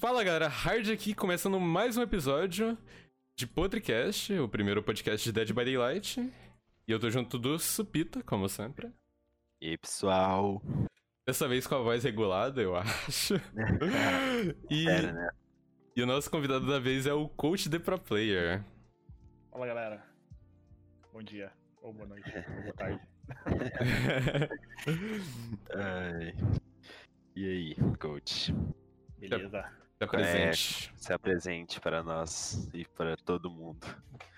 Fala galera, Hard aqui, começando mais um episódio de Podcast, o primeiro podcast de Dead by Daylight. E eu tô junto do Supita, como sempre. E aí, pessoal? Dessa vez com a voz regulada, eu acho. e, né? e o nosso convidado da vez é o Coach The Pro Player. Fala galera. Bom dia, ou boa noite, ou boa tarde. Ai. E aí, coach? Beleza? Tá presente. Se apresente para nós e para todo mundo.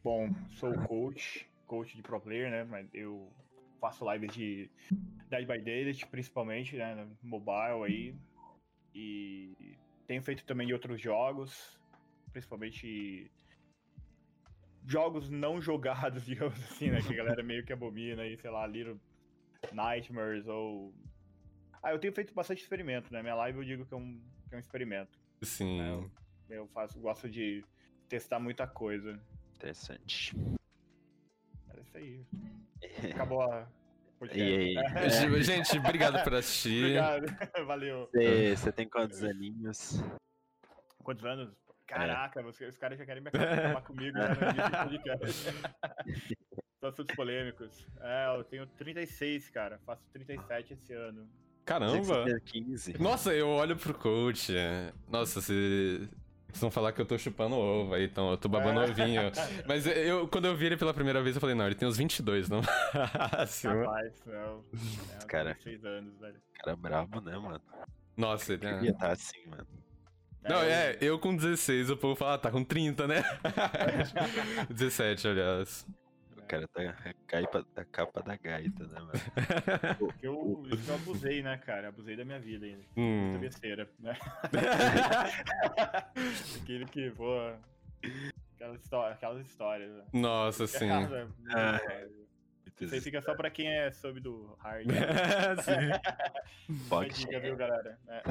Bom, sou coach, coach de pro player, né? Mas eu faço lives de Dead by Daylight, principalmente, né? Mobile aí. E tenho feito também de outros jogos, principalmente jogos não jogados, digamos assim, né? Que a galera meio que abomina aí, sei lá, Little Nightmares ou. Ah, eu tenho feito bastante experimento, né? Minha live eu digo que é um, que é um experimento. Sim. Eu faço, gosto de testar muita coisa. Interessante. É isso aí. Acabou a. E aí? Gente, Gente, obrigado por assistir. Obrigado, valeu. Você tem quantos aninhos? Quantos anos? Caraca, você- os caras já querem me acabar comigo né, assuntos polêmicos. É, eu tenho 36, cara. Faço 37 esse ano. Caramba. tinha 15. Nossa, eu olho pro coach. é. Nossa, se. Vocês vão falar que eu tô chupando ovo aí, então eu tô babando É. ovinho. Mas eu, quando eu vi ele pela primeira vez, eu falei, não, ele tem uns 22, não? máximo. Rapaz, não. É, Cara. 36 anos, velho. Cara brabo, né, mano? Nossa, ele Queria é... estar assim, mano. Não, é, eu com 16, o povo fala, ah, tá com 30, né? 17, aliás. Cara tá a capa, a capa da gaita, né, mano? Porque eu, eu abusei, né, cara? Abusei da minha vida ainda. Muita Hum. besteira, né? Aquele que, pô. Aquelas, histó aquelas histórias. né? Nossa, sim. Cara, Ah. Isso aí fica só pra quem é sub do hard. sim. Pode. Dica, viu, galera? É.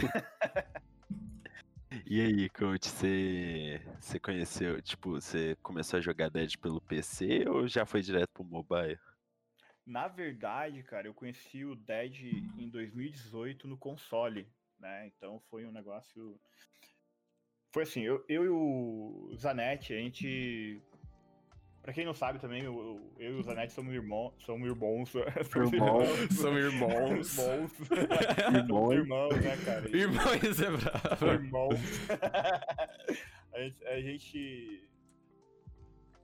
E aí, coach, você você conheceu, tipo, você começou a jogar Dead pelo PC ou já foi direto pro mobile? Na verdade, cara, eu conheci o Dead em 2018 no console, né? Então foi um negócio. Foi assim, eu, eu e o Zanetti, a gente. Pra quem não sabe também, eu, eu e o Zanetti somos irmãos. Somos irmãos. Somos Irmãos. Irmãos. Irmãos. Irmãos. Somos irmãos, né, cara? Irmãos é bravo. irmãos. a, gente, a gente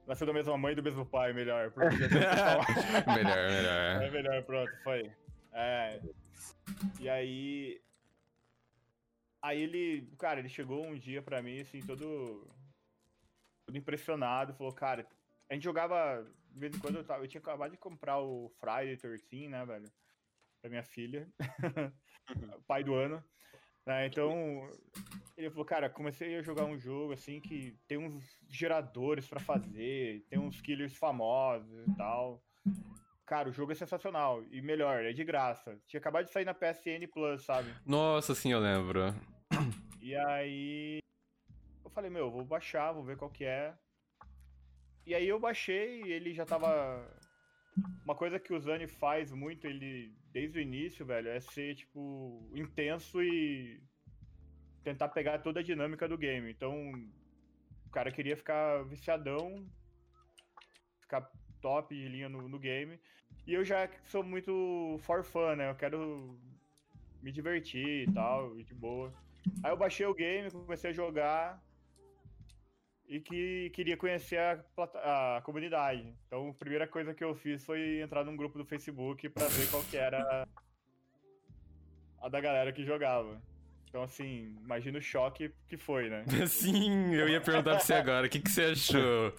nasceu da mesma mãe e do mesmo pai, melhor. falar. melhor, É melhor. melhor, pronto, foi. É. E aí. Aí ele, cara, ele chegou um dia pra mim, assim, todo. Todo impressionado, falou, cara, a gente jogava. De vez em quando eu, tava, eu tinha acabado de comprar o Friday 13, né, velho? Pra minha filha. pai do ano. né, então, ele falou, cara, comecei a jogar um jogo assim que tem uns geradores pra fazer, tem uns killers famosos e tal. Cara, o jogo é sensacional. E melhor, é de graça. Tinha acabado de sair na PSN Plus, sabe? Nossa, sim, eu lembro. E aí. Eu falei, meu, vou baixar, vou ver qual que é. E aí eu baixei ele já tava. Uma coisa que o Zani faz muito, ele, desde o início, velho, é ser, tipo, intenso e tentar pegar toda a dinâmica do game. Então, o cara queria ficar viciadão, ficar top de linha no, no game. E eu já sou muito for fun, né? Eu quero me divertir e tal, de boa. Aí eu baixei o game, comecei a jogar e que queria conhecer a, a comunidade. Então, a primeira coisa que eu fiz foi entrar num grupo do Facebook pra ver qual que era a da galera que jogava. Então, assim, imagina o choque que foi, né? Sim, eu ia perguntar pra você agora, o que, que você achou?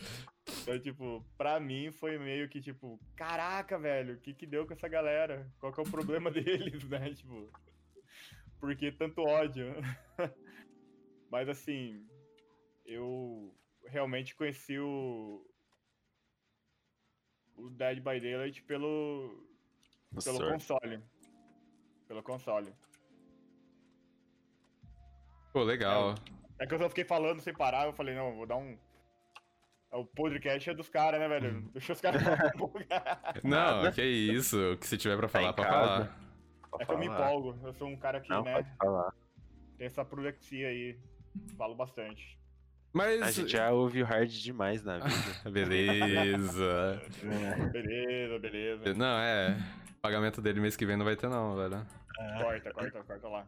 Então, tipo, pra mim foi meio que, tipo, caraca, velho, o que que deu com essa galera? Qual que é o problema deles, né? Tipo, por que tanto ódio? Mas, assim, eu realmente conheci o, o Dead by Daylight pelo, pelo console. Pelo console. Pô, legal. É que eu só fiquei falando sem parar, eu falei, não, vou dar um... O podcast é dos caras, né, velho? Deixa os caras falar. Não, que isso. O que você tiver pra falar, em pode casa. falar. É que eu me falar. empolgo. Eu sou um cara que, Não, né, pode falar. tem essa prolexia aí. Falo bastante. Mas. A gente já ouve o hard demais na vida. Beleza. Beleza, beleza. não, é. Pagamento dele mês que vem não vai ter, não, velho. Corta, corta, corta lá.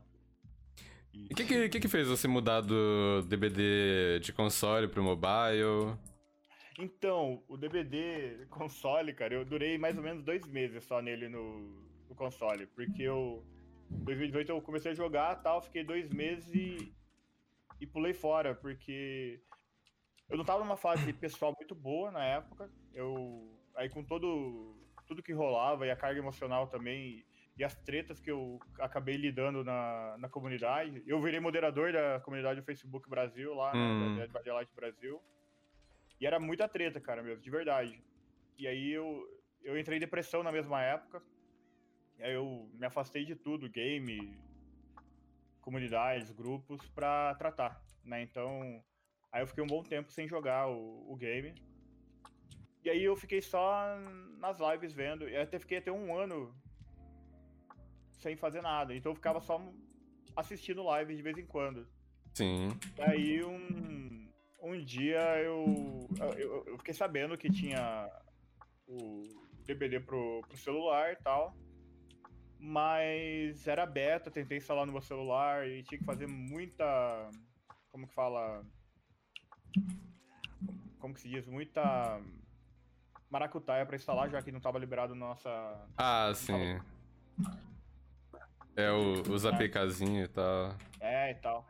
O que que, que que fez você mudar do DBD de console pro mobile? Então, o DBD console, cara, eu durei mais ou menos dois meses só nele no, no console, porque eu. Em 2018 eu comecei a jogar tal, fiquei dois meses e, e pulei fora, porque eu não tava numa fase pessoal muito boa na época. Eu. Aí com todo. Tudo que rolava e a carga emocional também, e as tretas que eu acabei lidando na, na comunidade. Eu virei moderador da comunidade do Facebook Brasil, lá, Hum. né, da Daylight Brasil. E era muita treta, cara, mesmo, de verdade. E aí eu, eu entrei em depressão na mesma época. E aí eu me afastei de tudo, game, comunidades, grupos, pra tratar, né? Então, aí eu fiquei um bom tempo sem jogar o, o game. E aí eu fiquei só nas lives vendo. E até fiquei até um ano sem fazer nada. Então eu ficava só assistindo lives de vez em quando. Sim. Aí um, um dia eu, eu, eu fiquei sabendo que tinha o DBD pro, pro celular e tal. Mas era beta, tentei instalar no meu celular e tinha que fazer muita. Como que fala? Como que se diz? Muita maracutaia pra instalar, já que não tava liberado nossa. Ah, sim. É, o, os APKzinho e tal. É, e tal.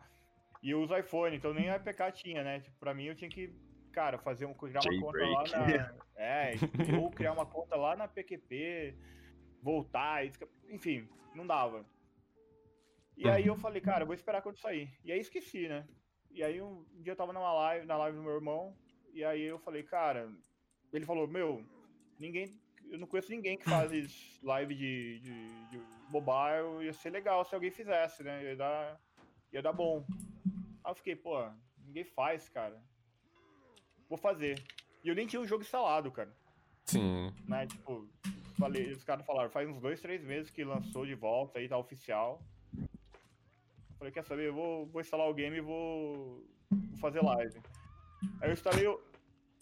E eu uso iPhone, então nem APK tinha, né? Tipo, pra mim eu tinha que, cara, fazer um, criar uma conta lá na. É, ou criar uma conta lá na PQP, voltar, e enfim, não dava. E aí eu falei, cara, eu vou esperar quando sair. E aí esqueci, né? E aí um dia eu tava numa live, na live do meu irmão, e aí eu falei, cara, ele falou, meu, ninguém. Eu não conheço ninguém que faz live de, de, de mobile, ia ser legal se alguém fizesse, né? Ia dar, ia dar bom. Aí eu fiquei, pô, ninguém faz, cara. Vou fazer. E eu nem tinha o jogo instalado, cara. Sim. Né? Tipo, falei, os caras falaram, faz uns dois, três meses que lançou de volta aí, tá oficial. Falei, quer saber? Eu vou, vou instalar o game e vou, vou fazer live. Aí eu instalei o.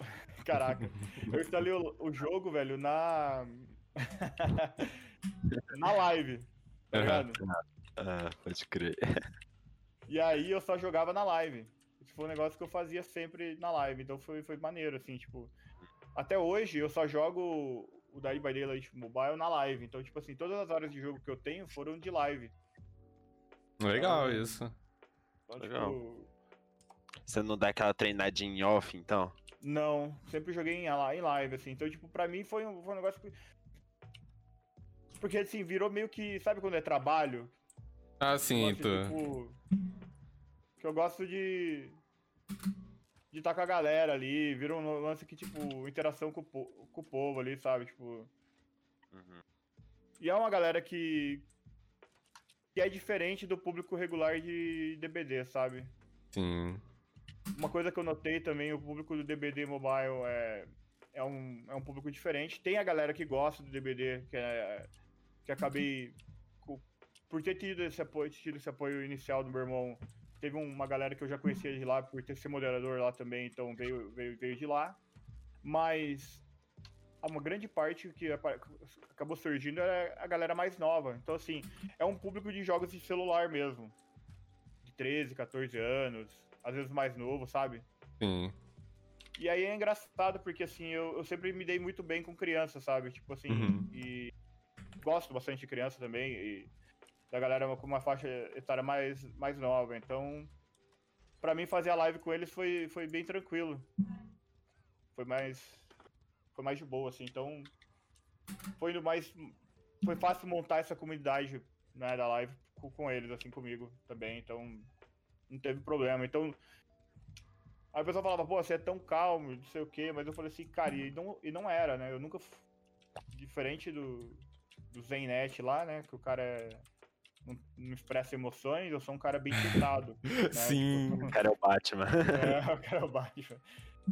Caraca, eu instalei o, o jogo, velho, na. na live. Tá ligado? Ah, pode crer. E aí eu só jogava na live. Foi um negócio que eu fazia sempre na live. Então foi, foi maneiro, assim, tipo. Até hoje eu só jogo o Dead by Daylight Mobile na live. Então, tipo assim, todas as horas de jogo que eu tenho foram de live. Legal isso. Então, Legal. tipo, Você não dá aquela treinadinha em off, então? não, sempre joguei em, em live, assim. Então, tipo, pra mim foi um, foi um negócio que. Porque assim, virou meio que. Sabe quando é trabalho? Ah, sim, gosto, tu. tipo, que eu gosto de. De estar com a galera ali, vira um lance que, tipo, interação com com o povo ali, sabe? Tipo. Uhum. E é uma galera que. que é diferente do público regular de DBD, sabe? Sim. Uma coisa que eu notei também, o público do DBD Mobile é, é, um, é um público diferente. Tem a galera que gosta do DBD, que é. que acabei. Por ter tido esse apoio, tido esse apoio inicial do meu irmão, teve uma galera que eu já conhecia de lá por ter sido moderador lá também, então veio, veio, veio de lá. Mas uma grande parte que acabou surgindo é a galera mais nova. Então, assim, é um público de jogos de celular mesmo. De 13, 14 anos, às vezes mais novo, sabe? Sim. E aí é engraçado porque, assim, eu, eu sempre me dei muito bem com criança, sabe? Tipo assim, Uhum. e gosto bastante de criança também, e da galera com uma faixa etária mais, mais nova. Então, pra mim fazer a live com eles foi, foi bem tranquilo. Foi mais. Foi mais de boa, assim. Então, foi mais. Foi fácil montar essa comunidade né, da live com, com eles, assim, comigo também. Então, não teve problema. Então, Aí a pessoa falava, pô, você é tão calmo, não sei o quê, mas eu falei assim, cara, e não, e não era, né? Eu nunca. Diferente do, do Zennet lá, né? Que o cara é, não, não expressa emoções, eu sou um cara bem filtrado. né? Sim. O cara é o Batman. É, o cara é o Batman.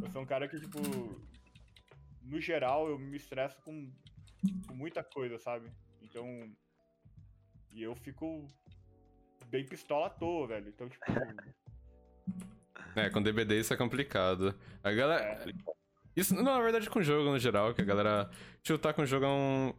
Eu sou um cara que, tipo. No geral, eu me estresso com, com muita coisa, sabe? Então. E eu fico bem pistola à toa, velho. Então, tipo. É, com DBD isso é complicado. A galera. É. Isso, não, na verdade, com jogo no geral, que a galera. Tiltar com jogo é um.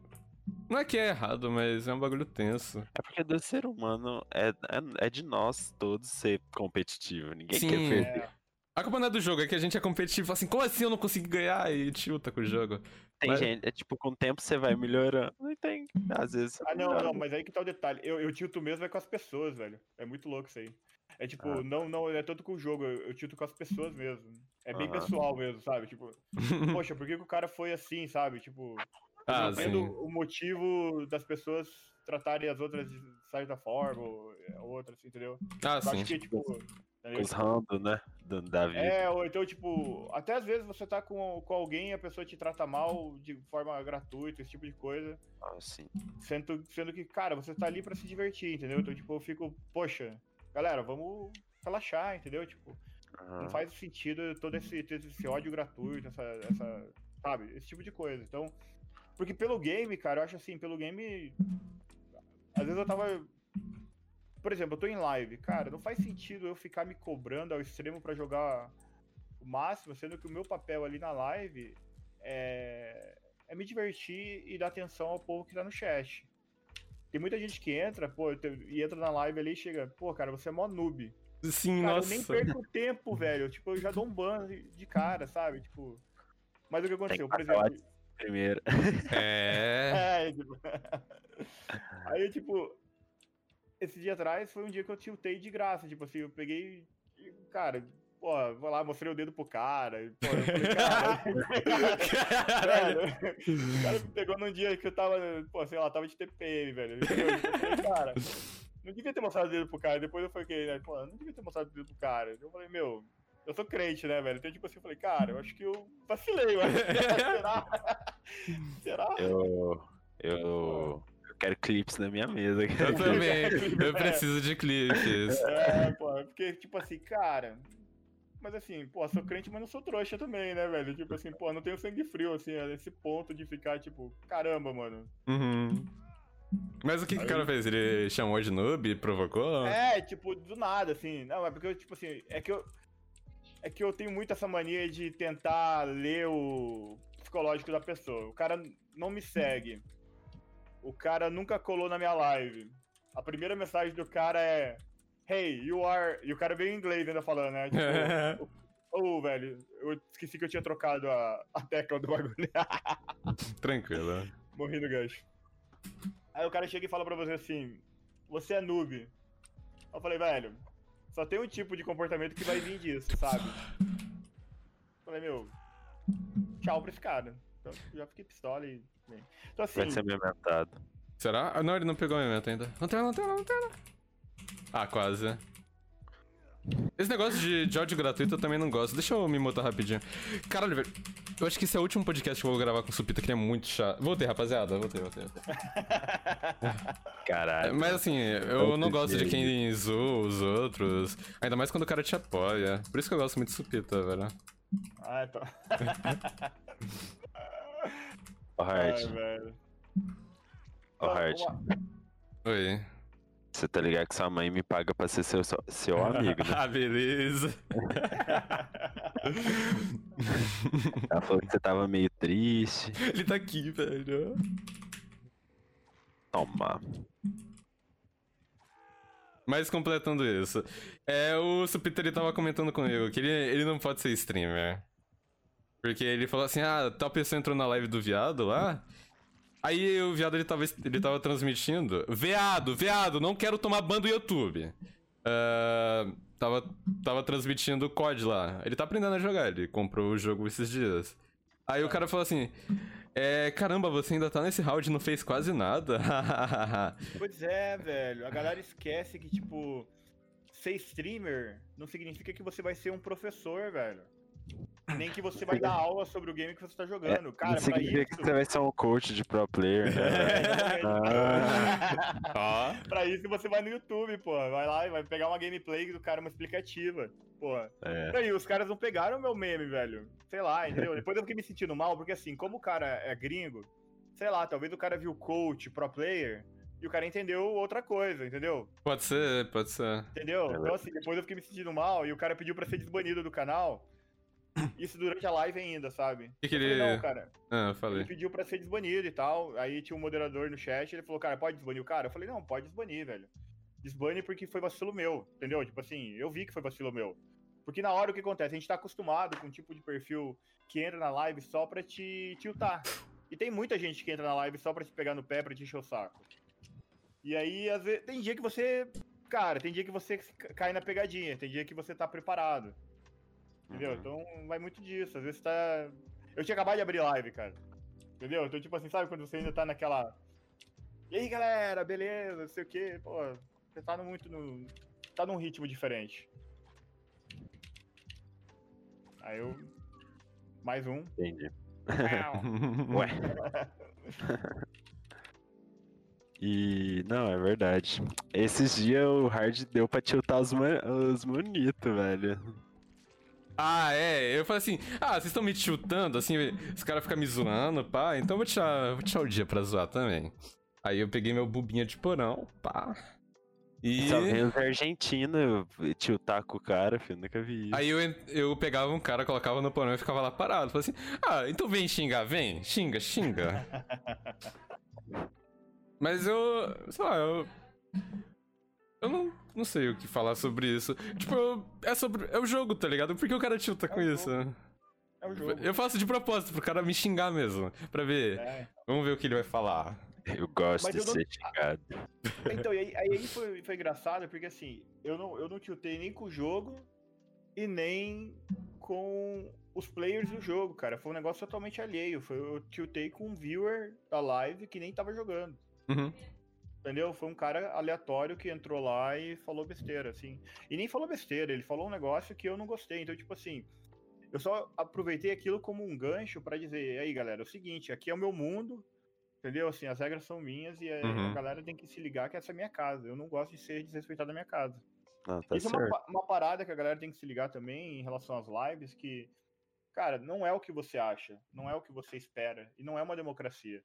Não é que é errado, mas é um bagulho tenso. É porque do ser humano é, é, é de nós todos ser competitivo. Ninguém Sim. quer perder. É, A culpa não é do jogo, é que a gente é competitivo. Assim, como assim eu não consegui ganhar? E tilta com o jogo. Tem Mas- gente, é tipo, com o tempo você vai melhorando. Não tem, às vezes. Ah, não, não, mas aí que tá o detalhe. Eu, eu tilto mesmo é com as pessoas, velho. É muito louco isso aí. É tipo, Ah. não, não é tanto com o jogo, eu, eu tilto com as pessoas mesmo. É bem pessoal mesmo, sabe? Tipo, poxa, por que, que o cara foi assim, sabe? Tipo, ah, não entendo sim. o motivo das pessoas tratarem as outras de certa forma, ou é, outras, entendeu? Ah, Eu sim. acho que, tipo. random, né? Da, da vida. É, ou então, tipo, até às vezes você tá com, com alguém e a pessoa te trata mal de forma gratuita, esse tipo de coisa. Assim. Sendo, sendo que, cara, você tá ali pra se divertir, entendeu? Então, tipo, eu fico, poxa, galera, vamos relaxar, entendeu? Tipo, não aham. faz sentido todo esse, esse ódio gratuito, essa, essa. Sabe? Esse tipo de coisa. Então. Porque pelo game, cara, eu acho assim, pelo game. Às vezes eu tava. Por exemplo, eu tô em live. Cara, não faz sentido eu ficar me cobrando ao extremo pra jogar o máximo, sendo que o meu papel ali na live é, é me divertir e dar atenção ao povo que tá no chat. Tem muita gente que entra, pô, e entra na live ali e chega, pô, cara, você é mó noob. Sim, Cara, nossa. eu nem perco tempo, velho. Tipo, eu já dou um ban de cara, sabe? Tipo. Mas o que aconteceu? Por exemplo. Primeiro. É. É, tipo... Aí, tipo, esse dia atrás foi um dia que eu tiltei de graça. Tipo assim, eu peguei. e, Cara, pô, vou lá, mostrei o dedo pro cara. Pô, eu falei, cara. Caralho. velho, o cara me pegou num dia que eu tava, pô, sei lá, tava de TPM, velho. Eu falei, cara, não devia ter mostrado o dedo pro cara. Depois eu falei, né, pô, não devia ter mostrado o dedo pro cara. Eu falei, meu, eu sou crente, né, velho? Então, tipo assim, eu falei, cara, eu acho que eu vacilei, mano. Será? Será? Eu. Eu. Eu quero clips na minha mesa. Eu também. Eu preciso de clipes. É, pô, porque, tipo assim, cara. Mas assim, pô, sou crente, mas não sou trouxa também, né, velho? Tipo assim, pô, não tenho sangue frio, assim, a esse ponto de ficar, tipo, caramba, mano. Uhum. Mas o que, que o cara fez? Ele chamou de noob? Provocou? É, tipo, do nada, assim. Não, é porque, tipo assim, é que eu. É que eu tenho muito essa mania de tentar ler o psicológico da pessoa. O cara não me segue. O cara nunca colou na minha live. A primeira mensagem do cara é. Hey, you are. E o cara veio em inglês ainda falando, né? Tipo, Ô, velho, eu esqueci que eu tinha trocado a, a tecla do bagulho. Tranquilo. Morri no gancho. Aí o cara chega e fala pra você assim: Você é noob. Eu falei, velho, só tem um tipo de comportamento que vai vir disso, sabe? Falei, meu, tchau pra esse cara. Então já fiquei pistola e. Então assim, Vai ser mementado. Será? Ah, não, ele não pegou a memento ainda. Lanterna, lanterna, lanterna. Ah, quase. Esse negócio de, de áudio gratuito eu também não gosto. Deixa eu me mutar rapidinho. Caralho, velho. Eu acho que esse é o último podcast que eu vou gravar com o Supita, que ele é muito chato. Voltei, rapaziada. Voltei, voltei, voltei. Caralho. Mas assim, eu não gosto de quem zoa os outros. Ainda mais quando o cara te apoia. Por isso que eu gosto muito de Supita, velho. ah, então. Ô, Ai, Hart, velho. ô, Hart. Oi. Você tá ligado que sua mãe me paga pra ser seu, seu amigo, né? ah, beleza. Ela falou que você tava meio triste. ele tá aqui, velho. Toma. Mas completando isso, é, o Supita ele tava comentando comigo que ele, ele não pode ser streamer. Porque ele falou assim, ah, tal pessoa entrou na live do viado lá. Aí o viado ele tava, ele tava transmitindo. Veado, veado, não quero tomar ban do YouTube. Ah, tava, tava transmitindo o COD lá. Ele tá aprendendo a jogar, ele comprou o jogo esses dias. Aí o cara falou assim: é, caramba, você ainda tá nesse round e não fez quase nada. Pois é, velho. A galera esquece que, tipo, ser streamer não significa que você vai ser um professor, velho. Nem que você vai dar aula sobre o game que você tá jogando. Cara, Não significa isso. que você vai ser um coach de pro player, né? Ah. Ó. pra isso você vai no YouTube, pô. Vai lá e vai pegar uma gameplay do cara, uma explicativa. Pô. É. E aí, os caras não pegaram o meu meme, velho. Sei lá, entendeu? Depois eu fiquei me sentindo mal, porque assim, como o cara é gringo, sei lá, talvez o cara viu coach, pro player, e o cara entendeu outra coisa, entendeu? Pode ser, pode ser. Entendeu? Então, assim, depois eu fiquei me sentindo mal e o cara pediu pra ser desbanido do canal. Isso durante a live ainda, sabe? Que, que falei, ele. não, cara. Ah, eu Ele falei. pediu pra ser desbanido e tal. Aí tinha um moderador no chat, ele falou, cara, pode desbanir o cara? Eu falei, não, pode desbanir, velho. Desbane porque foi vacilo meu, entendeu? Tipo assim, eu vi que foi vacilo meu. Porque na hora o que acontece? A gente tá acostumado com um tipo de perfil que entra na live só pra te tiltar. E tem muita gente que entra na live só pra te pegar no pé, pra te encher o saco. E aí, às vezes, tem dia que você. Cara, tem dia que você cai na pegadinha, tem dia que você tá preparado. Entendeu? Uhum. Então vai muito disso. Às vezes tá. Eu tinha acabado de abrir live, cara. Entendeu? Então, tipo assim, sabe quando você ainda tá naquela. E aí, galera, beleza, não sei o quê. Pô, você tá no muito no. Tá num ritmo diferente. Aí eu. Mais um. Entendi. Uau. Ué. E não, é verdade. Esses dias o hard deu pra tiltar os, man os monitos, velho. Ah, é. Eu falei assim, ah, vocês estão me chutando, assim, os caras ficam me zoando, pá, então eu vou tirar, vou tirar o dia pra zoar também. Aí eu peguei meu bubinha de porão, pá. E. Só vem os argentinos tiltar com o cara, filho, nunca vi isso. Aí eu, eu pegava um cara, colocava no porão e ficava lá parado. Falei assim, ah, então vem xingar, vem, xinga, xinga. Mas eu, sei lá, eu. Eu não, não sei o que falar sobre isso. Tipo, eu- é sobre. É o jogo, tá ligado? Por que o cara tilta É com isso? É o jogo. Eu faço de propósito pro cara me xingar mesmo. Pra ver. É. Vamos ver o que ele vai falar. Eu gosto Mas de eu não- ser xingado. Então, e aí, aí aí foi, foi engraçado, porque assim, eu não, eu não tiltei nem com o jogo e nem com os players do jogo, cara. Foi um negócio totalmente alheio. Foi, eu tiltei com um viewer da live que nem tava jogando. Uhum. Entendeu? Foi um cara aleatório que entrou lá e falou besteira, assim. E nem falou besteira, ele falou um negócio que eu não gostei. Então, tipo assim, eu só aproveitei aquilo como um gancho pra dizer, "E aí, galera, é o seguinte, aqui é o meu mundo, entendeu? Assim, as regras são minhas e a, Uhum. a galera tem que se ligar que essa é a minha casa. Eu não gosto de ser desrespeitado na minha casa. Não, tá Isso é uma, certo. uma parada que a galera tem que se ligar também em relação às lives, que, cara, não é o que você acha, não é o que você espera, e não é uma democracia.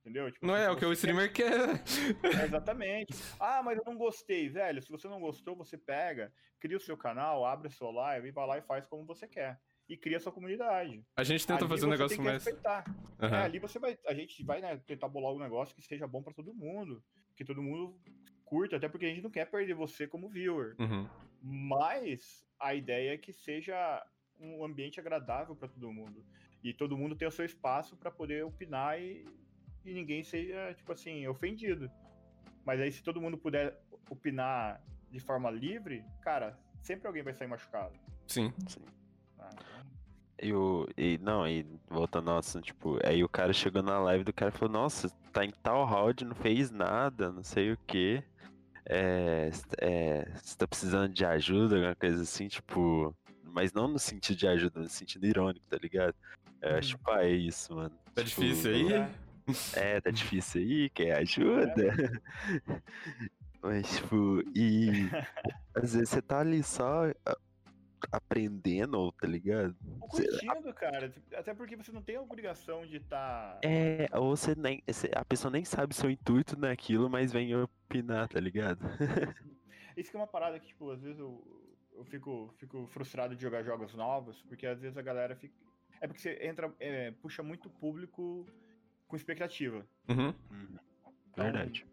Entendeu? Tipo, Não assim, é o que o você quer- streamer quer. é, Exatamente. Ah, mas eu não gostei, velho. Se você não gostou, você pega, cria o seu canal, abre a sua live e vai lá e faz como você quer. E cria a sua comunidade. A gente tenta Ali fazer um negócio tem mais. respeitar. É, ali você vai. A gente vai né, tentar bolar um negócio que seja bom pra todo mundo. Que todo mundo curta, até porque a gente não quer perder você como viewer. Uhum. Mas a ideia é que seja um ambiente agradável pra todo mundo. E todo mundo tenha o seu espaço pra poder opinar e, e ninguém seja, tipo assim, ofendido. Mas aí, se todo mundo puder opinar de forma livre, cara, sempre alguém vai sair machucado. Sim. Ah, então, E, o, e não, e voltando ao assunto, tipo, aí o cara chegou na live do cara e falou, nossa, tá em tal round, não fez nada, não sei o que. É, é, você tá precisando de ajuda, alguma coisa assim, tipo. Mas não no sentido de ajuda, no sentido irônico, tá ligado? Eu acho, Uhum. pá, é isso, mano. Tá Tipo, difícil aí? é. É, tá difícil aí, quer ajuda? Mas, tipo, e às vezes você tá ali só a- aprendendo, tá ligado? Ou curtindo, cara. Até porque você não tem a obrigação de estar. É, ou você nem. A pessoa nem sabe seu intuito naquilo, mas vem opinar, tá ligado? Isso que é uma parada que, tipo, às vezes eu, eu fico, fico frustrado de jogar jogos novos, porque às vezes a galera fica. É porque você entra, é, puxa muito público com expectativa. Uhum. Então, Verdade.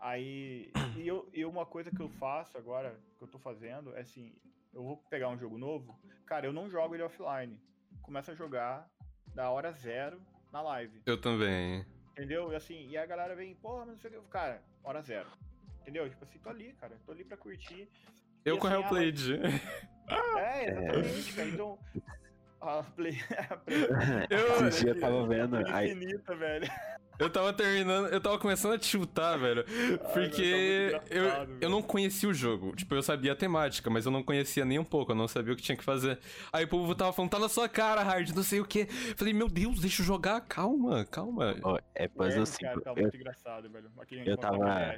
Aí. E, eu, e uma coisa que eu faço agora, que eu tô fazendo, é assim, eu vou pegar um jogo novo, cara, eu não jogo ele offline. Começo a jogar da hora zero na live. Eu também. Entendeu? E assim, e a galera vem, porra, mas não sei o que. Cara, hora zero. Entendeu? Tipo assim, tô ali, cara. Tô ali pra curtir. Eu E com assim, Real ah, Played. É, exatamente, cara. Então. A play. A play Eu- Esse dia eu tava vendo. Aí, infinita, velho. Eu tava terminando, eu tava começando a tiltar, velho. Porque tá muito eu, engraçado, eu velho. não conhecia o jogo. Tipo, eu sabia a temática, mas eu não conhecia nem um pouco. Eu não sabia o que tinha que fazer. Aí o povo tava falando, tá na sua cara, Hard, não sei o que. Falei, meu Deus, deixa eu jogar, calma, calma. ó, é puzzle É, sim. cara, tá eu- muito engraçado, velho. Aquele eu tava-.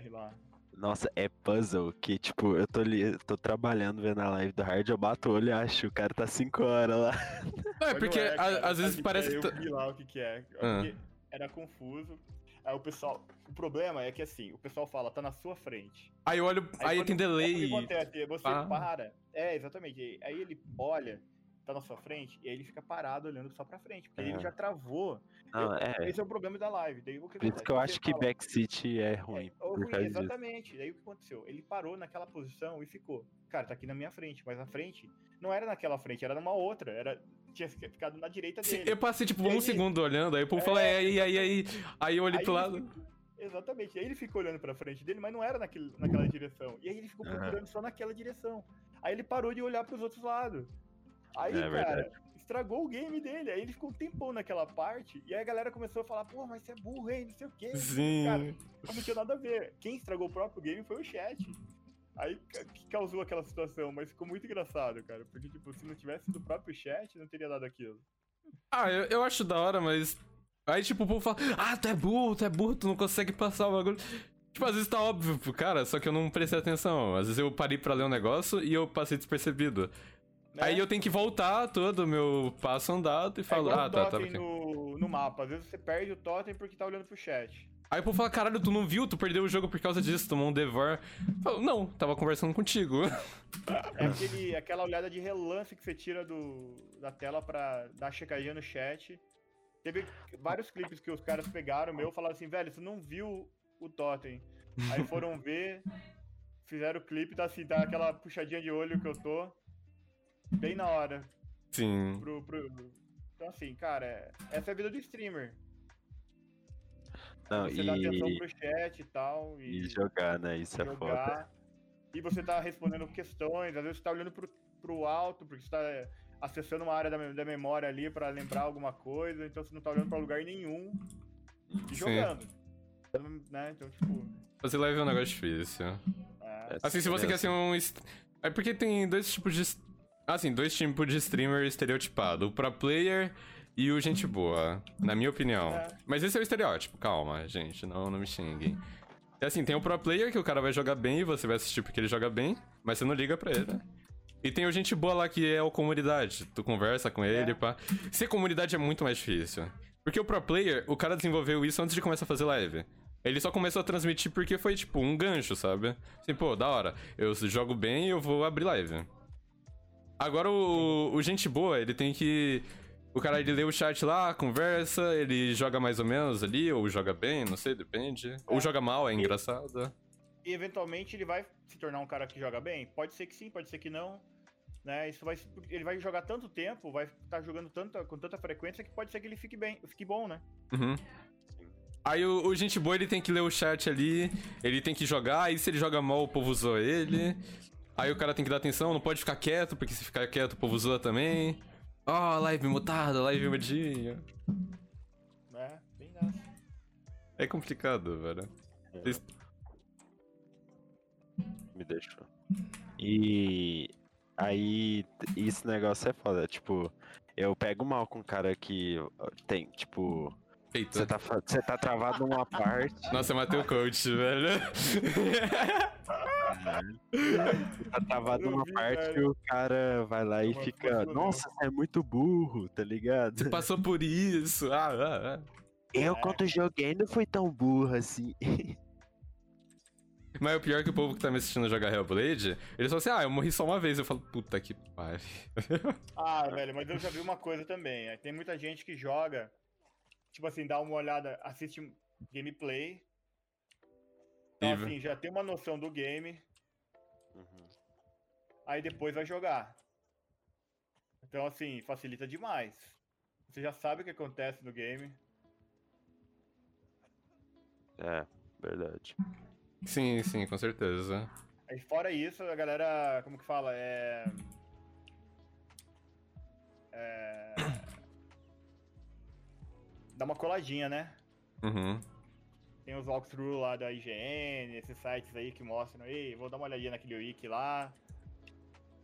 Nossa, é puzzle que, tipo, eu tô ali, eu tô trabalhando vendo a live do Hard, eu bato o olho e acho, o cara tá 5 horas lá. Não, é porque não é, cara, às vezes parece que é, tá- Eu vi lá o que que é. Ah. Porque era confuso. Aí o pessoal. O problema é que assim, o pessoal fala, tá na sua frente. Aí eu olho, aí, quando- tem delay. Aí o que acontece? Você Ah. para. É, exatamente. Aí ele olha, tá na sua frente, e aí ele fica parado olhando só pra frente. Porque ele É. já travou. Não, é. Esse é o problema da live. Daí, o que Por isso que eu acho que backseat é ruim. é, ruim, causa disso. exatamente. Daí o que aconteceu? Ele parou naquela posição e ficou. Cara, tá aqui na minha frente, mas a frente não era naquela frente, era numa outra. Era, tinha ficado na direita Sim, dele. eu passei tipo um aí- segundo olhando, aí o povo É. é, aí, aí, aí. Aí eu olhei Aí pro ele lado. ficou- Exatamente. Aí ele ficou olhando pra frente dele, mas não era naquele, naquela direção. E aí ele ficou procurando só naquela direção. Aí ele parou de olhar pros outros lados. Aí, É cara, estragou o game dele. Aí ele ficou um tempão naquela parte. E aí a galera começou a falar, pô, mas você é burro, hein? Não sei o quê. Sim. Cara, não tinha nada a ver. Quem estragou o próprio game foi o chat. Aí que causou aquela situação, mas ficou muito engraçado, cara. Porque, tipo, se não tivesse do próprio chat, não teria dado aquilo. Ah, eu, eu acho da hora, mas. Aí, tipo, o povo fala, ah, tu é burro, tu é burro, tu não consegue passar o bagulho. Tipo, às vezes tá óbvio pro cara, só que eu não prestei atenção. Às vezes eu parei pra ler um negócio e eu passei despercebido. Né? Aí eu tenho que voltar todo o meu passo andado e É falo, igual ah, o tá, tá. totem aqui. no, no mapa. Às vezes você perde o totem porque tá olhando pro chat. Aí o povo fala, caralho, tu não viu, tu perdeu o jogo por causa disso, tomou um devour. Falo, não, tava conversando contigo. É aquele, aquela olhada de relance que você tira do, da tela pra dar checadinha no chat. Teve vários clipes que os caras pegaram meu e falaram assim, velho, você não viu o totem. Aí foram ver, fizeram o clipe, tá assim, tá aquela puxadinha de olho que eu tô. Bem na hora. Sim. Pro, pro... Então assim, cara, é- essa é a vida do streamer. Não, Você dá atenção e, pro chat e tal. E, e jogar, né? Isso é foda. jogar. E você tá respondendo questões, às vezes você tá olhando pro, pro alto, porque você tá é, acessando uma área da, da memória ali pra lembrar alguma coisa, então você não tá olhando pra lugar nenhum e jogando. Então, né? Então, tipo. Fazer live é um negócio difícil. é, Assim, se você quer ser um. É porque tem dois tipos de. Assim, dois tipos de streamer estereotipado: o pro player e o gente boa, na minha opinião. É. Mas esse é o estereótipo, calma, gente, não, não me xinguem. É assim, tem o pro player que o cara vai jogar bem e você vai assistir porque ele joga bem, mas você não liga pra ele. E tem o gente boa lá que é o comunidade. Tu conversa com ele, É. pá. Ser comunidade é muito mais difícil. Porque o pro player, o cara desenvolveu isso antes de começar a fazer live. Ele só começou a transmitir porque foi, tipo, um gancho, sabe? Assim, pô, da hora. Eu jogo bem e eu vou abrir live. Agora o, o gente boa, ele tem que. O cara ele lê o chat lá, conversa, ele joga mais ou menos ali, ou joga bem, não sei, depende. Ou É. joga mal, é engraçado. E eventualmente ele vai se tornar um cara que joga bem? Pode ser que sim, pode ser que não. Né? Isso vai, ele vai jogar tanto tempo, vai estar jogando tanta, com tanta frequência que pode ser que ele fique bem, fique bom, né? Uhum. Aí o, o gente boa ele tem que ler o chat ali, ele tem que jogar, aí se ele joga mal o povo zoa ele. Aí o cara tem que dar atenção, não pode ficar quieto, porque se ficar quieto o povo zoa também. Ó, live mutada, live mudinha. né? Bem nessa. É complicado, velho. Eles- Me deixou. E aí, esse negócio é foda. Tipo, eu pego mal com um cara que tem, tipo, você Eita. tá, fa- você tá travado numa parte, Nossa, eu matei o coach, velho. você tá travado vi, parte velho. e o cara vai lá e Uma fica, nossa, você é muito burro, tá ligado? Você passou por isso. Ah, ah, ah. Eu, É. quando joguei, não fui tão burro assim. Mas o pior é que o povo que tá me assistindo jogar Hellblade, eles falam assim, ah, eu morri só uma vez. Eu falo, puta que pariu. Ah, velho, mas eu já vi uma coisa também. Tem muita gente que joga, tipo assim, dá uma olhada, assiste gameplay. Então, assim, já tem uma noção do game, Uhum. aí depois vai jogar. Então, assim, facilita demais. Você já sabe o que acontece no game. É, verdade. Sim, sim, com certeza. Aí, fora isso, a galera, como que fala? É. É. Dá uma coladinha, né? Uhum. Tem os walkthrough lá da IGN, esses sites aí que mostram, ei, vou dar uma olhadinha naquele wiki lá.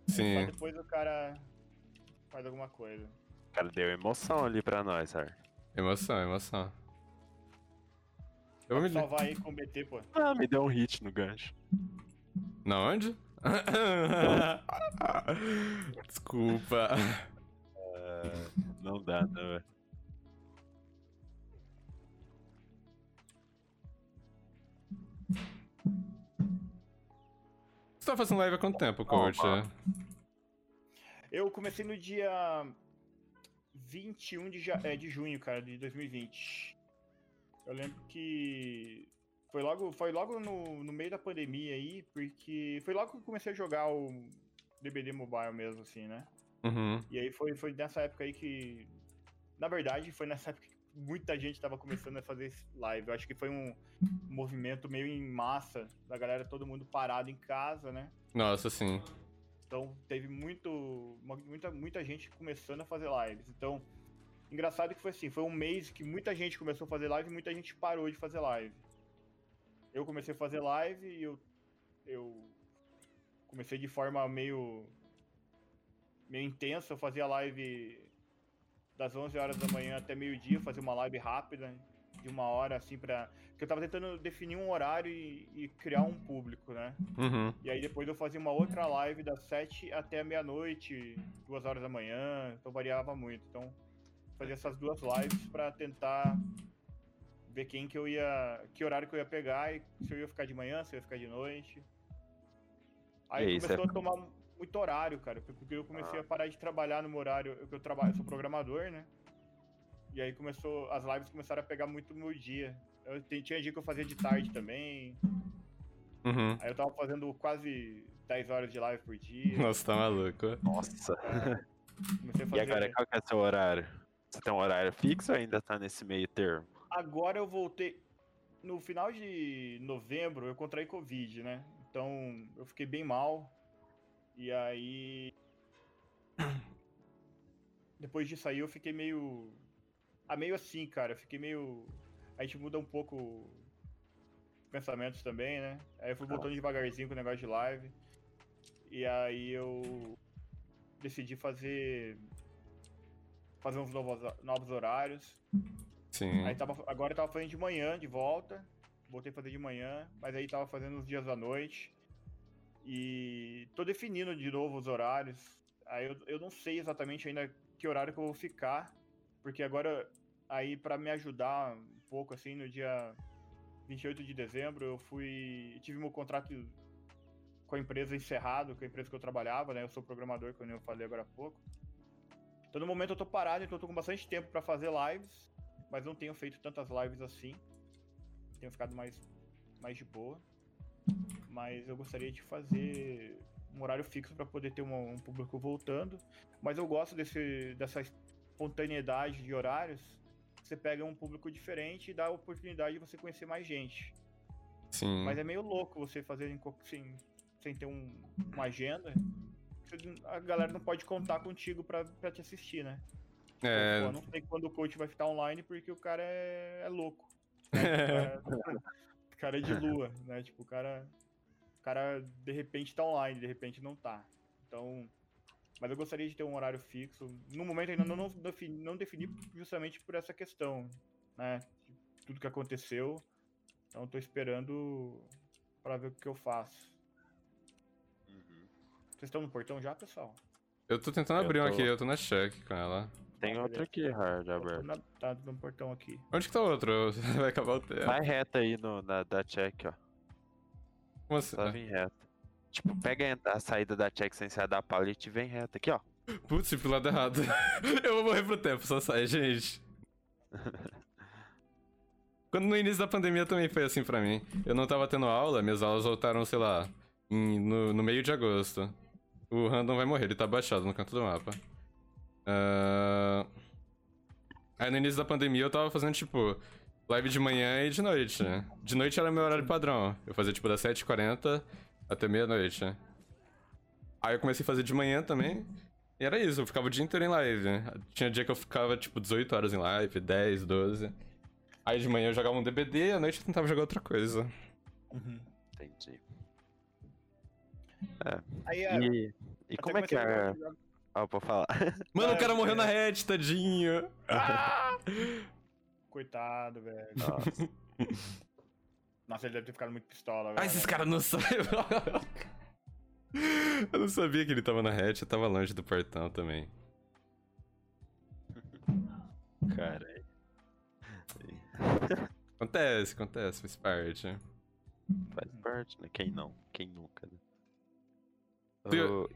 Só Sim. depois o cara faz alguma coisa. O cara deu emoção ali pra nós, Ar. Emoção, emoção. Eu vou me... Salvar aí com o BT, pô. Ah, me deu um hit no gancho. Na onde? Desculpa. Não dá, não, velho. Tá fazendo live há quanto tempo, coach? Eu comecei no dia 21 de, ja- é, de junho, cara, de 2020. Eu lembro que foi logo, foi logo no, no meio da pandemia aí, porque foi logo que eu comecei a jogar o DBD Mobile mesmo, assim, né? Uhum. E aí foi, foi nessa época aí que. Na verdade, foi nessa época que muita gente tava começando a fazer live. Eu acho que foi um movimento meio em massa da galera, todo mundo parado em casa, né? Nossa, sim. Então teve muito, muita, muita gente começando a fazer lives. Então, engraçado que foi assim, foi um mês que muita gente começou a fazer live e muita gente parou de fazer live. Eu comecei a fazer live e eu, eu comecei de forma meio meio intensa, eu fazia live das 11 horas da manhã até meio-dia, fazia uma live rápida de uma hora assim pra porque eu tava tentando definir um horário e, e criar um público, né? Uhum. E aí depois eu fazia uma outra live das 7 até meia-noite, duas horas da manhã, então variava muito. Então fazia essas duas lives pra tentar ver quem que eu ia, que horário que eu ia pegar e se eu ia ficar de manhã, se eu ia ficar de noite. Aí E começou você- a tomar muito horário, cara, porque eu comecei a parar de trabalhar no meu horário, eu, eu trabalho, eu sou programador, né? E aí começou, as lives começaram a pegar muito no meu dia. Eu tinha dia que eu fazia de tarde também, Uhum. Aí eu tava fazendo quase 10 horas de live por dia. Nossa, tá maluco. Nossa. Comecei a E fazer. agora, qual que é o seu horário? Você tem um horário fixo ou ainda tá nesse meio termo? Agora eu voltei. No final de novembro eu contraí Covid, né? Então eu fiquei bem mal. E aí. Depois disso aí eu fiquei meio. Ah, meio assim, cara. Eu fiquei meio. A gente muda um pouco os pensamentos também, né? Aí eu fui voltando devagarzinho com o negócio de live. E aí eu decidi fazer. Fazer uns novos, novos horários. Sim. Aí tava, agora eu tava fazendo de manhã, de volta. Voltei a fazer de manhã, mas aí tava fazendo os dias da noite. E tô definindo de novo os horários. Aí eu, eu não sei exatamente ainda que horário que eu vou ficar. Porque agora, aí pra me ajudar um pouco, assim, no dia 28 de dezembro, eu fui. tive meu contrato com a empresa encerrado, com a empresa que eu trabalhava, né? Eu sou programador, como eu falei agora há pouco. Então no momento eu tô parado, então eu tô com bastante tempo pra fazer lives mas não tenho feito tantas lives assim. Tenho ficado mais, mais de boa. Mas eu gostaria de fazer um horário fixo para poder ter um, um público voltando. Mas eu gosto desse, dessa espontaneidade de horários. Você pega um público diferente e dá a oportunidade de você conhecer mais gente. Sim. Mas é meio louco você fazer em co- sem, ter um- uma agenda. A galera não pode contar contigo pra, pra te assistir, né? É. Pô, eu não sei quando o coach vai ficar online porque o cara é, é louco. né? O cara, o cara é de lua, né? Tipo, o cara. O cara de repente tá online, de repente não tá. Então. Mas eu gostaria de ter um horário fixo. No momento ainda não, não, defini, não defini justamente por essa questão, né? de Tudo que aconteceu. Então eu tô esperando pra ver o que eu faço. Vocês estão no portão já, pessoal? Eu tô tentando Eu abrir um tô- aqui, eu tô na check com ela. Tem Ah, outro aqui, Hard, aberto. na- tá no portão aqui. Onde que tá o outro? Vai acabar o tempo. Vai reto aí no, na, da check, ó. Como assim? Só vem reto. Tipo, pega a saída da check sem sair da pallet e vem reto aqui, ó. Putz, pro lado errado. eu vou morrer pro tempo, só sai, gente. Quando no início da pandemia também foi assim pra mim. Eu não tava tendo aula, minhas aulas voltaram, sei lá, em- no, no meio de agosto. O random vai morrer, ele tá baixado no canto do mapa. Ah, Aí no início da pandemia eu tava fazendo, tipo, live de manhã e de noite. né? De noite era meu horário padrão. Eu fazia, tipo, das 7h40 até meia-noite. né? Aí eu comecei a fazer de manhã também. E era isso, eu ficava o dia inteiro em live. Tinha dia que eu ficava, tipo, 18 horas em live, 10, 12. Aí de manhã eu jogava um DBD, à noite eu tentava jogar outra coisa. Entendi. Aí, é, E, e até como é que é? Ó, pra falar. Mano, o É, cara morreu é. na red, tadinho. Ah! Coitado, velho. Nossa. Nossa, ele deve ter ficado muito pistola. né? Ah, esses caras não sabem. eu não sabia que ele tava na red, eu tava longe do portão também. Cara. Acontece, acontece, faz parte. Faz parte, né? Quem não? Quem nunca, né? Tu- Ô,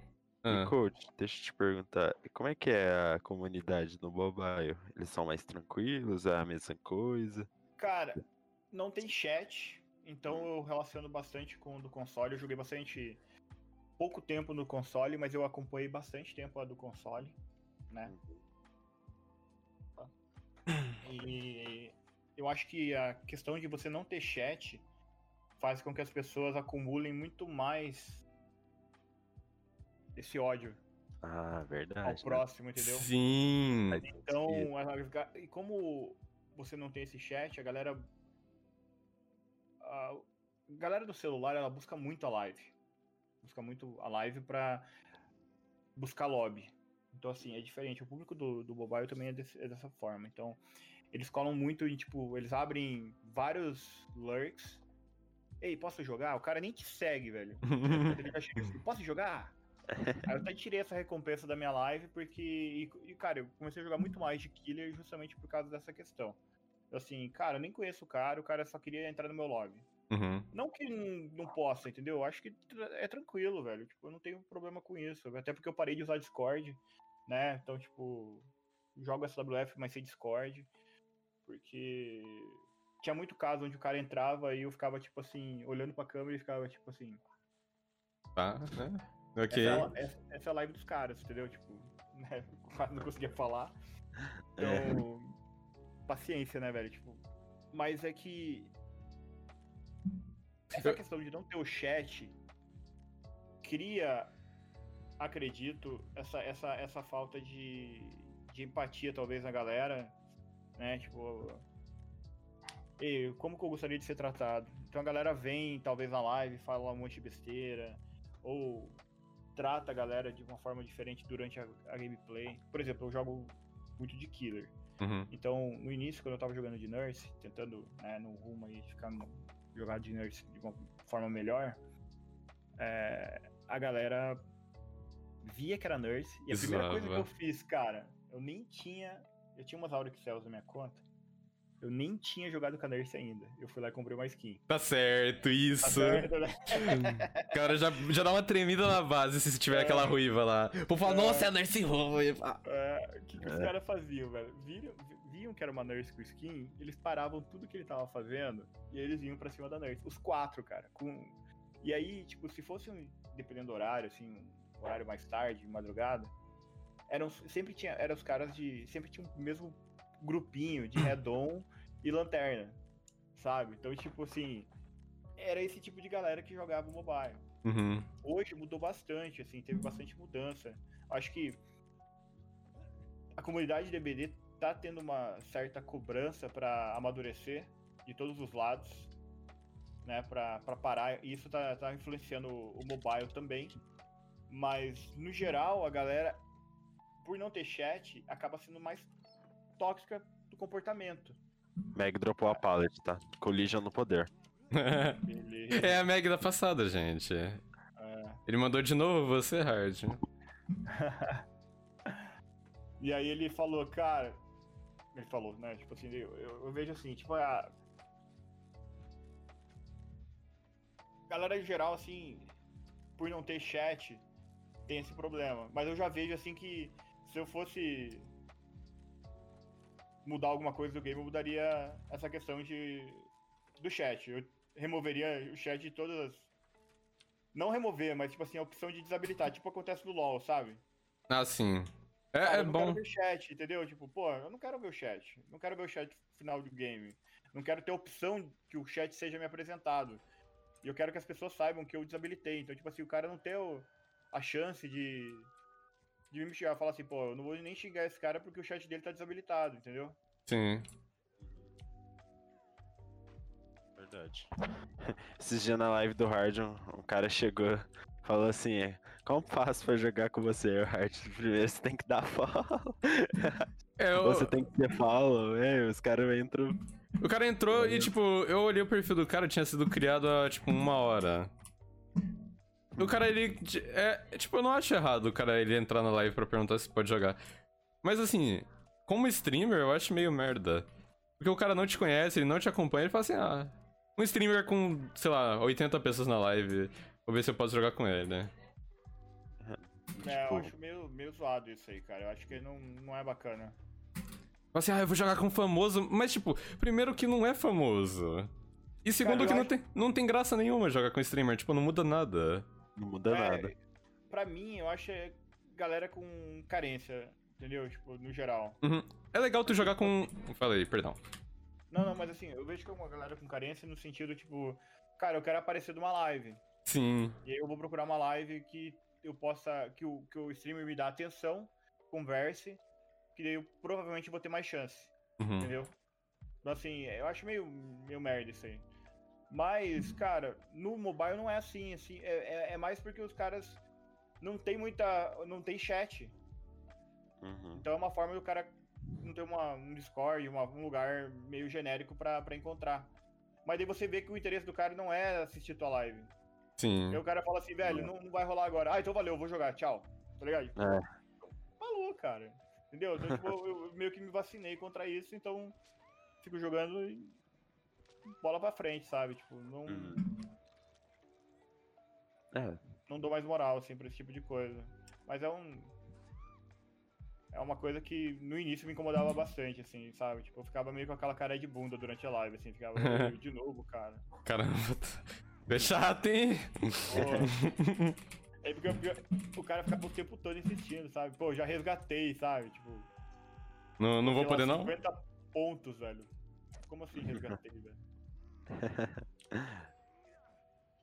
Ah. E coach, deixa eu te perguntar, como é que é a comunidade no mobile? Eles são mais tranquilos, é a mesma coisa? Cara, não tem chat, então eu relaciono bastante com o do console. Eu joguei bastante. pouco tempo no console, mas eu acompanhei bastante tempo a do console, né? E eu acho que a questão de você não ter chat faz com que as pessoas acumulem muito mais esse ódio Ah, ao verdade. né? próximo, entendeu? Sim. Então, e como você não tem esse chat, a galera. A galera do celular, ela busca muito a live. Busca muito a live pra buscar lobby. Então, assim, é diferente. O público do, do mobile também é, desse- é dessa forma. Então, eles colam muito em, tipo, eles abrem vários lurks. Ei, posso jogar? O cara nem te segue, velho. Ele já chega assim, posso jogar? Eu até tirei essa recompensa da minha live, porque. E, cara, eu comecei a jogar muito mais de killer justamente por causa dessa questão. Eu, assim, cara, eu nem conheço o cara, o cara só queria entrar no meu lobby. Uhum. Não que não, possa, entendeu? Eu acho que é tranquilo, velho. Tipo, eu não tenho problema com isso. Até porque eu parei de usar Discord, né? Então, tipo, jogo SWF, mas sem Discord. Porque tinha muito caso onde o cara entrava e eu ficava, tipo assim, olhando pra câmera e ficava, tipo assim, Tá, né? Ok. essa, é a- essa- essa é a live dos caras, entendeu? Tipo, né? Quase não conseguia falar. Então, paciência, né, velho? Tipo, mas é que essa Eu- questão de não ter o chat cria, acredito, essa, essa, essa falta de, de empatia, talvez, na galera, né? Tipo, Ei, como que eu gostaria de ser tratado? Então a galera vem, talvez, na live, fala um monte de besteira, ou trata a galera de uma forma diferente durante a, a gameplay. Por exemplo, eu jogo muito de killer. Uhum. Então, no início, quando eu tava jogando de nurse, tentando, né, no rumo aí, ficar no, jogar de nurse de uma forma melhor, é, a galera via que era nurse. E a primeira coisa que eu fiz, cara, eu nem tinha. Eu tinha umas Auric Cells na minha conta. Eu nem tinha jogado com a nurse ainda. Eu fui lá e comprei uma skin. Tá certo, Tá isso. certo, né? Cara, já, já dá uma tremida na base se tiver É. aquela ruiva lá. Vou falar, É. nossa, é a Nurse Ruiva. É, o que, que os caras faziam, velho? Viram, vi- viam que era uma nurse com skin, eles paravam tudo que ele tava fazendo e eles iam pra cima da nurse. Os quatro, cara. Com... E aí, tipo, se fosse um. Dependendo do horário, assim, um horário mais tarde, madrugada, eram, sempre tinha. Eram os caras de. Sempre tinha o mesmo grupinho de redom e lanterna. Sabe? Então, tipo assim. Era esse tipo de galera que jogava o mobile Uhum. hoje mudou bastante, assim, teve bastante mudança. Acho que a comunidade DBD tá tendo uma certa cobrança para amadurecer de todos os lados, né, para parar. E isso tá, tá influenciando o o mobile também. Mas no geral, a galera por não ter chat acaba sendo mais tóxica do comportamento. Meg dropou a pallet, tá? Collision no poder. É a Meg da passada, gente. é, Ele mandou de novo você, Hard. E aí ele falou, cara. Ele falou, né? Tipo assim, eu, eu, eu vejo assim, tipo, a. Galera em geral, assim, por não ter chat, tem esse problema. Mas eu já vejo assim que se eu fosse mudar alguma coisa do game, eu mudaria essa questão de do chat. Eu removeria o chat de todas as. Não remover, mas tipo assim, a opção de desabilitar, tipo acontece no LoL, sabe? Ah, sim. É, é eu não bom. quero ver chat, entendeu? Tipo, pô, eu não quero ver o chat. Não quero ver o chat final do game. Não quero ter opção que o chat seja me apresentado. E eu quero que as pessoas saibam que eu desabilitei. Então, tipo assim, o cara não ter o- a chance de. de me xingar. Falar assim, pô, eu não vou nem xingar esse cara porque o chat dele tá desabilitado, entendeu? Sim. Verdade. Esses dias na live do Hard, um, um cara chegou, falou assim, como faço pra jogar com você, Hard? Primeiro você tem que dar follow. É, o, Você tem que ter follow, é, os caras entram. o cara entrou e, tipo, eu olhei o perfil do cara, tinha sido criado há, tipo, uma hora. O cara, ele. É, tipo, eu não acho errado o cara ele entrar na live pra perguntar se pode jogar. Mas assim, como streamer, eu acho meio merda. Porque o cara não te conhece, ele não te acompanha, ele fala assim, ah. Um streamer com, sei lá, 80 pessoas na live. Vou ver se eu posso jogar com ele, né? É, Tipo- eu acho meio, meio zoado isso aí, cara. Eu acho que não, não é bacana. Fala assim, ah, eu vou jogar com famoso. Mas, tipo, primeiro que não é famoso. E segundo eu que não, acho- tem, não tem graça nenhuma jogar com streamer. Tipo, não muda nada. Não muda É, nada. Pra mim, eu acho é galera com carência, entendeu? Tipo, no geral. É legal tu jogar com. Falei, perdão. Não, não, mas assim, eu vejo que é uma galera com carência no sentido, tipo, cara, eu quero aparecer numa live. Sim. E aí eu vou procurar uma live que eu possa. que o, que o streamer me dá atenção, converse, que daí eu provavelmente vou ter mais chance. Uhum. Entendeu? Então, assim, eu acho meio, meio merda isso aí. Mas, cara, no mobile não é assim, assim, é, é, é mais porque os caras não tem muita. não tem chat. Uhum. Então é uma forma do cara não ter uma, um Discord, uma- um lugar meio genérico pra, pra encontrar. Mas daí você vê que o interesse do cara não é assistir tua live. Sim. Aí o cara fala assim, velho, não, não vai rolar agora. Ah, então valeu, vou jogar, tchau. Tá ligado? É. Falou, cara. Entendeu? Então, tipo, eu, eu meio que me vacinei contra isso, então fico jogando e bola pra frente, sabe? Tipo, não, Uhum. É, não dou mais moral, assim, pra esse tipo de coisa. Mas é um. É uma coisa que no início me incomodava bastante, assim, sabe? Tipo, eu ficava meio com aquela cara de bunda durante a live, assim, ficava "Ih, de novo, cara. Caramba. É chato, hein? Pô. Aí porque o- o cara fica o tempo todo insistindo, sabe? Pô, já resgatei, sabe? Tipo, Não, não vou poder, não? 50 pontos, velho. Como assim resgatei, velho?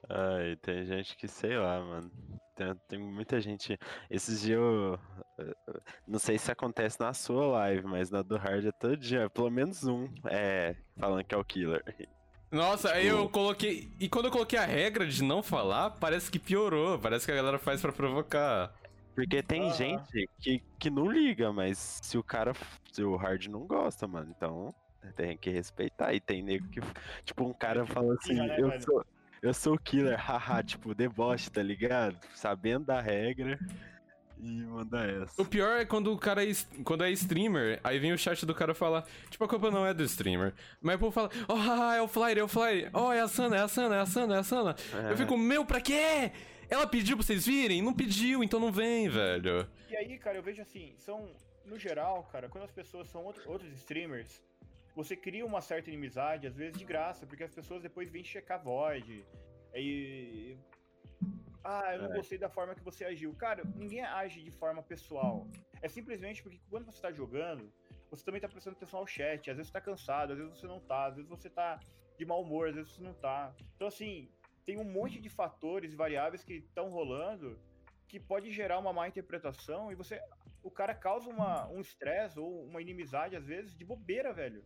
Ai, tem gente que sei lá, mano. Tem, tem muita gente. Esses dias eu. eu- Não sei se acontece na sua live, mas na do Hard é todo dia. Pelo menos um é falando que é o killer. Nossa, aí eu Tipo- coloquei. E quando eu coloquei a regra de não falar, parece que piorou. Parece que a galera faz pra provocar. Porque tem Aham. gente que, que não liga, mas se o cara. Se o Hard não gosta, mano, então tem que respeitar. E tem nego que. Tipo, um cara fala assim: né, eu sou. Eu sou o killer, haha, tipo, deboche, tá ligado? Sabendo da regra e manda essa. O pior é quando o cara é, quando é streamer, aí vem o chat do cara falar, tipo, a culpa não é do streamer. Mas o povo fala, oh, haha, é o Flyer, é o Flyer. Oh, é a Sana, é a Sana, é a Sana, é a Sana. É. Eu fico, meu, pra quê? Ela pediu pra vocês virem? Não pediu, então não vem, velho. E aí, cara, eu vejo assim, são. No geral, cara, quando as pessoas são outro- outros streamers, você cria uma certa inimizade, às vezes de graça, porque as pessoas depois vêm checar void. Aí. Ah, eu não É. gostei da forma que você agiu. Cara, ninguém age de forma pessoal. É simplesmente porque quando você tá jogando, você também tá prestando atenção ao chat. Às vezes você tá cansado, às vezes você não tá, às vezes você tá de mau humor, às vezes você não tá. Então, assim, tem um monte de fatores, variáveis que estão rolando que pode gerar uma má interpretação e você. O cara causa uma, um estresse ou uma inimizade, às vezes, de bobeira, velho.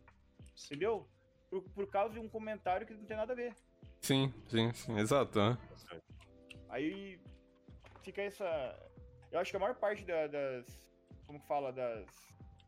Entendeu? Por, por causa de um comentário que não tem nada a ver. Sim, sim, sim, exato. né? Aí fica essa. Eu acho que a maior parte da- das. Como que fala? Das.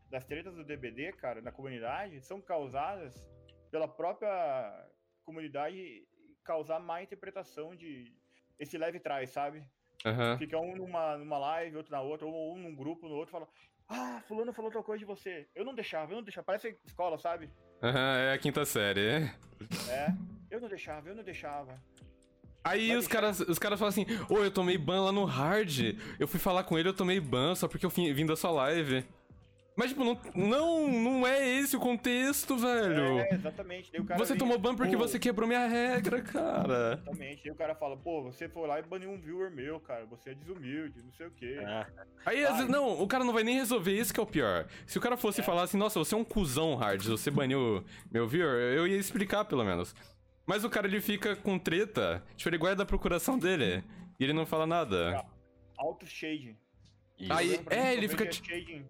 Das tretas do DBD, cara, na comunidade, são causadas pela própria comunidade causar má interpretação de. Esse leve trás, sabe? Aham. Fica um numa, numa live, outro na outra, ou um num grupo, no outro, fala. Ah, fulano falou tal coisa de você. Eu não deixava, eu não deixava. Parece escola, sabe? Aham, é a quinta série. É. Eu não deixava, eu não deixava. Aí Vai os deixar- caras, os caras falam assim, ô, eu tomei ban lá no hard. Eu fui falar com ele, eu tomei ban só porque eu vim, vim da sua live. Mas, tipo, não, não, não é esse o contexto, velho. É, exatamente. Daí o cara você vem, tomou ban porque "Pô, você quebrou minha regra, cara. Exatamente. Aí o cara fala, pô, você foi lá e baniu um viewer meu, cara. Você é desumilde, não sei o quê. Ah, Aí, às Ai. vezes, não, o cara não vai nem resolver, isso que é o pior. Se o cara fosse É. falar assim, nossa, você é um cuzão, Hard, você baniu meu viewer, eu ia explicar, pelo menos. Mas o cara, ele fica com treta, tipo, ele guarda a procuração dele, e ele não fala nada. Auto shading. isso. Aí- é, ele fica te... shading.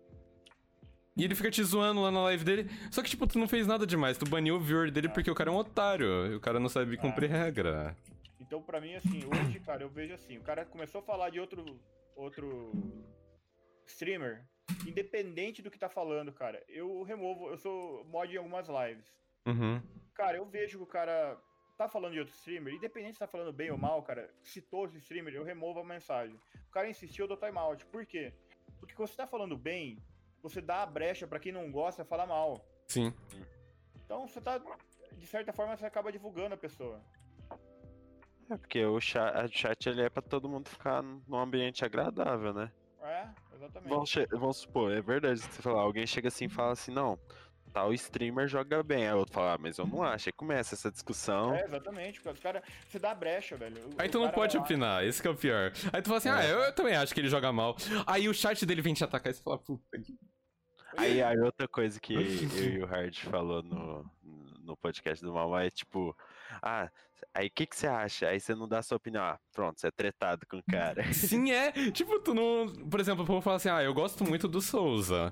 E ele fica te zoando lá na live dele. Só que, tipo, tu não fez nada demais. Tu baniu o viewer dele porque o cara é um otário. E o cara não sabe cumprir regra. Então, pra mim, assim, hoje, cara, eu vejo assim, o cara começou a falar de outro, outro streamer, independente do que tá falando, cara, eu removo, eu sou mod em algumas lives. Uhum. Cara, eu vejo que o cara tá falando de outro streamer, independente se tá falando bem ou mal, cara, citou esse streamer, eu removo a mensagem. O cara insistiu, eu dou timeout. Por quê? Porque quando você tá falando bem, você dá a brecha pra quem não gosta falar mal. Sim. Então você tá, de certa forma, você acaba divulgando a pessoa. É porque o chat, o chat ele é pra todo mundo ficar num ambiente agradável, né? exatamente. Vamos, vamos supor, é verdade que você falar. Alguém chega assim e fala assim, não, tal streamer joga bem. Aí o outro fala, ah, mas eu não acho. Aí começa essa discussão. É, exatamente, cara. Os caras. Você dá brecha, velho. O- Aí o tu não cara pode lá- opinar, esse que é o pior. Aí tu fala assim, ah, eu, eu também acho que ele joga mal. Aí o chat dele vem te atacar e você fala, puta que. Aí, aí outra coisa que eu e o Hard falou no, no podcast do Mal é tipo, ah, aí o que, que você acha? Aí você não dá sua opinião. Ah, pronto, você é tretado com o cara. Sim, é. Tipo, tu não. Por exemplo, o povo fala assim, ah, eu gosto muito do Souza.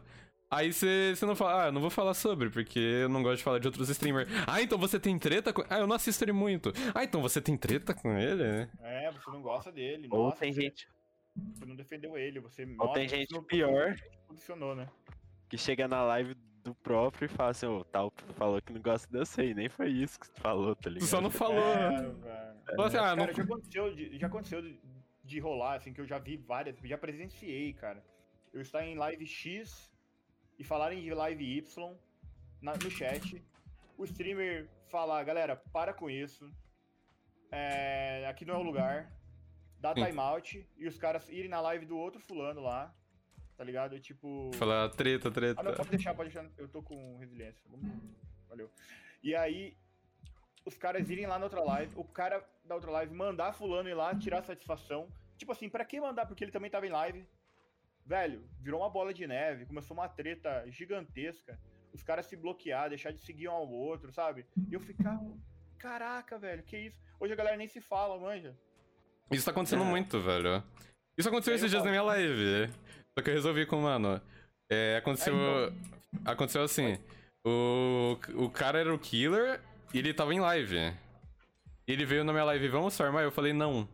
Aí você não fala, ah, eu não vou falar sobre, porque eu não gosto de falar de outros streamers. Ah, então você tem treta com. Ah, eu não assisto ele muito. Ah, então você tem treta com ele? É, você não gosta dele. Ou nossa, tem você- gente, Você não defendeu ele. Você, ou nossa, tem gente não- pior Posicionou, né? que chega na live do próprio e fala assim, ô, tal falou que não gosta de você. E nem foi isso que tu falou, tá Tu ligado? só não falou. É, né? assim, ah, não. Cara, já aconteceu, de, já aconteceu de, de rolar, assim, que eu já vi várias, já presenciei, cara. Eu estar em live X e falarem de live Y na- no chat. O streamer falar, galera, para com isso. É, aqui não é o lugar. Dá timeout e os caras irem na live do outro fulano lá. Tá ligado? Tipo. Falar treta, treta. Ah, não, pode deixar, pode deixar. Eu tô com resiliência. Valeu. E aí, os caras irem lá na outra live, o cara da outra live mandar fulano ir lá tirar satisfação. Tipo assim, pra que mandar? Porque ele também tava em live. Velho, virou uma bola de neve, começou uma treta gigantesca. Os caras se bloquear, deixar de seguir um ao outro, sabe? E eu ficava, caraca, velho, que isso? Hoje a galera nem se fala, manja. Isso tá acontecendo É. muito, velho. Isso aconteceu esses dias na minha live. Só que eu resolvi com, mano. É, aconteceu. É, Aconteceu assim. O, o cara era o killer e ele tava em live. E ele veio na minha live, vamos farmar? Eu falei, não.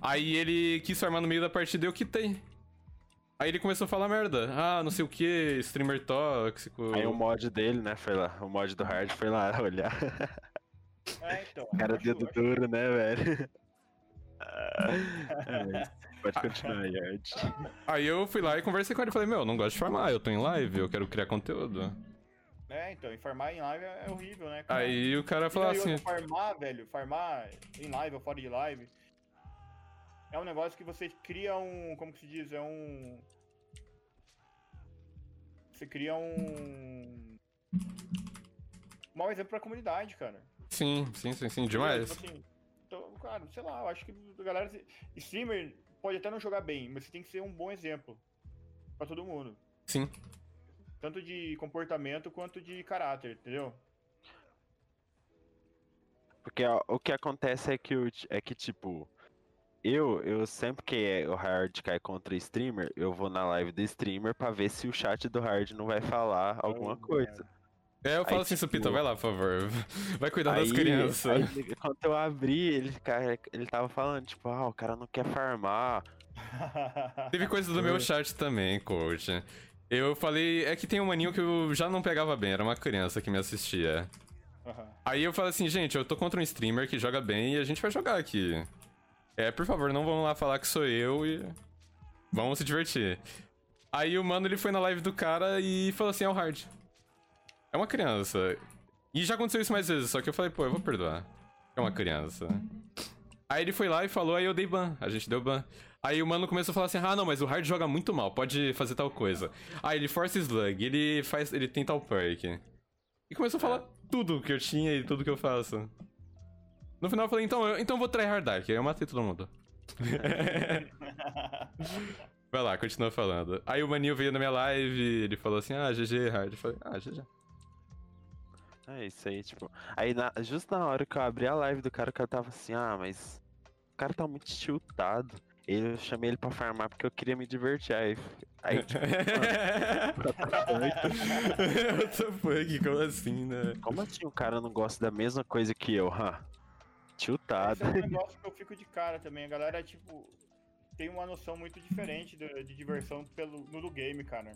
Aí ele quis farmar no meio da partida e eu quitei. Aí ele começou a falar merda. Ah, não sei o que, streamer tóxico. Aí o mod dele, né, foi lá, o mod do Hard foi lá olhar. É, então. Cara, acho- dedo acho- duro, né, velho? É, pode continuar, Yard. Aí eu fui lá e conversei com ele e falei, meu, não gosto de farmar, eu tô em live, eu quero criar conteúdo. É, então, e farmar em live é horrível, né? cara? Aí o cara falou não, assim. farmar, velho, farmar em live ou fora de live é um negócio que você cria um. Como que se diz? É um. Você cria um. Um mau exemplo pra comunidade, cara. Sim, sim, sim, sim, demais. Tipo assim, então, cara, sei lá, eu acho que a galera. Streamer pode até não jogar bem, mas você tem que ser um bom exemplo pra todo mundo. Sim. Tanto de comportamento quanto de caráter, entendeu? Porque ó, o que acontece é que, o, é que tipo, eu, eu sempre que é o hard cai contra streamer, eu vou na live do streamer pra ver se o chat do hard não vai falar alguma coisa. É, eu falo Aí, assim, tipo, Supita, vai lá, por favor. Vai cuidar das Aí- crianças. aí, quando eu abri, ele, cara, ele tava falando, tipo, ah, o cara não quer farmar. Teve coisa do meu chat também, coach. Eu falei, é que tem um maninho que eu já não pegava bem, era uma criança que me assistia. Aham. Aí eu falei assim, gente, eu tô contra um streamer que joga bem e a gente vai jogar aqui. É, por favor, não vamos lá falar que sou eu e. Vamos se divertir. Aí o mano ele foi na live do cara e falou assim: é o hard. É uma criança. E já aconteceu isso mais vezes, só que eu falei, pô, eu vou perdoar. É uma criança. Aí ele foi lá e falou, aí eu dei ban. A gente deu ban. Aí o mano começou a falar assim: ah, não, mas o hard joga muito mal, pode fazer tal coisa. Aí ele force slug, ele faz. ele tem tal perk. E começou a falar tudo que eu tinha e tudo que eu faço. No final eu falei, então, eu, então eu vou tryhard dark. Aí eu matei todo mundo. Vai lá, continua falando. Aí o maninho veio na minha live, ele falou assim, ah, GG, hard. Eu falei, ah, GG. É isso aí, tipo. Aí, na, justo na hora que eu abri a live do cara, o cara tava assim, ah, mas o cara tá muito tiltado. Ele, eu chamei ele pra farmar porque eu queria me divertir. Aí, aí tipo, What the fuck, como assim, né? como assim o cara não gosta da mesma coisa que eu, ha? Tiltado. Esse é um negócio que eu fico de cara também. A galera, tipo, tem uma noção muito diferente de, de diversão pelo, no do game, cara.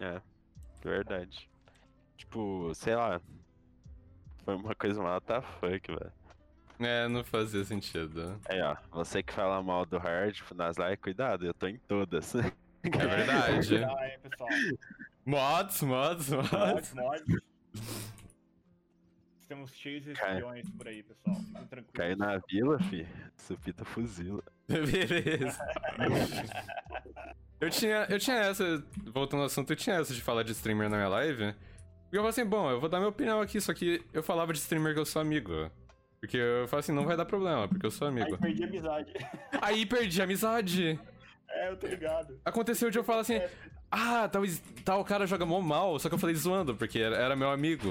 É, verdade. Tipo, sei lá. Foi uma coisa mal tá fuck, velho. É, não fazia sentido. Aí, ó, você que fala mal do hard tipo, nas lives, cuidado, eu tô em todas. É verdade. Ah, é, pessoal. Mods, mods, mods. Mods, mods. Temos cheios de Cai- espiões por aí, pessoal. Fiquem tranquilos. Caiu na vila, fi. Supita fuzila. Beleza. eu tinha, eu tinha essa, voltando ao assunto, eu tinha essa de falar de streamer na minha live. Porque eu falei assim, bom, eu vou dar minha opinião aqui, só que eu falava de streamer que eu sou amigo. Porque eu falo assim, não vai dar problema, porque eu sou amigo. Aí perdi a amizade. Aí perdi a amizade. É, eu tô ligado. Aconteceu de eu falar assim, É, ah, tal, tal cara joga mó mal, só que eu falei zoando, porque era, era meu amigo.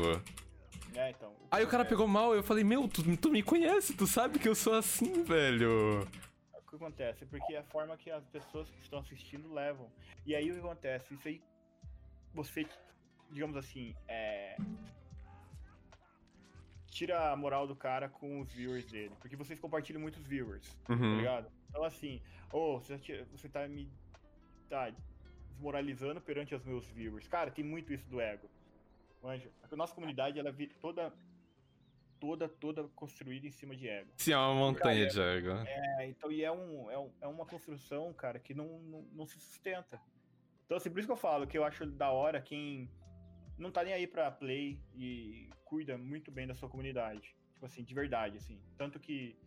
É, então. Aí o cara é, pegou mal, eu falei, meu, tu, tu me conhece, tu sabe que eu sou assim, velho. O que acontece? Porque é a forma que as pessoas que estão assistindo levam. E aí o que acontece? Isso aí. Você, digamos assim, é. Tira a moral do cara com os viewers dele. Porque vocês compartilham muitos viewers, tá Uhum. ligado? Então assim, ô, você, ti- você tá me. tá desmoralizando perante os meus viewers. Cara, tem muito isso do ego. Manja. A nossa comunidade, ela é toda. Toda, toda construída em cima de ego. Sim, é uma montanha de ego. É, então, e é, um, é, um, é uma construção, cara, que não, não, não se sustenta. Então, assim, por isso que eu falo que eu acho da hora quem não tá nem aí pra play e cuida muito bem da sua comunidade. Tipo assim, de verdade, assim. Tanto que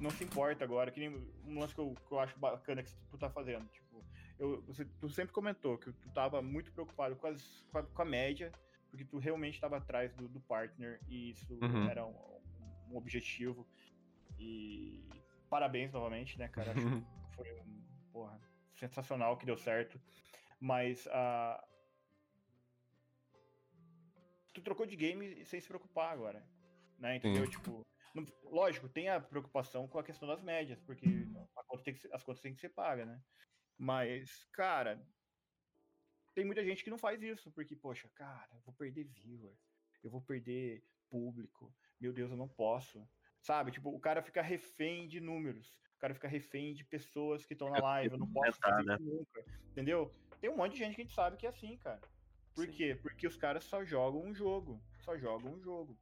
não se importa agora, que nem um lance que eu, que eu acho bacana que tu tá fazendo. Tipo, eu, você, tu sempre comentou que tu tava muito preocupado com, as, com, a, com a média, porque tu realmente estava atrás do, do partner e isso Uhum. era um, um objetivo. E parabéns novamente, né, cara? Acho que foi um, porra, sensacional que deu certo. Mas a. Tu trocou de game sem se preocupar agora. Né? Entendeu? Sim. Tipo. não- lógico, tem a preocupação com a questão das médias, porque a conta ser- as contas têm que ser pagas, né? Mas, cara, tem muita gente que não faz isso, porque, poxa, cara, eu vou perder viewer, eu vou perder público, meu Deus, eu não posso. Sabe? Tipo, o cara fica refém de números, o cara fica refém de pessoas que estão na live, eu não posso fazer né? isso nunca. Entendeu? Tem um monte de gente que a gente sabe que é assim, cara. Por Sim. quê? Porque os caras só jogam um jogo. Só jogam um jogo.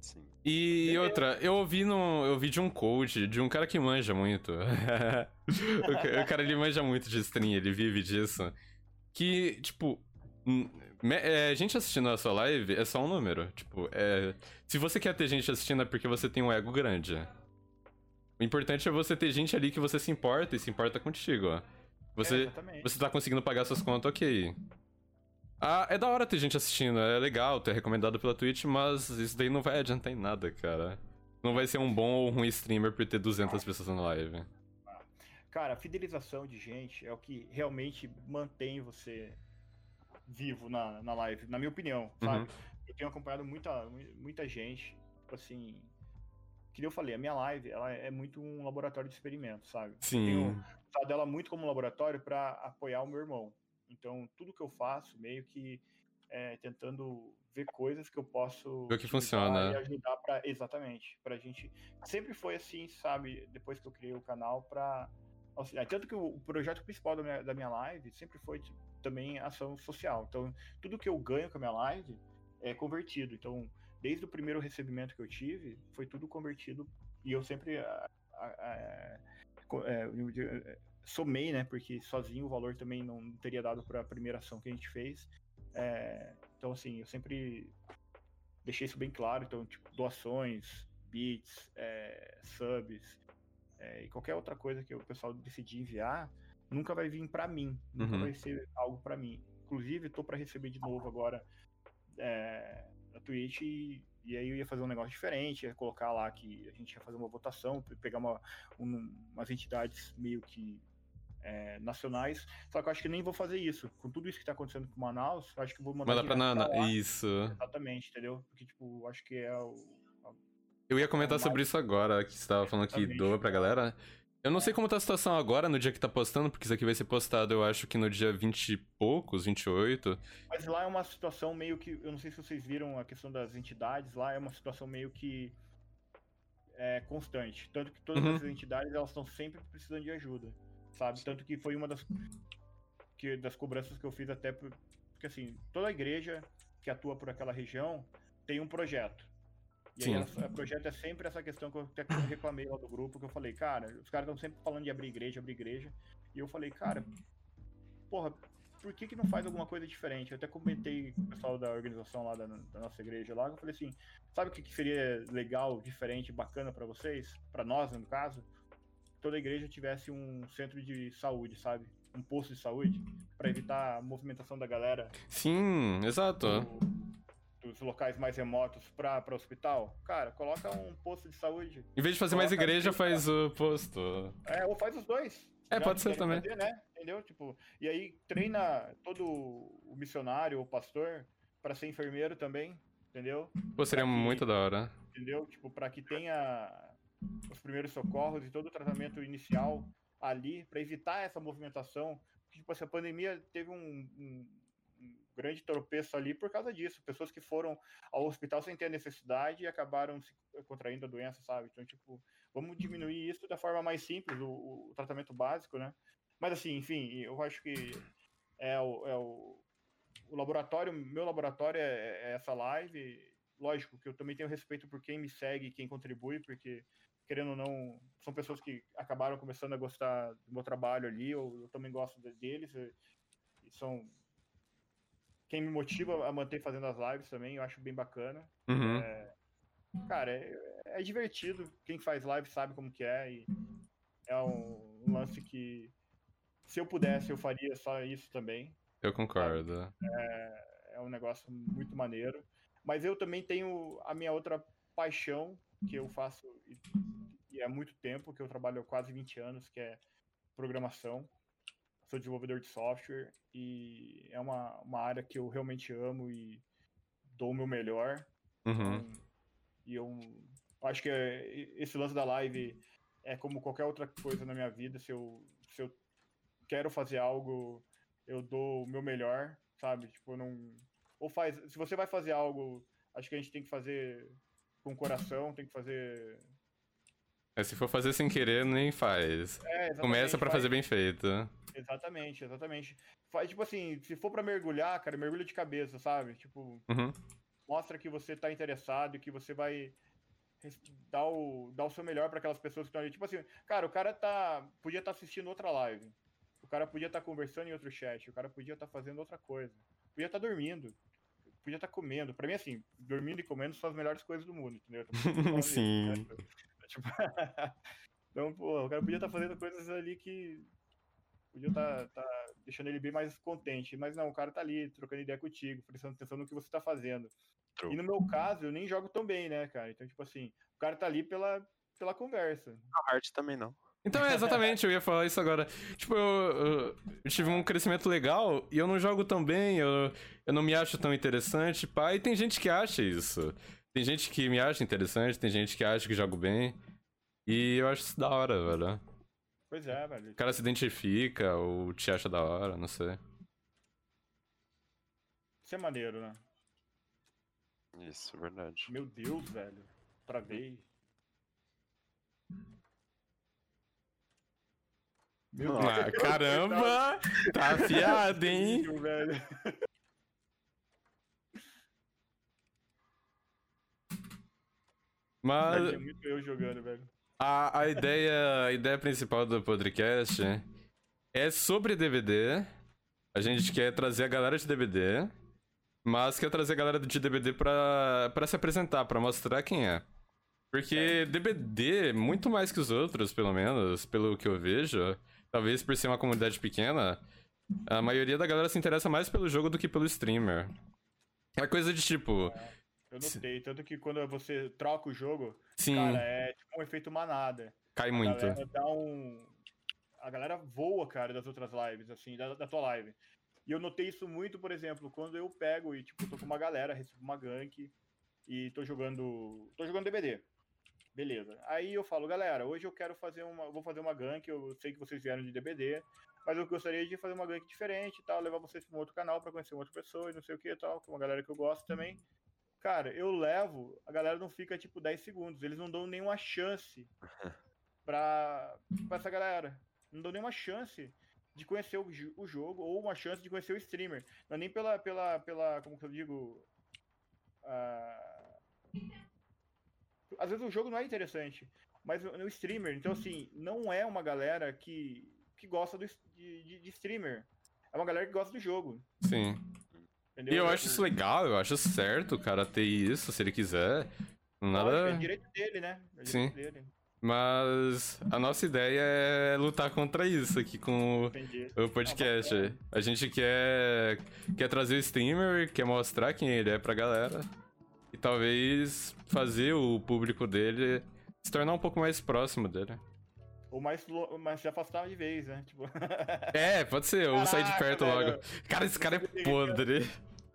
Sim. E Entendeu? outra, eu ouvi no. Eu ouvi de um coach, de um cara que manja muito. o cara ele manja muito de stream, ele vive disso. Que, tipo. hum, é, gente assistindo a sua live é só um número. Tipo, é, se você quer ter gente assistindo é porque você tem um ego grande. O importante é você ter gente ali que você se importa e se importa contigo. ó. É, Você, exatamente. você tá conseguindo pagar suas contas, ok. Ah, é da hora ter gente assistindo, é legal ter recomendado pela Twitch, mas isso daí não vai adiantar em nada, cara. Não vai ser um bom ou ruim streamer por ter 200 pessoas na live. Cara, a fidelização de gente é o que realmente mantém você vivo na, na live, na minha opinião, sabe? Uhum. Eu tenho acompanhado muita, muita gente, tipo assim. Que eu falei, a minha live ela é muito um laboratório de experimento, sabe? Sim. Tenho usado ela muito como laboratório para apoiar o meu irmão. Então, tudo que eu faço, meio que é, tentando ver coisas que eu posso Ver o que funciona. e ajudar para exatamente, pra gente. Sempre foi assim, sabe, depois que eu criei o canal para auxiliar. Tanto que o, projeto principal da minha, da minha live sempre foi tipo, também ação social. Então, tudo que eu ganho com a minha live é convertido. Então, desde o primeiro recebimento que eu tive, foi tudo convertido e eu sempre a- a- a- é, eu- somei, né? Porque sozinho o valor também não teria dado para a primeira ação que a gente fez. É, então, assim, eu sempre deixei isso bem claro. Então, tipo, doações, bits, é, subs é, e qualquer outra coisa que o pessoal decidir enviar, nunca vai vir para mim. Nunca Uhum. vai ser algo para mim. Inclusive, tô para receber de novo agora é, na Twitch e, e aí eu ia fazer um negócio diferente, ia colocar lá que a gente ia fazer uma votação, pe- pegar uma, um- umas entidades meio que é, nacionais, só que eu acho que nem vou fazer isso. Com tudo isso que tá acontecendo com Manaus, eu acho que vou mandar Manda pra Nana. lá. Isso. Exatamente, entendeu? Porque, tipo, acho que é o. Eu ia comentar Mas- sobre isso agora, que você tava falando que doa pra galera. Eu não sei como tá a situação agora, no dia que tá postando, porque isso aqui vai ser postado, eu acho que no dia 20 e poucos, 28. Mas lá é uma situação meio que. Eu não sei se vocês viram a questão das entidades, lá é uma situação meio que. É constante. Tanto que todas Uhum. essas entidades elas estão sempre precisando de ajuda. Sabe? Tanto que foi uma das. Que, das cobranças que eu fiz até. por- Porque assim, toda igreja que atua por aquela região tem um projeto. E Sim. aí o projeto é sempre essa questão que eu até reclamei lá do grupo, que eu falei, cara, os caras estão sempre falando de abrir igreja, abrir igreja. E eu falei, cara, porra, por que, que não faz alguma coisa diferente? Eu até comentei com o pessoal da organização lá da, da nossa igreja lá, eu falei assim, sabe o que, que seria legal, diferente, bacana para vocês? para nós, no caso? Toda igreja tivesse um centro de saúde, sabe? Um posto de saúde, para evitar a movimentação da galera. Sim, exato. Dos locais mais remotos para o hospital. Cara, coloca um posto de saúde. Em vez de fazer mais igreja, faz o posto. É, ou faz os dois. É, pode ser também. Fazer, né? Entendeu? Tipo, e aí treina todo o missionário ou pastor para ser enfermeiro também, entendeu? Pô, seria que, muito da hora. Entendeu? Tipo, para que tenha os primeiros socorros e todo o tratamento inicial ali para evitar essa movimentação. Tipo, essa pandemia teve um, um, grande tropeço ali por causa disso. Pessoas que foram ao hospital sem ter necessidade e acabaram se contraindo a doença, sabe? Então, tipo, vamos diminuir isso da forma mais simples, o, o tratamento básico, né? Mas assim, enfim, eu acho que é o, é o, o laboratório, meu laboratório é, é, essa live. Lógico que eu também tenho respeito por quem me segue, quem contribui, porque querendo ou não, são pessoas que acabaram começando a gostar do meu trabalho ali, eu, eu também gosto deles, e são quem me motiva a manter fazendo as lives também, eu acho bem bacana. Uhum. É, cara, é, é, divertido, quem faz live sabe como que é, e é um, um, lance que se eu pudesse eu faria só isso também. Eu concordo. É, é um negócio muito maneiro. Mas eu também tenho a minha outra paixão, que eu faço e há muito tempo, que eu trabalho há quase 20 anos, que é programação. Sou desenvolvedor de software e é uma, uma área que eu realmente amo e dou o meu melhor. Uhum. Então, e eu acho que esse lance da live é como qualquer outra coisa na minha vida. Se eu, se eu quero fazer algo, eu dou o meu melhor, sabe? Tipo, não. Ou faz. Se você vai fazer algo, acho que a gente tem que fazer com coração, tem que fazer. É, se for fazer sem querer, nem faz. É, Começa para fazer bem feito. Exatamente, exatamente. Faz, tipo assim, se for para mergulhar, cara, mergulha de cabeça, sabe? Tipo, uhum. mostra que você tá interessado e que você vai dar o, dar o seu melhor para aquelas pessoas que estão ali. Tipo assim, cara, o cara tá. Podia estar tá assistindo outra live. O cara podia estar tá conversando em outro chat. O cara podia estar tá fazendo outra coisa. Podia estar tá dormindo podia estar tá comendo. Pra mim, assim, dormindo e comendo são as melhores coisas do mundo, entendeu? Sim. Isso, né? tipo... então, pô, o cara podia estar tá fazendo coisas ali que podia estar tá, tá deixando ele bem mais contente. Mas não, o cara tá ali, trocando ideia contigo, prestando atenção no que você tá fazendo. True. E no meu caso, eu nem jogo tão bem, né, cara? Então, tipo assim, o cara tá ali pela, pela conversa. A arte também não. Então, é, exatamente, eu ia falar isso agora. Tipo, eu, eu, eu, tive um crescimento legal e eu não jogo tão bem, eu, eu não me acho tão interessante, pá. E tem gente que acha isso. Tem gente que me acha interessante, tem gente que acha que jogo bem. E eu acho isso da hora, velho. Pois é, velho. O cara se identifica ou te acha da hora, não sei. Isso é maneiro, né? Isso, verdade. Meu Deus, velho. Travei. Meu Deus. Ah, caramba! tá afiado, hein? Mas. É muito eu jogando, velho. A, a, ideia, a ideia principal do podcast é sobre DVD. A gente quer trazer a galera de DVD, mas quer trazer a galera de DVD pra, pra se apresentar, pra mostrar quem é. Porque. DVD, muito mais que os outros, pelo menos, pelo que eu vejo, talvez por ser uma comunidade pequena, a maioria da galera se interessa mais pelo jogo do que pelo streamer. É coisa de tipo. Eu notei, tanto que quando você troca o jogo, Sim. cara, é tipo um efeito manada. Cai a muito. Galera dá um... A galera voa, cara, das outras lives, assim, da, da tua live. E eu notei isso muito, por exemplo, quando eu pego e, tipo, tô com uma galera, recebo uma gank e tô jogando. tô jogando DBD. Beleza. Aí eu falo, galera, hoje eu quero fazer uma. Vou fazer uma gank, eu sei que vocês vieram de DBD, mas eu gostaria de fazer uma gank diferente e tal, levar vocês para um outro canal para conhecer uma outra pessoa e não sei o que e tal, que é uma galera que eu gosto também. Cara, eu levo, a galera não fica tipo 10 segundos, eles não dão nenhuma chance pra, pra essa galera. Não dão nenhuma chance de conhecer o, o jogo ou uma chance de conhecer o streamer. Não é nem pela, pela, pela como que eu digo. Uh, às vezes o jogo não é interessante, mas no streamer, então assim, não é uma galera que, que gosta do, de, de, de streamer. é uma galera que gosta do jogo. Sim. Entendeu? E eu acho isso legal, eu acho certo o cara ter isso, se ele quiser. Lógico, Nada. É direito dele, né? É Sim. direito dele. Mas a nossa ideia é lutar contra isso aqui com Entendi. o podcast. A gente quer, quer trazer o streamer, quer mostrar quem ele é pra galera. E talvez fazer o público dele se tornar um pouco mais próximo dele. Ou mais, mais se afastar de vez, né? Tipo, É, pode ser, ou sair de perto velho. logo. Cara, esse cara é podre.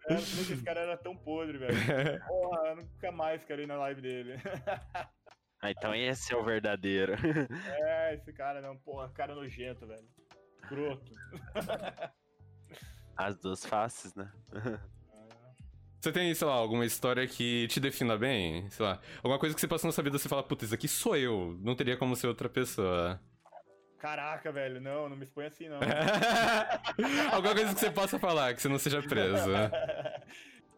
que esse cara era tão podre, velho. Porra, eu nunca mais quero ir na live dele. Ah, então esse é o verdadeiro. É, esse cara não, porra, cara nojento, velho. Croto. As duas faces, né? Você tem, sei lá, alguma história que te defina bem? Sei lá, alguma coisa que você passou na sua vida e você fala, putz, isso aqui sou eu, não teria como ser outra pessoa. Caraca, velho, não, não me expõe assim, não. alguma coisa que você possa falar, que você não seja preso.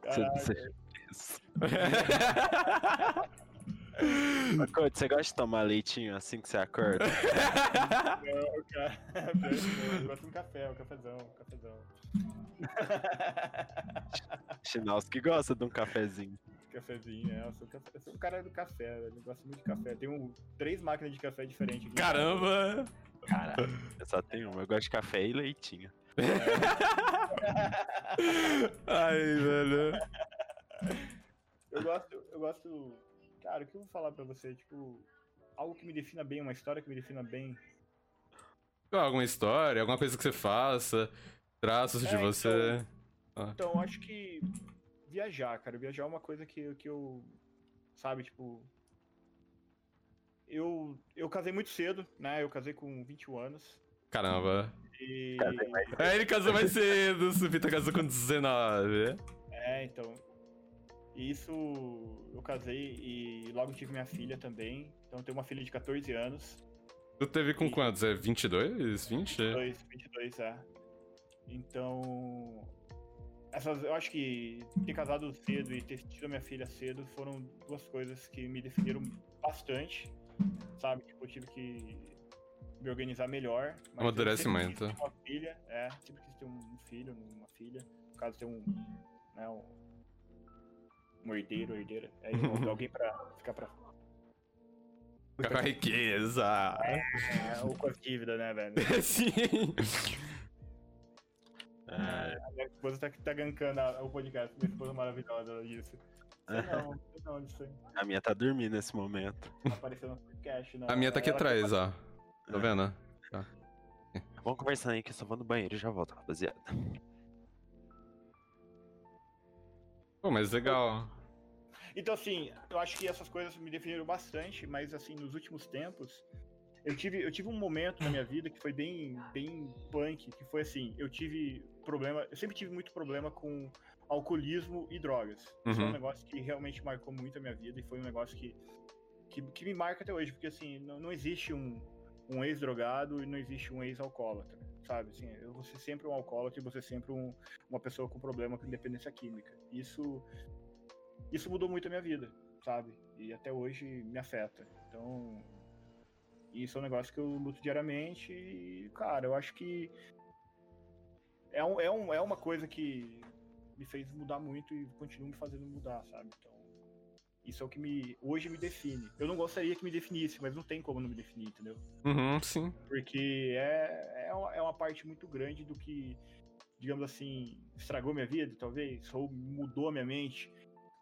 Você- você gosta de tomar leitinho assim que você acorda? não, cara. Eu gosto de um café, um cafezão, um cafezão. Chinalski gosta de um cafezinho. Cafezinho, é, eu sou, café, eu sou um cara do café, velho. Eu gosto muito de café. Tenho três máquinas de café diferentes aqui. Caramba! Caralho, eu só tenho uma. Eu gosto de café e leitinho. Ai, velho. Eu gosto, eu gosto. Cara, o que eu vou falar pra você? Tipo, algo que me defina bem, uma história que me defina bem. Alguma história, alguma coisa que você faça, traços de É, você. Então, eu acho que viajar, cara. Viajar é uma coisa que, que eu. Sabe, tipo. Eu, eu casei muito cedo, né? Eu casei com 21 anos. Caramba. E. É, ele casou mais cedo, o Supita casou com 19. É, então. Isso. Eu casei e logo tive minha filha também. Então eu tenho uma filha de 14 anos. Tu teve com quantos? É 22? 20? 22, 22, é. Então. Essas, eu acho que ter casado cedo e ter tido a minha filha cedo foram duas coisas que me definiram bastante. Sabe? Tipo, eu tive que me organizar melhor. Amadurecimento. ter Uma filha, é. Sempre quis ter um filho, uma filha. No caso, ter um. Né, um, um herdeiro, herdeira. É, alguém pra ficar pra. Com a riqueza. É, ou com as dívidas, né, velho? Sim. É, A minha esposa tá, tá gankando o podcast. Minha esposa maravilhosa ela disse. Sei não, não aí. a minha tá dormindo nesse momento. Tá aparecendo no podcast, não. A minha tá aqui Ela- atrás, ó. Tá É. vendo? Vamos conversando aí que eu só vou no banheiro e já volto, rapaziada. Pô, mas legal. Então, assim, eu acho que essas coisas me definiram bastante, mas, assim, nos últimos tempos, eu tive, eu tive um momento na minha vida que foi bem, bem punk, que foi assim, eu tive problema, eu sempre tive muito problema com alcoolismo e drogas. Isso é um Uhum. negócio que realmente marcou muito a minha vida e foi um negócio que, que, que me marca até hoje, porque, assim, não, não existe um, um ex-drogado e não existe um ex-alcoólatra, sabe? Assim, eu vou ser sempre um alcoólatra e ser sempre um, uma pessoa com problema com dependência química. Isso isso mudou muito a minha vida, sabe? E até hoje me afeta. Então, isso é um negócio que eu luto diariamente e, cara, eu acho que é, um, é, um, é uma coisa que me fez mudar muito e continua me fazendo mudar, sabe? Então, isso é o que me hoje me define. Eu não gostaria que me definisse, mas não tem como não me definir, entendeu? Uhum, sim. Porque é, é, uma, é uma parte muito grande do que, digamos assim, estragou minha vida, talvez, ou mudou a minha mente.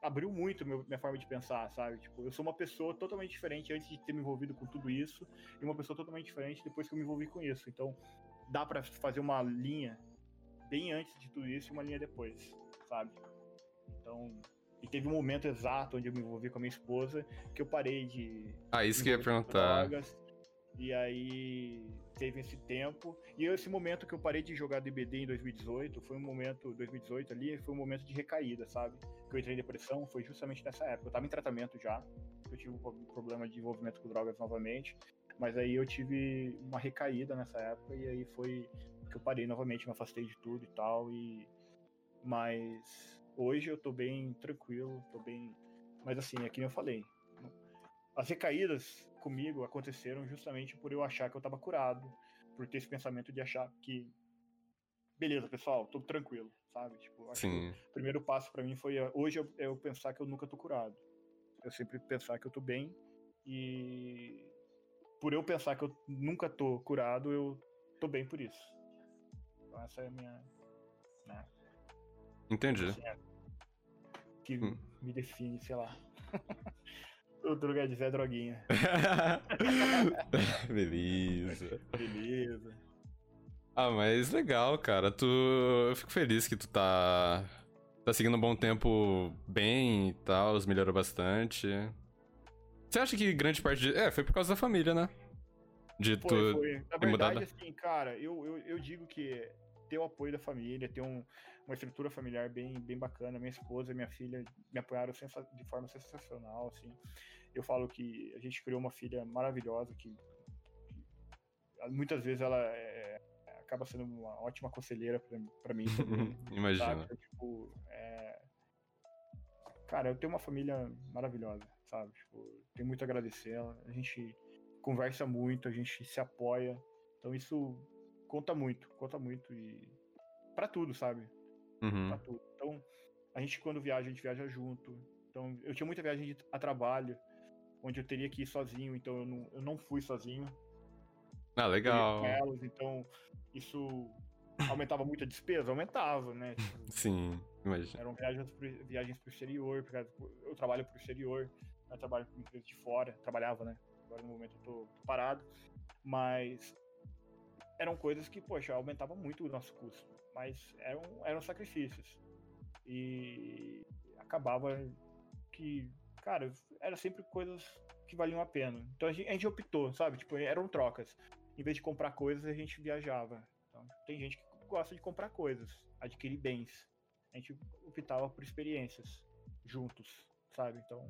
Abriu muito meu, minha forma de pensar, sabe? Tipo, eu sou uma pessoa totalmente diferente antes de ter me envolvido com tudo isso, e uma pessoa totalmente diferente depois que eu me envolvi com isso. Então, dá pra fazer uma linha bem antes de tudo isso e uma linha depois, sabe? Então, e teve um momento exato onde eu me envolvi com a minha esposa que eu parei de Ah, isso que eu ia perguntar. drogas, E aí teve esse tempo. E esse momento que eu parei de jogar DBD em 2018, foi um momento, 2018 ali, foi um momento de recaída, sabe? Que eu entrei em depressão, foi justamente nessa época. Eu tava em tratamento já, eu tive um problema de envolvimento com drogas novamente. Mas aí eu tive uma recaída nessa época e aí foi que eu parei novamente, me afastei de tudo e tal. E... Mas hoje eu tô bem tranquilo, tô bem. Mas assim, é que nem eu falei. As recaídas comigo aconteceram justamente por eu achar que eu tava curado, por ter esse pensamento de achar que beleza, pessoal, tô tranquilo, sabe? Tipo, Sim. o primeiro passo pra mim foi eh, hoje eu, eu pensar que eu nunca tô curado. Eu sempre pensar que eu tô bem e por eu pensar que eu nunca tô curado, eu tô bem por isso. Então essa é a minha, né, Entendi. assim, é, que Hum. me define, sei lá. o drogadinho é droguinha. Beleza. Beleza. Ah, mas legal, cara. Tu... Eu fico feliz que tu tá. Tá seguindo um bom tempo bem e tal, melhorou bastante. Você acha que grande parte de. É, foi por causa da família, né? De tu. Foi, foi. Na ter mudado? verdade, assim, cara, eu, eu, eu digo que ter o apoio da família, ter um, uma estrutura familiar bem, bem bacana, minha esposa e minha filha me apoiaram de forma sensacional, assim. Eu falo que a gente criou uma filha maravilhosa que, que muitas vezes ela é- acaba sendo uma ótima conselheira pra, pra mim. Imagina. sabe? Tipo, é... Cara, eu tenho uma família maravilhosa, sabe? Tipo, tenho muito a agradecer. A gente conversa muito, a gente se apoia. Então isso conta muito, conta muito e Pra tudo, sabe? Uhum. Pra tudo. Então, a gente quando viaja, a gente viaja junto. Então, eu tinha muita viagem a trabalho, onde eu teria que ir sozinho, então eu não, eu não fui sozinho. Ah, legal. elas, então isso aumentava muito a despesa, aumentava, né? Tipo, Sim, imagina. Eram viagens pro, viagens pro exterior, porque eu trabalho pro exterior, eu trabalho com empresa de fora, trabalhava, né? Agora no momento eu tô, tô parado, mas eram coisas que, poxa, aumentava muito o nosso custo, mas eram, eram sacrifícios. E acabava que, cara, era sempre coisas que valiam a pena. Então a gente, a gente optou, sabe? Tipo, eram trocas. Em vez de comprar coisas, a gente viajava. Então, tem gente que gosta de comprar coisas, adquirir bens a gente optava por experiências juntos, sabe? Então.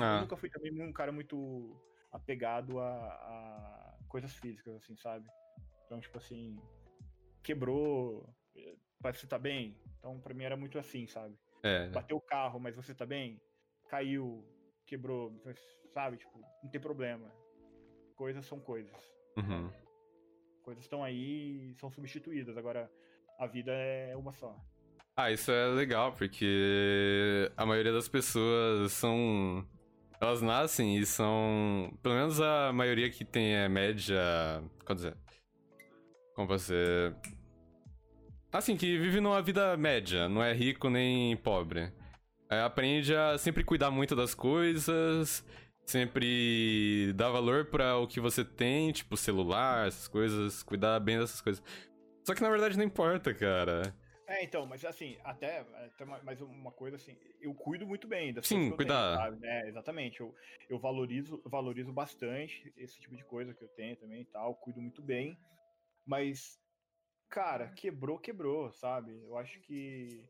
Ah. Eu nunca fui também um cara muito apegado a, a coisas físicas, assim, sabe? Então, tipo assim, quebrou, eh, mas você tá bem? Então, pra mim era muito assim, sabe? É. Bateu o carro, mas você tá bem? Caiu, quebrou, sabe? Tipo, não tem problema. Coisas são coisas. Uhum. Coisas estão aí e são substituídas. Agora, a vida é uma só. Ah, isso é legal, porque a maioria das pessoas são. Elas nascem e são. Pelo menos a maioria que tem é média. Quer dizer. Como você. Assim, que vive numa vida média, não é rico nem pobre. É, aprende a sempre cuidar muito das coisas, sempre dar valor pra o que você tem, tipo celular, essas coisas, cuidar bem dessas coisas. Só que na verdade não importa, cara. É, então, mas assim, até, até ma- mais uma coisa assim, eu cuido muito bem das Sim, cuidar. tenho, sabe? É, exatamente. Eu, eu valorizo, valorizo bastante esse tipo de coisa que eu tenho também e tal, cuido muito bem. Mas, cara, quebrou, quebrou, sabe? Eu acho que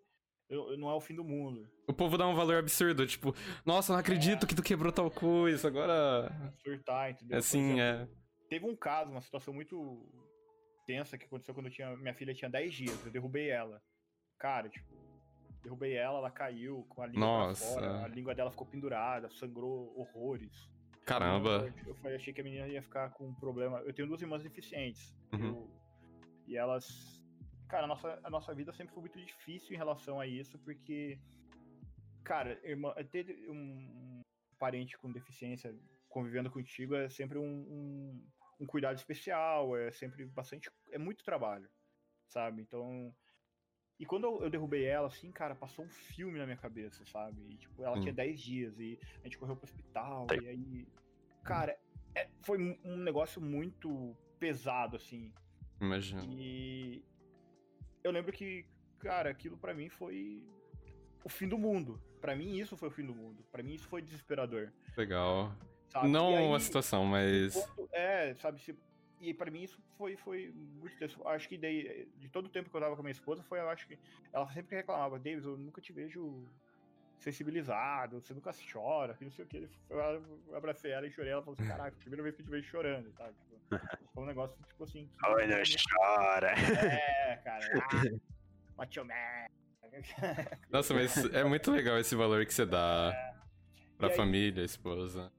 eu- eu- não é o fim do mundo. O povo dá um valor absurdo, tipo, nossa, não acredito que tu quebrou tal coisa, agora. Surtar, entendeu? Assim, exemplo, é. Teve um caso, uma situação muito tensa que aconteceu quando eu tinha, minha filha tinha 10 dias, eu derrubei ela. Cara, tipo, derrubei ela, ela caiu com a língua Nossa. fora, a língua dela ficou pendurada, sangrou horrores. Caramba. Eu, eu falei, achei que a menina ia ficar com um problema. Eu tenho duas irmãs deficientes. Uhum. eu- e elas. Cara, a nossa, a nossa vida sempre foi muito difícil em relação a isso, porque. Cara, irmã, ter um, um parente com deficiência convivendo contigo é sempre um, um, um cuidado especial, é sempre bastante. É muito trabalho, sabe? Então. E quando eu, derrubei ela, assim, cara, passou um filme na minha cabeça, sabe? E, tipo, ela Hum. tinha 10 dias e a gente correu pro hospital, e aí. Cara, é- foi um- negócio muito pesado, assim. Imagina. E eu lembro que, cara, aquilo pra mim foi o fim do mundo. Pra mim isso foi o fim do mundo. Pra mim isso foi desesperador, Legal. Sabe? Não aí, a situação, mas. enquanto- é, sabe, se- e pra mim isso foi foi muito tenso. Acho que daí, de todo o tempo que eu tava com a minha esposa, foi eu acho que ela sempre reclamava, Davis, eu nunca te vejo sensibilizado, você nunca chora, que não sei o que. Eu abracei ela e chorei, ela falou assim, caraca, primeira vez que eu te vejo chorando, sabe? Tipo, foi um negócio, tipo assim... que- Oi, não chora. É, cara. Ah, macho man. Nossa, mas é muito legal esse valor que você dá pra É. Aí- família, esposa.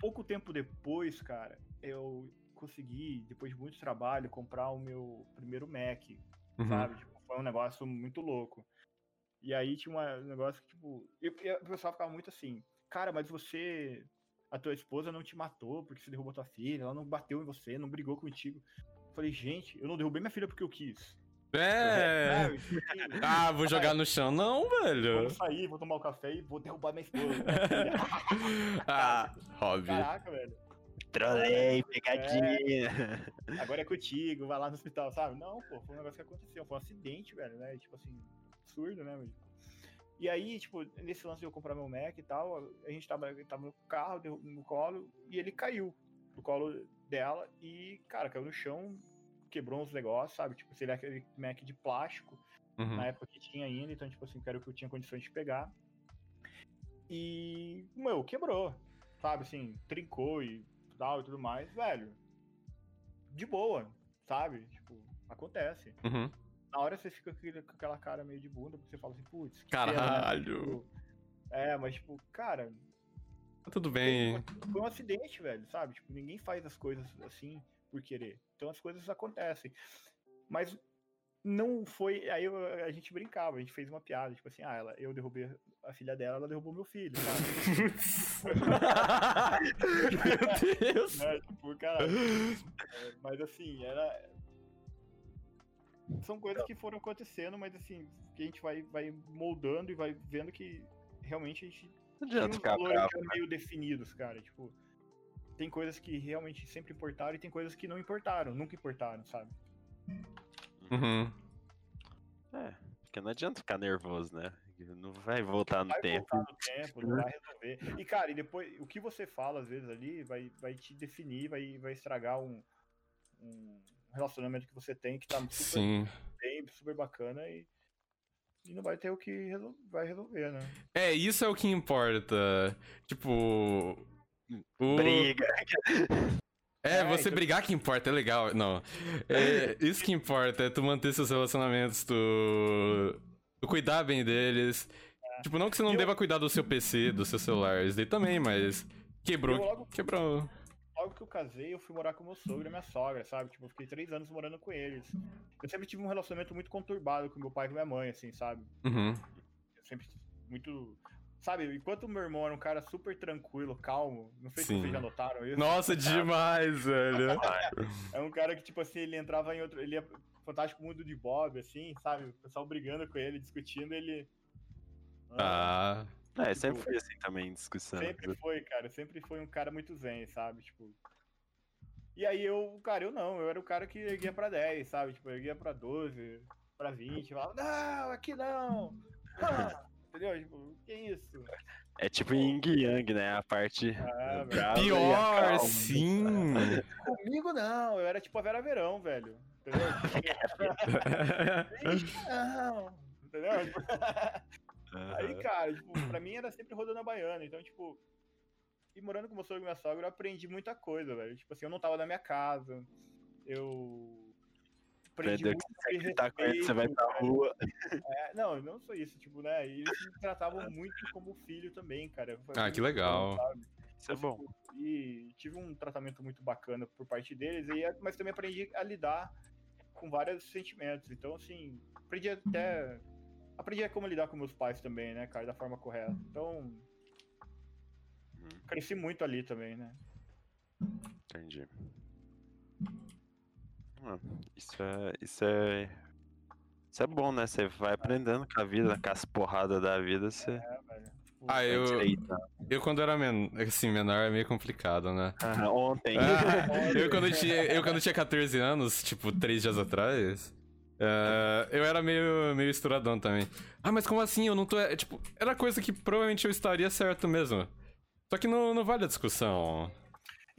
Pouco tempo depois, cara, eu consegui, depois de muito trabalho, comprar o meu primeiro Mac. Uhum. sabe? Tipo, foi um negócio muito louco. E aí tinha uma- um negócio que, tipo, o pessoal ficava muito assim, cara, mas você, a tua esposa não te matou porque você derrubou tua filha, ela não bateu em você, não brigou contigo. Eu falei, gente, eu não derrubei minha filha porque eu quis. É. Ah, vou jogar no chão. Não, velho. Vou sair, vou tomar um café e vou derrubar minha esposa. Ah, hobby. Caraca, velho. Trolei, pegadinha. Agora é contigo, vai lá no hospital, sabe? Não, pô, foi um negócio que aconteceu, foi um acidente, velho, né? Tipo assim, absurdo, né? velho? E aí, tipo, nesse lance de eu comprar meu Mac e tal, a gente tava, tava no carro, no colo, e ele caiu no colo dela e, cara, caiu no chão, quebrou uns negócios, sabe? Tipo, se ele é aquele Mac de plástico, Uhum. na época que tinha ainda, então, tipo assim, que era o que eu tinha condições de pegar. E, meu, quebrou, sabe, assim, trincou e tal e tudo mais, velho. De boa, sabe? Tipo, acontece. Uhum. Na hora você fica com aquela cara meio de bunda, porque você fala assim, putz, que pena, né? Caralho. Tipo, É, mas, tipo, cara, Tudo bem. foi um acidente, velho, sabe? Tipo, ninguém faz as coisas assim por querer. Então as coisas acontecem. Mas não foi. Aí eu- a gente brincava, a gente fez uma piada, tipo assim, ah, ela, eu derrubei a filha dela, ela derrubou meu filho? Meu Deus. né? Tipo, cara. é, mas assim, era. São coisas que foram acontecendo, mas assim, que a gente vai, vai moldando e vai vendo que realmente a gente Não adianta ficar valores bravo. que eram meio definidos, cara. Tipo, tem coisas que realmente sempre importaram e tem coisas que não importaram, nunca importaram, sabe? Uhum. É, porque não adianta ficar nervoso, né? Não vai voltar no Vai tempo. voltar no tempo, não vai resolver. E, cara, e depois, o que você fala, às vezes, ali, vai, vai te definir, vai, vai estragar um, um relacionamento que você tem, que tá super Sim. bem, super bacana e, e não vai ter o que resol- vai resolver, né? É, isso é o que importa. Tipo. O- Briga. É, É, você então- brigar que importa, é legal. Não. É, isso que importa, é tu manter seus relacionamentos, tu. tu cuidar bem deles. Tipo, não que você não Eu- deva cuidar do seu PC, do seu celular, isso daí também, mas. Quebrou. Logo- Quebrou. Logo que eu casei, eu fui morar com meu sogro e minha sogra, sabe? Tipo, eu fiquei três anos morando com eles. Eu sempre tive um relacionamento muito conturbado com meu pai e com minha mãe, assim, sabe? Uhum. Eu sempre muito. Sabe, enquanto meu irmão era um cara super tranquilo, calmo, não sei Sim. se vocês já notaram isso. Nossa, demais, velho. É um cara que, tipo assim, ele entrava em outro. Ele ia Fantástico Mundo de Bob, assim, sabe? O pessoal brigando com ele, discutindo, ele. Ah. É, sempre foi assim também discussão. Sempre foi, cara. Sempre foi um cara muito zen, sabe? Tipo. E aí eu, cara, eu não, eu era o cara que erguia pra 10, sabe? Tipo, eu erguia pra 12, pra 20, falava, não, aqui não! Ah! Entendeu? Tipo, que isso? É tipo Yin Yang, né? A parte Ah, e Pior, calma. sim. Comigo não, eu era tipo a Vera Verão, velho. Entendeu? Não! Entendeu? Tipo, Aí, cara, tipo, pra mim era sempre rodando a baiana. Então, tipo, e morando com meu sogro e minha sogra, eu aprendi muita coisa, velho. Tipo assim, eu não tava na minha casa. Eu. Aprendi muito que você tá com ele, você vai pra rua. É, não, não só isso, tipo, né? Eles me tratavam muito como filho também, cara. Foi Ah, que legal. bom? Isso é bom. E tive um tratamento muito bacana por parte deles, e, mas também aprendi a lidar com vários sentimentos. Então, assim, aprendi até. Aprendi a como lidar com meus pais também, né, cara, da forma correta. Então, cresci muito ali também, né? Entendi. Isso é. Isso é. Isso é bom, né? Você vai aprendendo com a vida, com as porradas da vida, você É, velho. Ah, eu, eu quando era men assim, menor é meio complicado, né? Ah, ontem. Ah, eu, quando tinha, eu quando tinha 14 anos, tipo, três dias atrás, eh, eu era meio, meio estouradão também. Ah, mas como assim? Eu não tô. é, Tipo, era coisa que provavelmente eu estaria certo mesmo. Só que não, não vale a discussão.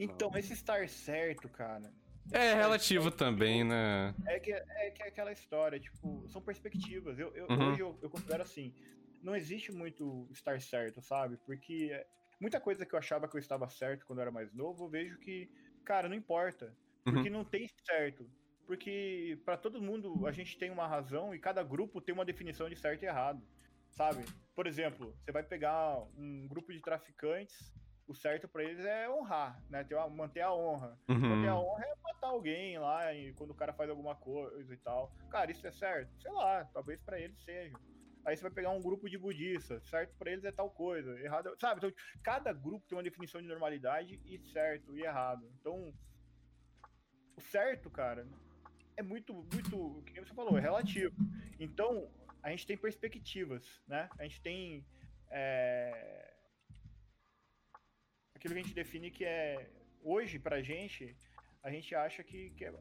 Então, esse estar certo, cara, É relativo também, né? é que é, que é aquela história, tipo, são perspectivas. Eu, eu- Uhum. Hoje eu, eu considero assim, não existe muito estar certo, sabe? Porque é, muita coisa que eu achava que eu estava certo quando eu era mais novo, eu vejo que, cara, não importa. Porque não tem certo. Porque pra todo mundo a gente tem uma razão e cada grupo tem uma definição de certo e errado, sabe? Por exemplo, você vai pegar um grupo de traficantes o certo pra eles é honrar, né? Ter uma- manter a honra. Manter a Uhum. honra é matar alguém lá e quando o cara faz alguma coisa e tal. Cara, isso é certo? Sei lá, talvez pra eles seja. Aí você vai pegar um grupo de budistas, certo pra eles é tal coisa, errado, é- sabe? Então, cada grupo tem uma definição de normalidade e certo e errado. Então, o certo, cara, é muito, muito, que você falou, é relativo. Então, a gente tem perspectivas, né? A gente tem é, aquilo que a gente define que é hoje pra gente, a gente acha que, que é,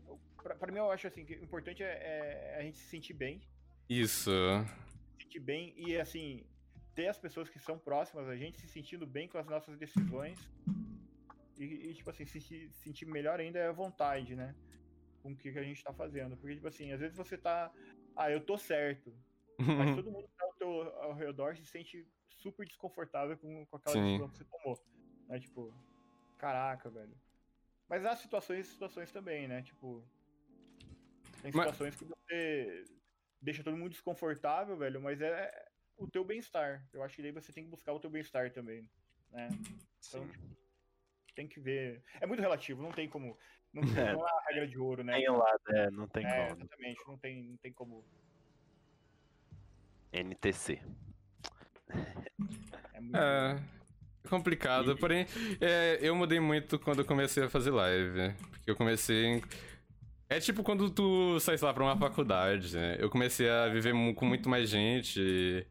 pra, pra mim eu acho assim que o importante é, é a gente se sentir bem, Isso. se sentir bem e assim ter as pessoas que são próximas a gente se sentindo bem com as nossas decisões e, e, tipo assim se se sentir melhor ainda é a vontade, né? Com o que, que a gente tá fazendo, porque tipo assim às vezes você tá, ah eu tô certo, mas todo mundo que tá ao teu ao redor se sente super desconfortável com, com aquela Sim. decisão que você tomou. Né? Tipo, caraca, velho. Mas há situações e situações também, né? Tipo. Tem Mas- situações que você deixa todo mundo desconfortável, velho, mas é o teu bem-estar. Eu acho que daí você tem que buscar o teu bem-estar também, né? Então, tipo, tem que ver. É muito relativo, não tem como. Não, É. não é a regra de ouro, né? Tem um lado, é, não tem É, como. exatamente, não tem, não tem como. NTC. É muito. É. Complicado, E- porém, é, eu mudei muito quando eu comecei a fazer live. Porque eu comecei. em- É tipo quando tu sai, lá, pra uma faculdade, né? Eu comecei a viver com muito mais gente,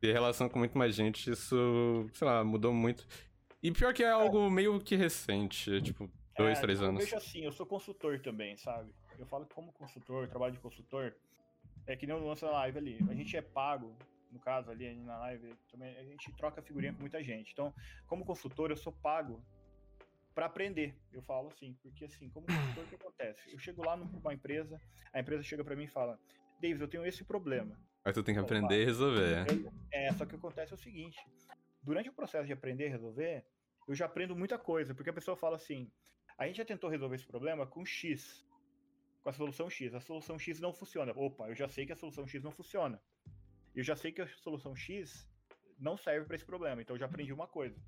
ter relação com muito mais gente, isso, sei lá, mudou muito. E pior que é algo meio que recente, tipo, dois, É, três eu anos. vejo assim, eu sou consultor também, sabe? Eu falo que como consultor, trabalho de consultor, é que nem o lance da live ali. A gente é pago, no caso ali na live, também a gente troca figurinha com muita gente. Então, como consultor, eu sou pago para aprender. Eu falo assim, porque assim, como consultor, o que acontece? Eu chego lá numa empresa, a empresa chega para mim e fala: Davis, eu tenho esse problema. Aí tu tem que Opa. aprender e resolver. Eu- é, só que acontece o seguinte: durante o processo de aprender e resolver, eu já aprendo muita coisa, porque a pessoa fala assim: a gente já tentou resolver esse problema com X, com a solução X. A solução X não funciona. Opa, eu já sei que a solução X não funciona. Eu já sei que a solução X não serve para esse problema, então eu já aprendi uma coisa.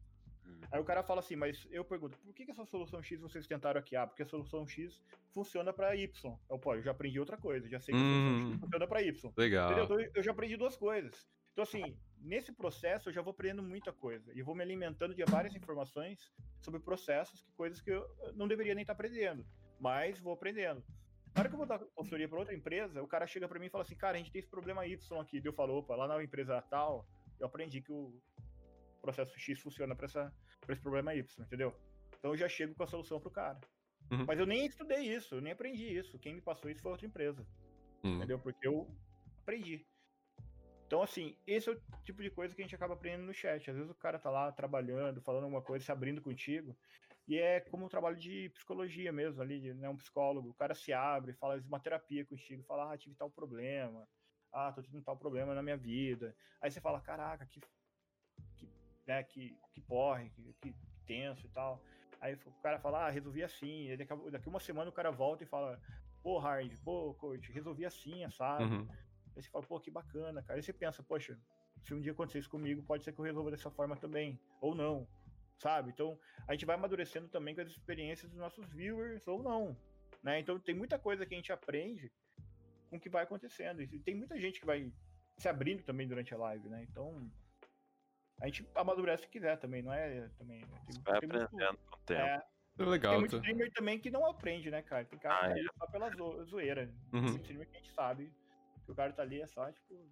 Hum. Aí o cara fala assim, mas eu pergunto, por que, que essa solução X vocês tentaram aqui? Ah, porque a solução X funciona para Y. Eu, pô, eu já aprendi outra coisa, já sei que a solução Hum. X funciona para Y. Legal. Então, eu já aprendi duas coisas. Então, assim, nesse processo eu já vou aprendendo muita coisa. E vou me alimentando de várias informações sobre processos, que coisas que eu não deveria nem estar aprendendo. Mas vou aprendendo. Na hora que eu vou dar consultoria para outra empresa, o cara chega para mim e fala assim, cara, a gente tem esse problema Y aqui. Daí Eu falo, opa, lá na empresa tal, eu aprendi que o processo X funciona para esse problema Y, entendeu? Então eu já chego com a solução pro cara. Uhum. Mas eu nem estudei isso, eu nem aprendi isso. Quem me passou isso foi outra empresa Hum. entendeu? Porque eu aprendi. Então, assim, esse é o tipo de coisa que a gente acaba aprendendo no chat. Às vezes o cara tá lá trabalhando, falando alguma coisa, se abrindo contigo, e é como um trabalho de psicologia mesmo, ali, né, um psicólogo. O cara se abre, fala de uma terapia contigo, fala, ah, tive tal problema, ah, tô tendo tal problema na minha vida. Aí você fala, caraca, que, que, né, que, que porre, que, que tenso e tal. Aí o cara fala, ah, resolvi assim. E daqui, a- daqui uma semana o cara volta e fala, pô, Hard, pô, coach, resolvi assim, sabe? Uhum. Aí você fala, pô, que bacana, cara. Aí você pensa, poxa, se um dia acontecer isso comigo, pode ser que eu resolva dessa forma também. Ou não, sabe? Então, a gente vai amadurecendo também com as experiências dos nossos viewers, ou não. Né? Então, tem muita coisa que a gente aprende com o que vai acontecendo. E tem muita gente que vai se abrindo também durante a live, né? Então, a gente amadurece se quiser também, não é? Também, tem, Vai tem muito- aprendendo com o tempo. é, tem Legal. muito tu- streamer também que não aprende, né, cara? Tem cara que Ah, tá é. ali só pela zo- zoeira. Uhum. Tem streamer que a gente sabe que o cara tá ali é só, tipo,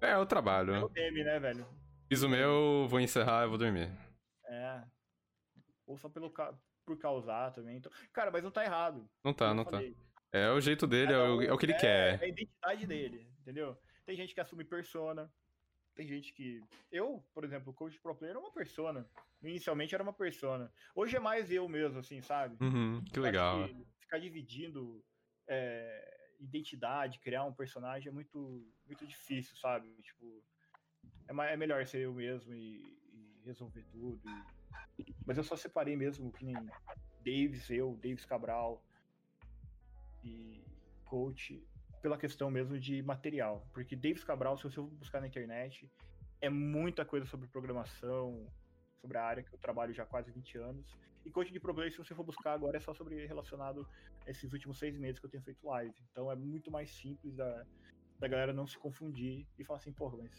É, o é trabalho. o meme, né, velho? Fiz o meu, vou encerrar e vou dormir. É. Ou só pelo ca... por causar também. Então... Cara, mas não tá errado. Não tá, não tá. É o jeito dele, é Cada o, é o que ele é- quer. É a identidade dele, entendeu? Tem gente que assume persona. Tem gente que. Eu, por exemplo, o coach pro player era uma persona. Inicialmente era uma persona. Hoje é mais eu mesmo, assim, sabe? Uhum, que legal. que Ficar dividindo é, identidade, criar um personagem é muito, muito difícil, sabe? Tipo, é, mais, é melhor ser eu mesmo e resolver tudo. e- Mas eu só separei mesmo que nem Davis, eu, Davis Cabral e coach pela questão mesmo de material. Porque Davis Cabral, se você buscar na internet, é muita coisa sobre programação, sobre a área que eu trabalho já há quase 20 anos. E coach de problema, se você for buscar agora, é só sobre relacionado a esses últimos seis meses que eu tenho feito live. Então é muito mais simples da, da galera não se confundir e falar assim, porra, mas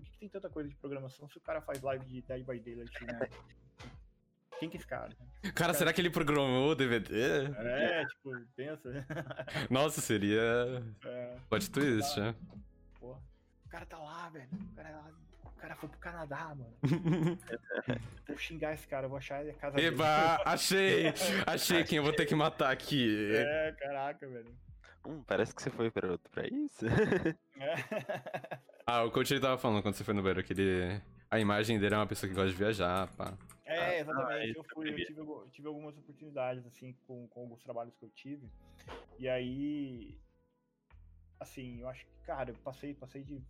por que, que tem tanta coisa de programação se o cara faz live de Dead by Daylight, né? Quem que é esse cara? Cara, será que ele programou o DVD? É, tipo, pensa. Nossa, seria. É, Plot twist, né? porra. O cara tá lá, velho. O cara, lá- o cara foi pro Canadá, mano. Vou xingar esse cara, vou achar a casa dele. Eba, achei! Achei quem eu vou ter que matar aqui. É, caraca, velho. Hum, parece que você foi pra outro país. É. Ah, o coach ele tava falando quando você foi no banheiro que ele. A imagem dele é uma pessoa que gosta de viajar, pá. É, exatamente. isso eu, fui, eu tive, algu- tive algumas oportunidades, assim, com, com alguns trabalhos que eu tive. E aí, assim, eu acho que, cara, eu passei, passei de.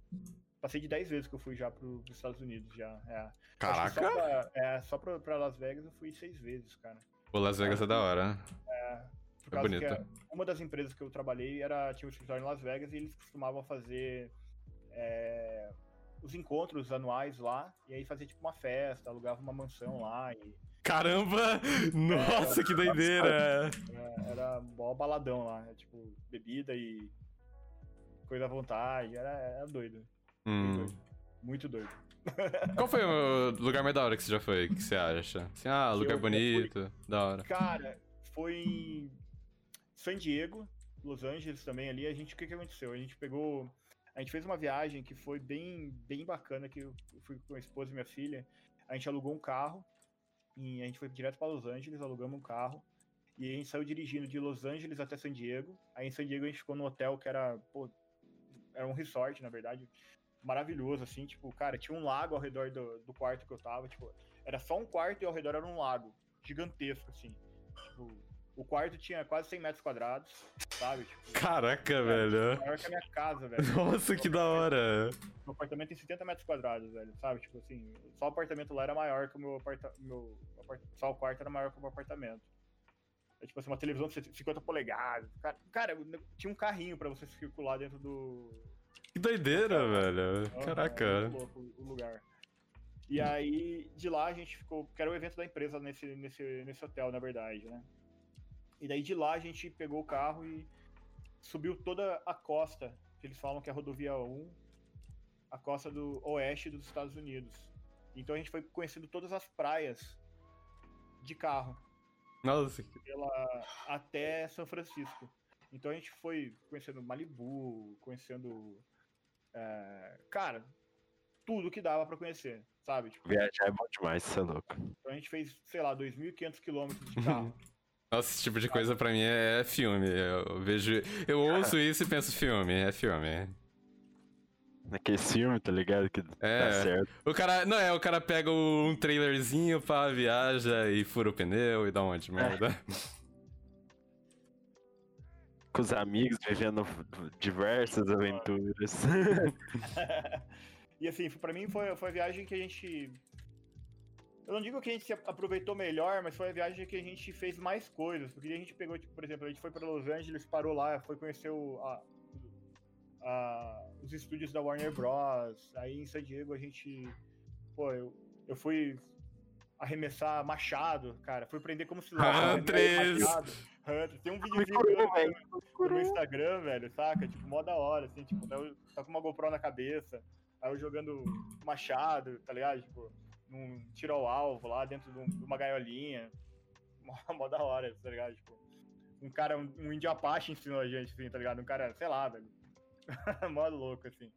Passei de 10 vezes que eu fui já pro, pros Estados Unidos já. É. Caraca! Só pra, é, só pra, pra Las Vegas eu fui seis vezes, cara. O Las Vegas é da hora. Por É causa que bonito. a- uma das empresas que eu trabalhei era, tinha um escritório em Las Vegas e eles costumavam fazer é, os encontros anuais lá. E aí fazia tipo uma festa, alugava uma mansão lá. E Caramba! Nossa, que doideira! é, era mó baladão lá. é, Tipo, bebida e coisa à vontade. Era, era doido. Hum. doido. Muito doido. Qual foi o lugar mais da hora que você já foi? Que você acha? Assim, ah, lugar eu já fui. bonito, da hora. Cara, foi em San Diego, Los Angeles também ali. A gente, o que, que aconteceu? A gente pegou. A gente fez uma viagem que foi bem, bem bacana, que eu fui com a esposa e minha filha. A gente alugou um carro e a gente foi direto para Los Angeles, alugamos um carro. E a gente saiu dirigindo de Los Angeles até San Diego. Aí em San Diego a gente ficou no hotel que era, pô, era um resort, na verdade. Maravilhoso, assim, tipo, cara, tinha um lago ao redor do, do quarto que eu tava, tipo, era só um quarto e ao redor era um lago gigantesco, assim. Tipo, o quarto tinha quase 100 metros quadrados, sabe? Tipo, Caraca, velho. maior que a minha casa, velho. Nossa, que da hora. Meu apartamento tem 70 metros quadrados, velho, sabe? Tipo assim, só o apartamento lá era maior que o meu apartamento. Meu Só o quarto era maior que o meu apartamento. É tipo assim, uma televisão de 50 polegadas. Cara, cara, tinha um carrinho pra você circular dentro do. Que doideira, velho. Caraca. é louco o lugar. E aí, de lá a gente ficou. Que era o evento da empresa nesse, nesse, nesse hotel, na verdade, né? E daí de lá a gente pegou o carro e subiu toda a costa, que eles falam que é a rodovia 1, a costa do oeste dos Estados Unidos. Então a gente foi conhecendo todas as praias de carro Nossa, pela, até São Francisco. Então a gente foi conhecendo Malibu, conhecendo. é, cara, tudo que dava pra conhecer, sabe? Tipo, Viajar é bom demais, você é louco. então a gente fez, sei lá, 2.500 quilômetros de carro. Nossa, esse tipo de coisa pra mim é filme. Eu vejo. Eu ouço isso e penso filme, é filme. Naquele filme, tá ligado? Que É. dá certo. O cara. Não, é, o cara pega um trailerzinho, pá, viaja e fura o pneu e dá um monte de merda. Com os amigos, vivendo diversas aventuras. e assim, pra mim foi, foi a viagem que a gente. Eu não digo que a gente se aproveitou melhor, mas foi a viagem que a gente fez mais coisas. Porque a gente pegou, tipo, por exemplo, a gente foi pra Los Angeles, parou lá, foi conhecer o, a- a- os estúdios da Warner Bros. Aí em San Diego a gente. Pô, eu, eu fui arremessar machado, cara. Fui aprender como se lança Huntress! Huntress. Tem um videozinho no meu Instagram, velho, saca? Tipo, mó da hora, assim, tipo, eu- tá com uma GoPro na cabeça, aí eu jogando machado, tá ligado? Tipo, num tiro ao alvo lá dentro de, um- uma gaiolinha. Mó, mó da hora, tá ligado? Tipo, um cara, um, um índio Apache ensinou a gente, assim, tá ligado? Um cara, sei lá, velho. mó louco, assim.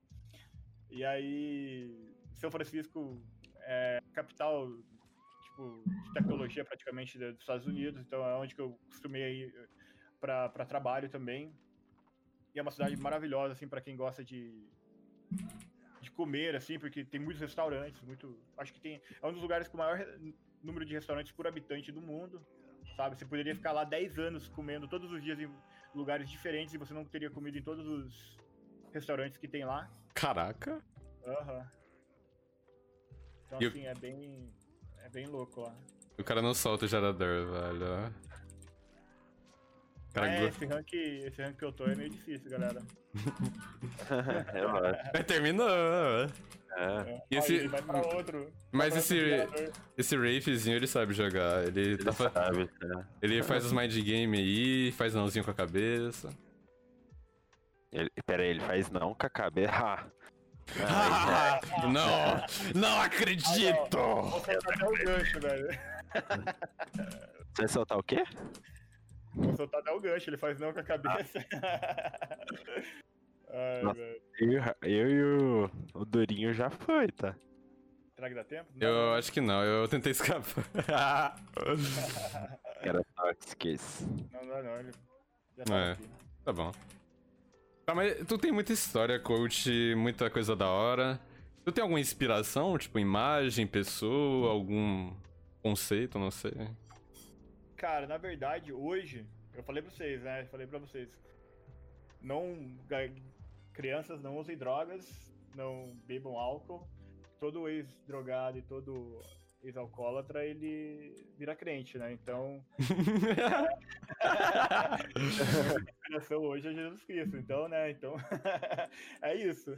E aí, São Francisco é capital, tipo, de tecnologia praticamente dos Estados Unidos, então é onde que eu costumei ir para trabalho também. E é uma cidade maravilhosa, assim, para quem gosta de comer, assim, porque tem muitos restaurantes, muito. Acho que tem. É um dos lugares com o maior número de restaurantes por habitante do mundo. Sabe? Você poderia ficar lá 10 anos comendo todos os dias em lugares diferentes e você não teria comido em todos os restaurantes que tem lá. Caraca. Aham. Então, E o- assim, é bem. É bem louco lá. O cara não solta o gerador, velho. Cara é, esse rank, esse rank que eu tô é meio difícil, galera. É, terminou. É. E Aí esse- ele vai pra outro. Mas esse, esse Rafezinho, ele sabe jogar. Ele, Ele tá fa- sabe, né? ele faz os mind game aí, faz nãozinho com a cabeça. Ele, pera aí, ele faz não com a cabeça. Ah, não! Não acredito! Vou soltar o gancho, velho. Você vai soltar o quê? Vou soltar até o gancho, ele faz não com a cabeça. Ai, Nossa. Eu, eu e o, o Durinho já foi, tá? Será que dá tempo? Não, Eu acho que não, eu tentei escapar. Era Toxics. Não, não, não. Ele já tá É. aqui. tá bom. Tá, mas tu tem muita história, coach, muita coisa da hora. Tu tem alguma inspiração, tipo imagem, pessoa, algum conceito, não sei. Cara, na verdade, hoje, eu falei pra vocês, né? Eu falei pra vocês. Não. Crianças não usem drogas, não bebam álcool. Todo ex-drogado e todo ex-alcoólatra, ele vira crente, né? Então, a inspiração hoje é Jesus Cristo. Então, né? Então, é isso.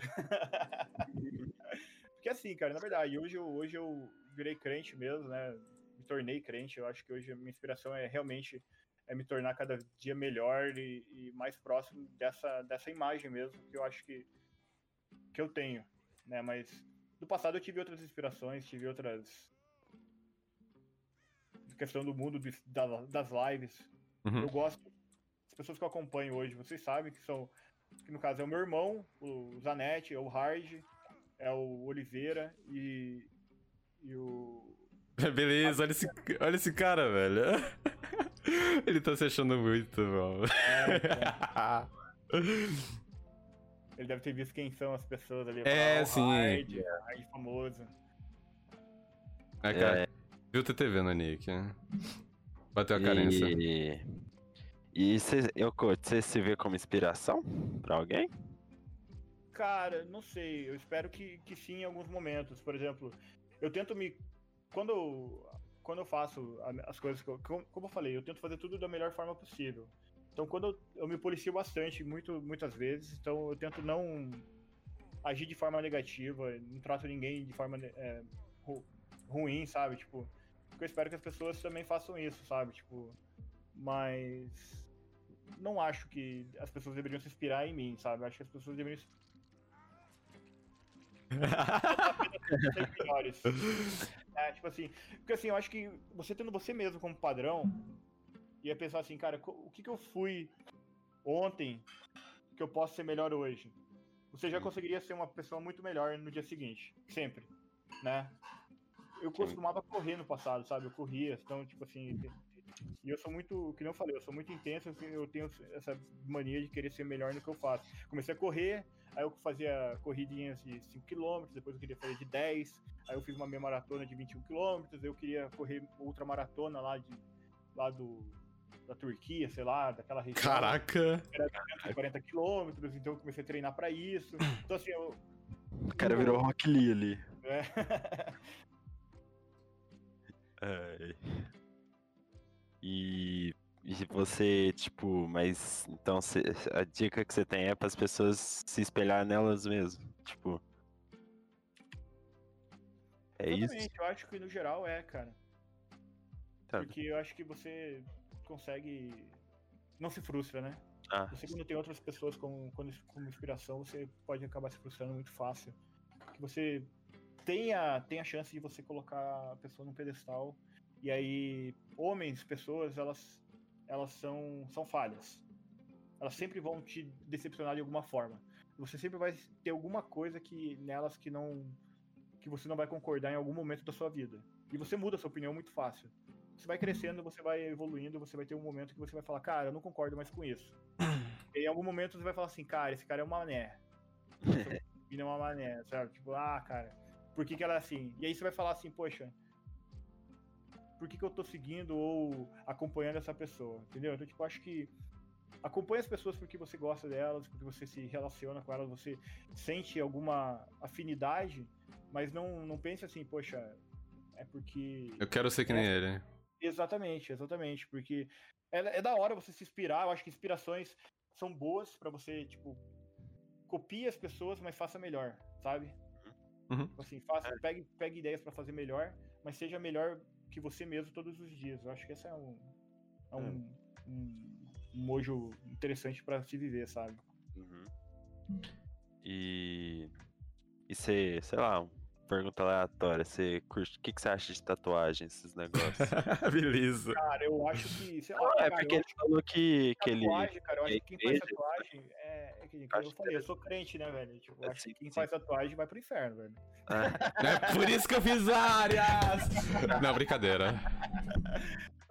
Porque assim, cara, na verdade, hoje eu, hoje eu virei crente mesmo, né? Me tornei crente. Eu acho que hoje a minha inspiração é realmente é me tornar cada dia melhor e, e mais próximo dessa, dessa imagem mesmo, que eu acho que, que eu tenho, né? Mas no passado eu tive outras inspirações, tive outras questão do mundo dos- da- das lives. Uhum. Eu gosto. As pessoas que eu acompanho hoje, vocês sabem que são. Que no caso é o meu irmão, o Zanetti, é o Hard, é o Oliveira e. E o. Beleza, olha esse, olha esse cara, velho. Ele tá se achando muito, bom. Ele deve ter visto quem são as pessoas ali. É, Ah, o sim. Hard, Hard famoso. É, cara, viu o TTV no Nick, né? Bateu a carência. E, e cê, eu, você se vê como inspiração pra alguém? Cara, não sei. Eu espero que, que sim em alguns momentos. Por exemplo, eu tento me. Quando eu, quando eu faço as coisas que eu. Como eu falei, eu tento fazer tudo da melhor forma possível. Então, quando eu, eu me policio bastante, muito, muitas vezes, então eu tento não agir de forma negativa, não trato ninguém de forma é, ru- ruim, sabe? Tipo, porque eu espero que as pessoas também façam isso, sabe? Tipo, mas não acho que as pessoas deveriam se inspirar em mim, sabe? Acho que as pessoas deveriam melhores. É, tipo assim, porque assim, eu acho que você tendo você mesmo como padrão, ia pensar assim, cara, o que que eu fui ontem que eu posso ser melhor hoje? Você já conseguiria ser uma pessoa muito melhor no dia seguinte, sempre, né? Eu costumava correr no passado, sabe? Eu corria, então, tipo assim, e eu sou muito, que eu falei, eu sou muito intenso, assim, eu tenho essa mania de querer ser melhor no que eu faço. Comecei a correr, aí eu fazia corridinhas de 5km, depois eu queria fazer de 10, aí eu fiz uma meia maratona de 21km, eu queria correr outra maratona lá de lá do da Turquia, sei lá, daquela região. Caraca! 40 quilômetros, então eu comecei a treinar pra isso. Então assim, eu, O cara virou Rock Lee ali. né? Ai. E, e você, tipo, mas então cê- a dica que você tem é para as pessoas se espelhar nelas mesmo. Tipo. É isso? Exatamente, eu acho que no geral é, cara. Tá. Porque eu acho que você consegue. Não se frustra, né? Ah, Você quando tem outras pessoas como, como como inspiração, você pode acabar se frustrando muito fácil. Que você tem a, tem a chance de você colocar a pessoa num pedestal. E aí, homens, pessoas, elas, elas são, são falhas. Elas sempre vão te decepcionar de alguma forma. Você sempre vai ter alguma coisa que nelas que não que você não vai concordar em algum momento da sua vida. E você muda a sua opinião muito fácil. Você vai crescendo, você vai evoluindo, você vai ter um momento que você vai falar, cara, eu não concordo mais com isso. E em algum momento você vai falar assim, cara, esse cara é um mané. E não é uma mané, sabe? Tipo, ah, cara, por que, que ela é assim? E aí você vai falar assim, poxa, por que, que eu tô seguindo ou acompanhando essa pessoa? Entendeu? Então, tipo, acho que acompanhe as pessoas porque você gosta delas, porque você se relaciona com elas, você sente alguma afinidade, mas não, não pense assim, poxa, é porque. Eu quero ser que nem ele. Exatamente, exatamente, porque é, é da hora você se inspirar, eu acho que inspirações são boas pra você, tipo, copie as pessoas, mas faça melhor, sabe? Uhum. Tipo Assim, faça, pegue, pegue ideias pra fazer melhor, mas seja melhor que você mesmo todos os dias. Eu acho que esse é um, é um, um, um mojo interessante pra se viver, sabe? Uhum. E. E você, sei lá, pergunta aleatória. Você curte. O que, que você acha de tatuagem, esses negócios? Beleza. Cara, eu acho que. Sei lá, Não, é cara, porque ele falou que, que ele. tatuagem, cara, eu acho é que quem faz tatuagem é, é que, Acho eu que falei, é- eu sou crente, né, velho? Tipo, É, acho que sim, quem sim. faz tatuagem vai pro inferno, velho. Ah, É por isso que eu fiz áreas! Não, brincadeira.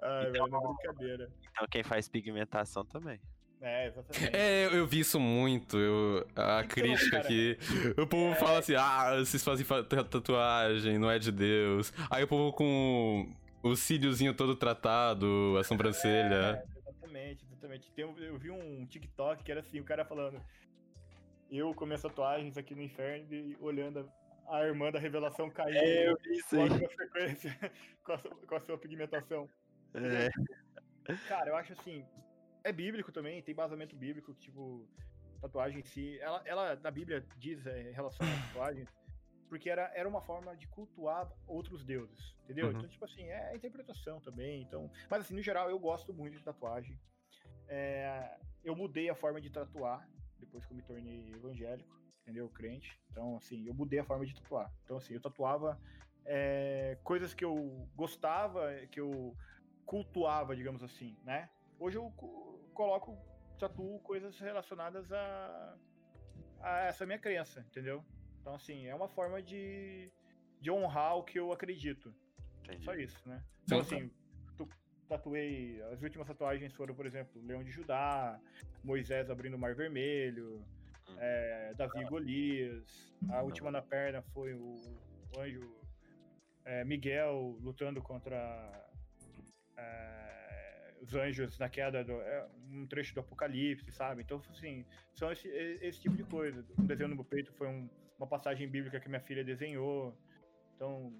Ai, velho, não é brincadeira. então quem faz pigmentação também. É, exatamente. É, eu, eu vi isso muito. Eu, a Então, crítica cara, aqui. O povo fala assim: ah, vocês fazem fa- ta- tatuagem, não é de Deus. Aí o povo com o cíliozinho todo tratado, a sobrancelha. É, exatamente, exatamente. Tem eu vi um TikTok que era assim, o cara falando. Eu com minhas tatuagens aqui no inferno e olhando a, a irmã da revelação cair É, eu vi isso aí. com a, sua- com a sua pigmentação. É. Cara, eu acho assim. É bíblico também, tem basamento bíblico, tipo, tatuagem em si. Ela, ela na Bíblia diz é, em relação à tatuagem, porque era, era uma forma de cultuar outros deuses, entendeu? Uhum. Então, tipo assim, é a interpretação também. Então, mas assim, no geral, eu gosto muito de tatuagem. É, eu mudei a forma de tatuar depois que eu me tornei evangélico, entendeu? Crente. Então, assim, eu mudei a forma de tatuar. Então, assim, eu tatuava é, coisas que eu gostava, que eu cultuava, digamos assim, né? Hoje eu co- coloco, tatuo coisas relacionadas a, a essa minha crença, entendeu? Então, assim, é uma forma de, de honrar o que eu acredito. Entendi. Só isso, né? Então, Sim. assim, tatuei. As últimas tatuagens foram, por exemplo, Leão de Judá, Moisés abrindo o Mar Vermelho, Hum. é, Davi e Golias. A última na perna foi o, o anjo é, Miguel lutando contra é, os anjos na queda do. é, um trecho do Apocalipse, sabe? Então, assim, são esse, esse tipo de coisa. Um desenho no meu peito foi um- uma passagem bíblica que minha filha desenhou. Então,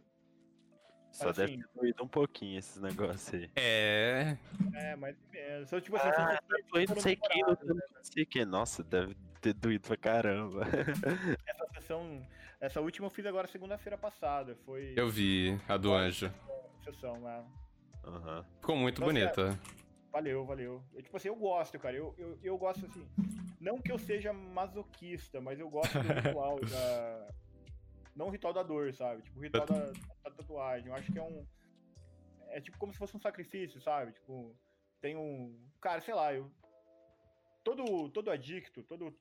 Só assim- deve ter doído um pouquinho esses negócios aí. É. É, mais ou menos. Então, tipo assim, Ah, Foi não foram sei com não sei quem. Nossa, deve ter doído pra caramba. Essa sessão, essa última eu fiz agora segunda-feira passada. Foi Eu vi a do anjo. sessão, né? Aham. Ficou muito Então, bonita. Valeu, valeu. Eu, tipo assim, eu gosto, cara. Eu, eu, eu gosto assim. Não que eu seja masoquista, mas eu gosto do ritual da. Não o ritual da dor, sabe? Tipo, o ritual da, da tatuagem. Eu acho que é um. É tipo como se fosse um sacrifício, sabe? Tipo, tem um. Cara, sei lá, eu. Todo, todo adicto, todo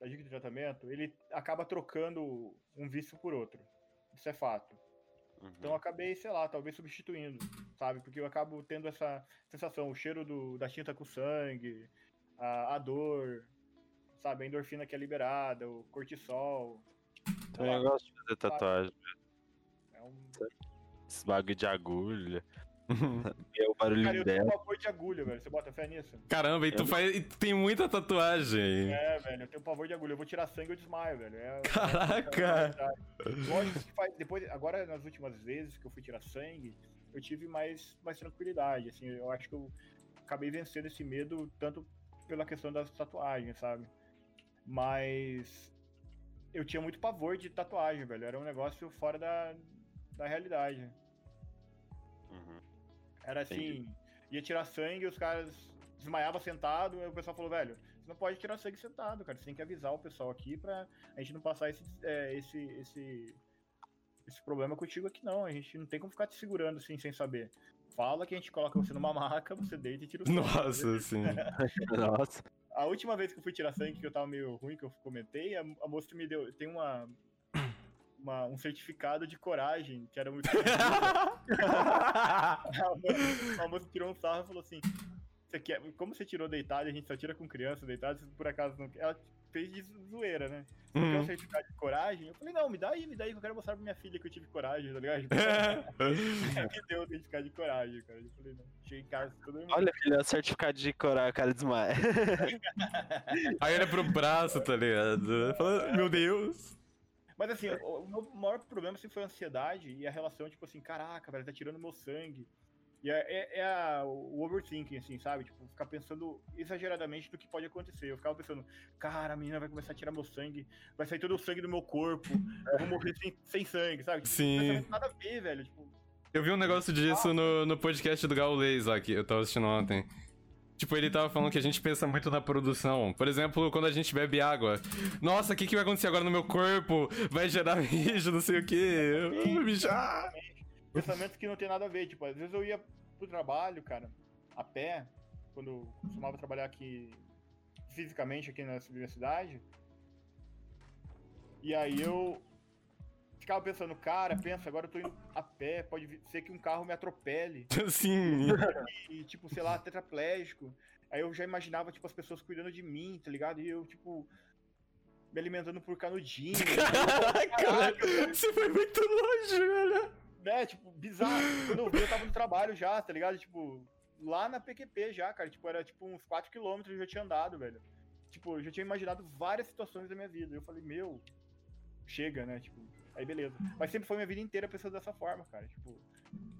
adicto de tratamento, ele acaba trocando um vício por outro. Isso é fato. Então eu Uhum. acabei, sei lá, talvez substituindo, sabe? Porque eu acabo tendo essa sensação, o cheiro do, da tinta com sangue, a, a dor, sabe? A endorfina que é liberada, o cortisol. Então eu gosto de fazer tatuagem. É um... Esses bagulho de agulha. É o barulhinho Cara, eu tenho dela. pavor de agulha, velho. Você bota fé nisso? Caramba, e tu, faz, e tu tem muita tatuagem. É, velho, eu tenho pavor de agulha. Eu vou tirar sangue e eu desmaio, velho. É, Caraca! é. Lógico que faz, depois, agora nas últimas vezes que eu fui tirar sangue, eu tive mais, mais tranquilidade, assim, eu acho que eu acabei vencendo esse medo tanto pela questão das tatuagens, sabe? Mas eu tinha muito pavor de tatuagem, velho, era um negócio fora da, da realidade. Uhum. Era assim, Entendi. ia tirar sangue, os caras desmaiavam sentado, aí o pessoal falou, velho, você não pode tirar sangue sentado, cara. Você tem que avisar o pessoal aqui pra a gente não passar esse, é, esse, esse, esse problema contigo aqui, não. A gente não tem como ficar te segurando assim sem saber. Fala que a gente coloca você numa maca, você deita e tira o sangue. Nossa, assim. Nossa. A última vez que eu fui tirar sangue, que eu tava meio ruim, que eu comentei, a, a moça me deu. Tem uma. uma- um certificado de coragem, que era muito. a, moça, tirou um sarro e falou assim: você quer, como você tirou deitado, a gente só tira com criança deitado, se por acaso não. Ela fez de zoeira, né? Você quer um certificado de coragem? Eu falei, não, me dá aí, me dá aí que eu quero mostrar pra minha filha que eu tive coragem, tá ligado? me deu o certificado de coragem, cara. Eu falei, não. Cheguei em casa todo mundo. Olha, filho, é o certificado de coragem, o cara desmaia. Aí olha pro braço, tá ligado? Fala, meu Deus. Mas assim, o, meu maior problema sempre foi a ansiedade e a relação, tipo assim, caraca, velho, tá tirando meu sangue. E é, é, é a- o overthinking, assim, sabe? Tipo, ficar pensando exageradamente do que pode acontecer. Eu ficava pensando, cara, a menina vai começar a tirar meu sangue, vai sair todo o sangue do meu corpo, eu vou morrer sem, sem sangue, sabe? Tipo, Sim. nada a ver, velho. Tipo, Eu vi um negócio disso no, no podcast do Gaules lá, que eu tava assistindo ontem. Tipo, ele tava falando que a gente pensa muito na produção. Por exemplo, quando a gente bebe água. Nossa, o que, que vai acontecer agora no meu corpo? Vai gerar mijo, não sei o quê. Eu vou mijar. Pensamentos que não tem nada a ver. Tipo, às vezes eu ia pro trabalho, cara, a pé, quando eu costumava trabalhar aqui fisicamente aqui nessa universidade. E aí eu ficava pensando, cara, pensa, agora eu tô indo a pé, pode ser que um carro me atropele. Sim. E, tipo, sei lá, tetraplégico. Aí eu já imaginava, tipo, as pessoas cuidando de mim, tá ligado? E eu, tipo, me alimentando por canudinho. Caraca, você foi muito longe, velho. Né, tipo, bizarro. Quando eu vi, eu tava no trabalho já, tá ligado? Tipo, lá na PQP já, cara. Tipo, era tipo uns 4km eu já tinha andado, velho. Tipo, eu já tinha imaginado várias situações da minha vida. Eu falei, meu, chega, né? Tipo, aí beleza. Mas sempre foi minha vida inteira pensando dessa forma, cara. Tipo,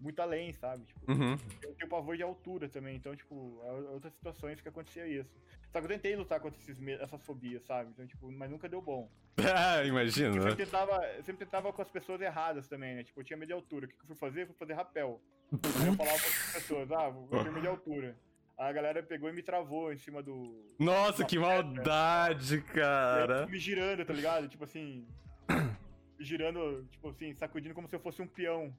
muito além, sabe? Tipo, Uhum. eu tenho pavor de altura também, então, tipo, é outras situações que acontecia isso. Só que eu tentei lutar contra esses, essas fobias, sabe? Então, tipo, mas nunca deu bom. Ah, Eu imagina. sempre tentava, eu sempre tentava com as pessoas erradas também, né? Tipo, eu tinha medo de altura. O que, que eu fui fazer? Eu fui fazer rapel. Eu falava com as pessoas, ah, eu tenho medo de altura. A galera pegou e me travou em cima do. Nossa, que maldade, E aí, cara. tipo, me girando, tá ligado? Tipo assim. Girando, tipo assim, sacudindo como se eu fosse um peão.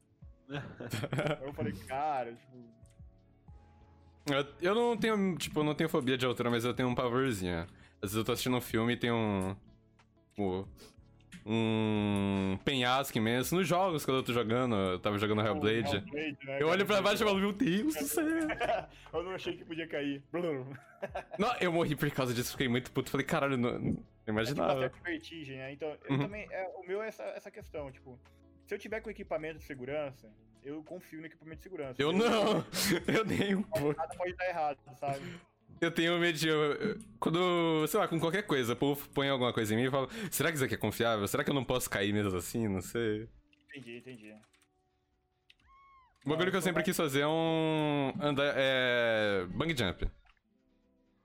Eu falei, cara, tipo. Eu, eu não tenho, tipo, eu não tenho fobia de altura, mas eu tenho um pavorzinho. Às vezes eu tô assistindo um filme e tem um. Tipo. Um penhasco imenso. Nos jogos, quando eu tô jogando, eu tava jogando Hellblade. Hellblade, né, Eu olho pra baixo e falo, meu Deus do céu. eu não achei que podia cair. Não, eu morri por causa disso, fiquei muito puto. Falei, caralho, não, não É tipo imaginava. vertigem, né? Então, eu Uhum. também. É, o meu é essa, essa questão, tipo, se eu tiver com equipamento de segurança, eu confio no equipamento de segurança. Eu não, eu nem um pouco. Nada pode dar errado, sabe? Eu tenho medo de. eu- Quando, sei lá, com qualquer coisa, o povo põe alguma coisa em mim e fala: será que isso aqui é confiável? Será que eu não posso cair mesmo assim? Não sei. Entendi, entendi. O bagulho que eu sempre quis fazer é um. Andar. É. Bang jump.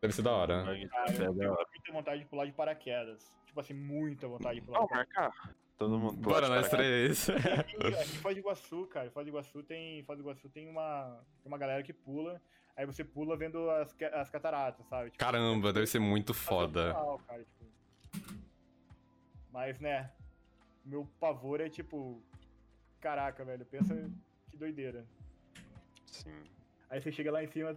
Deve ser da hora. Cara, eu tenho muita vontade de pular de paraquedas. Tipo assim, muita vontade de pular paraquedas. marcar. Todo mundo Bora, nós parar. três. E aqui em Foz do Iguaçu, cara, Foz do Iguaçu tem, em Foz do Iguaçu tem uma, tem uma galera que pula, aí você pula vendo as, as cataratas, sabe? Tipo, Caramba, deve ser muito foda. cara, tipo. Mas, né, meu pavor é tipo, caraca, velho, pensa que doideira. Sim. Aí você chega lá em cima,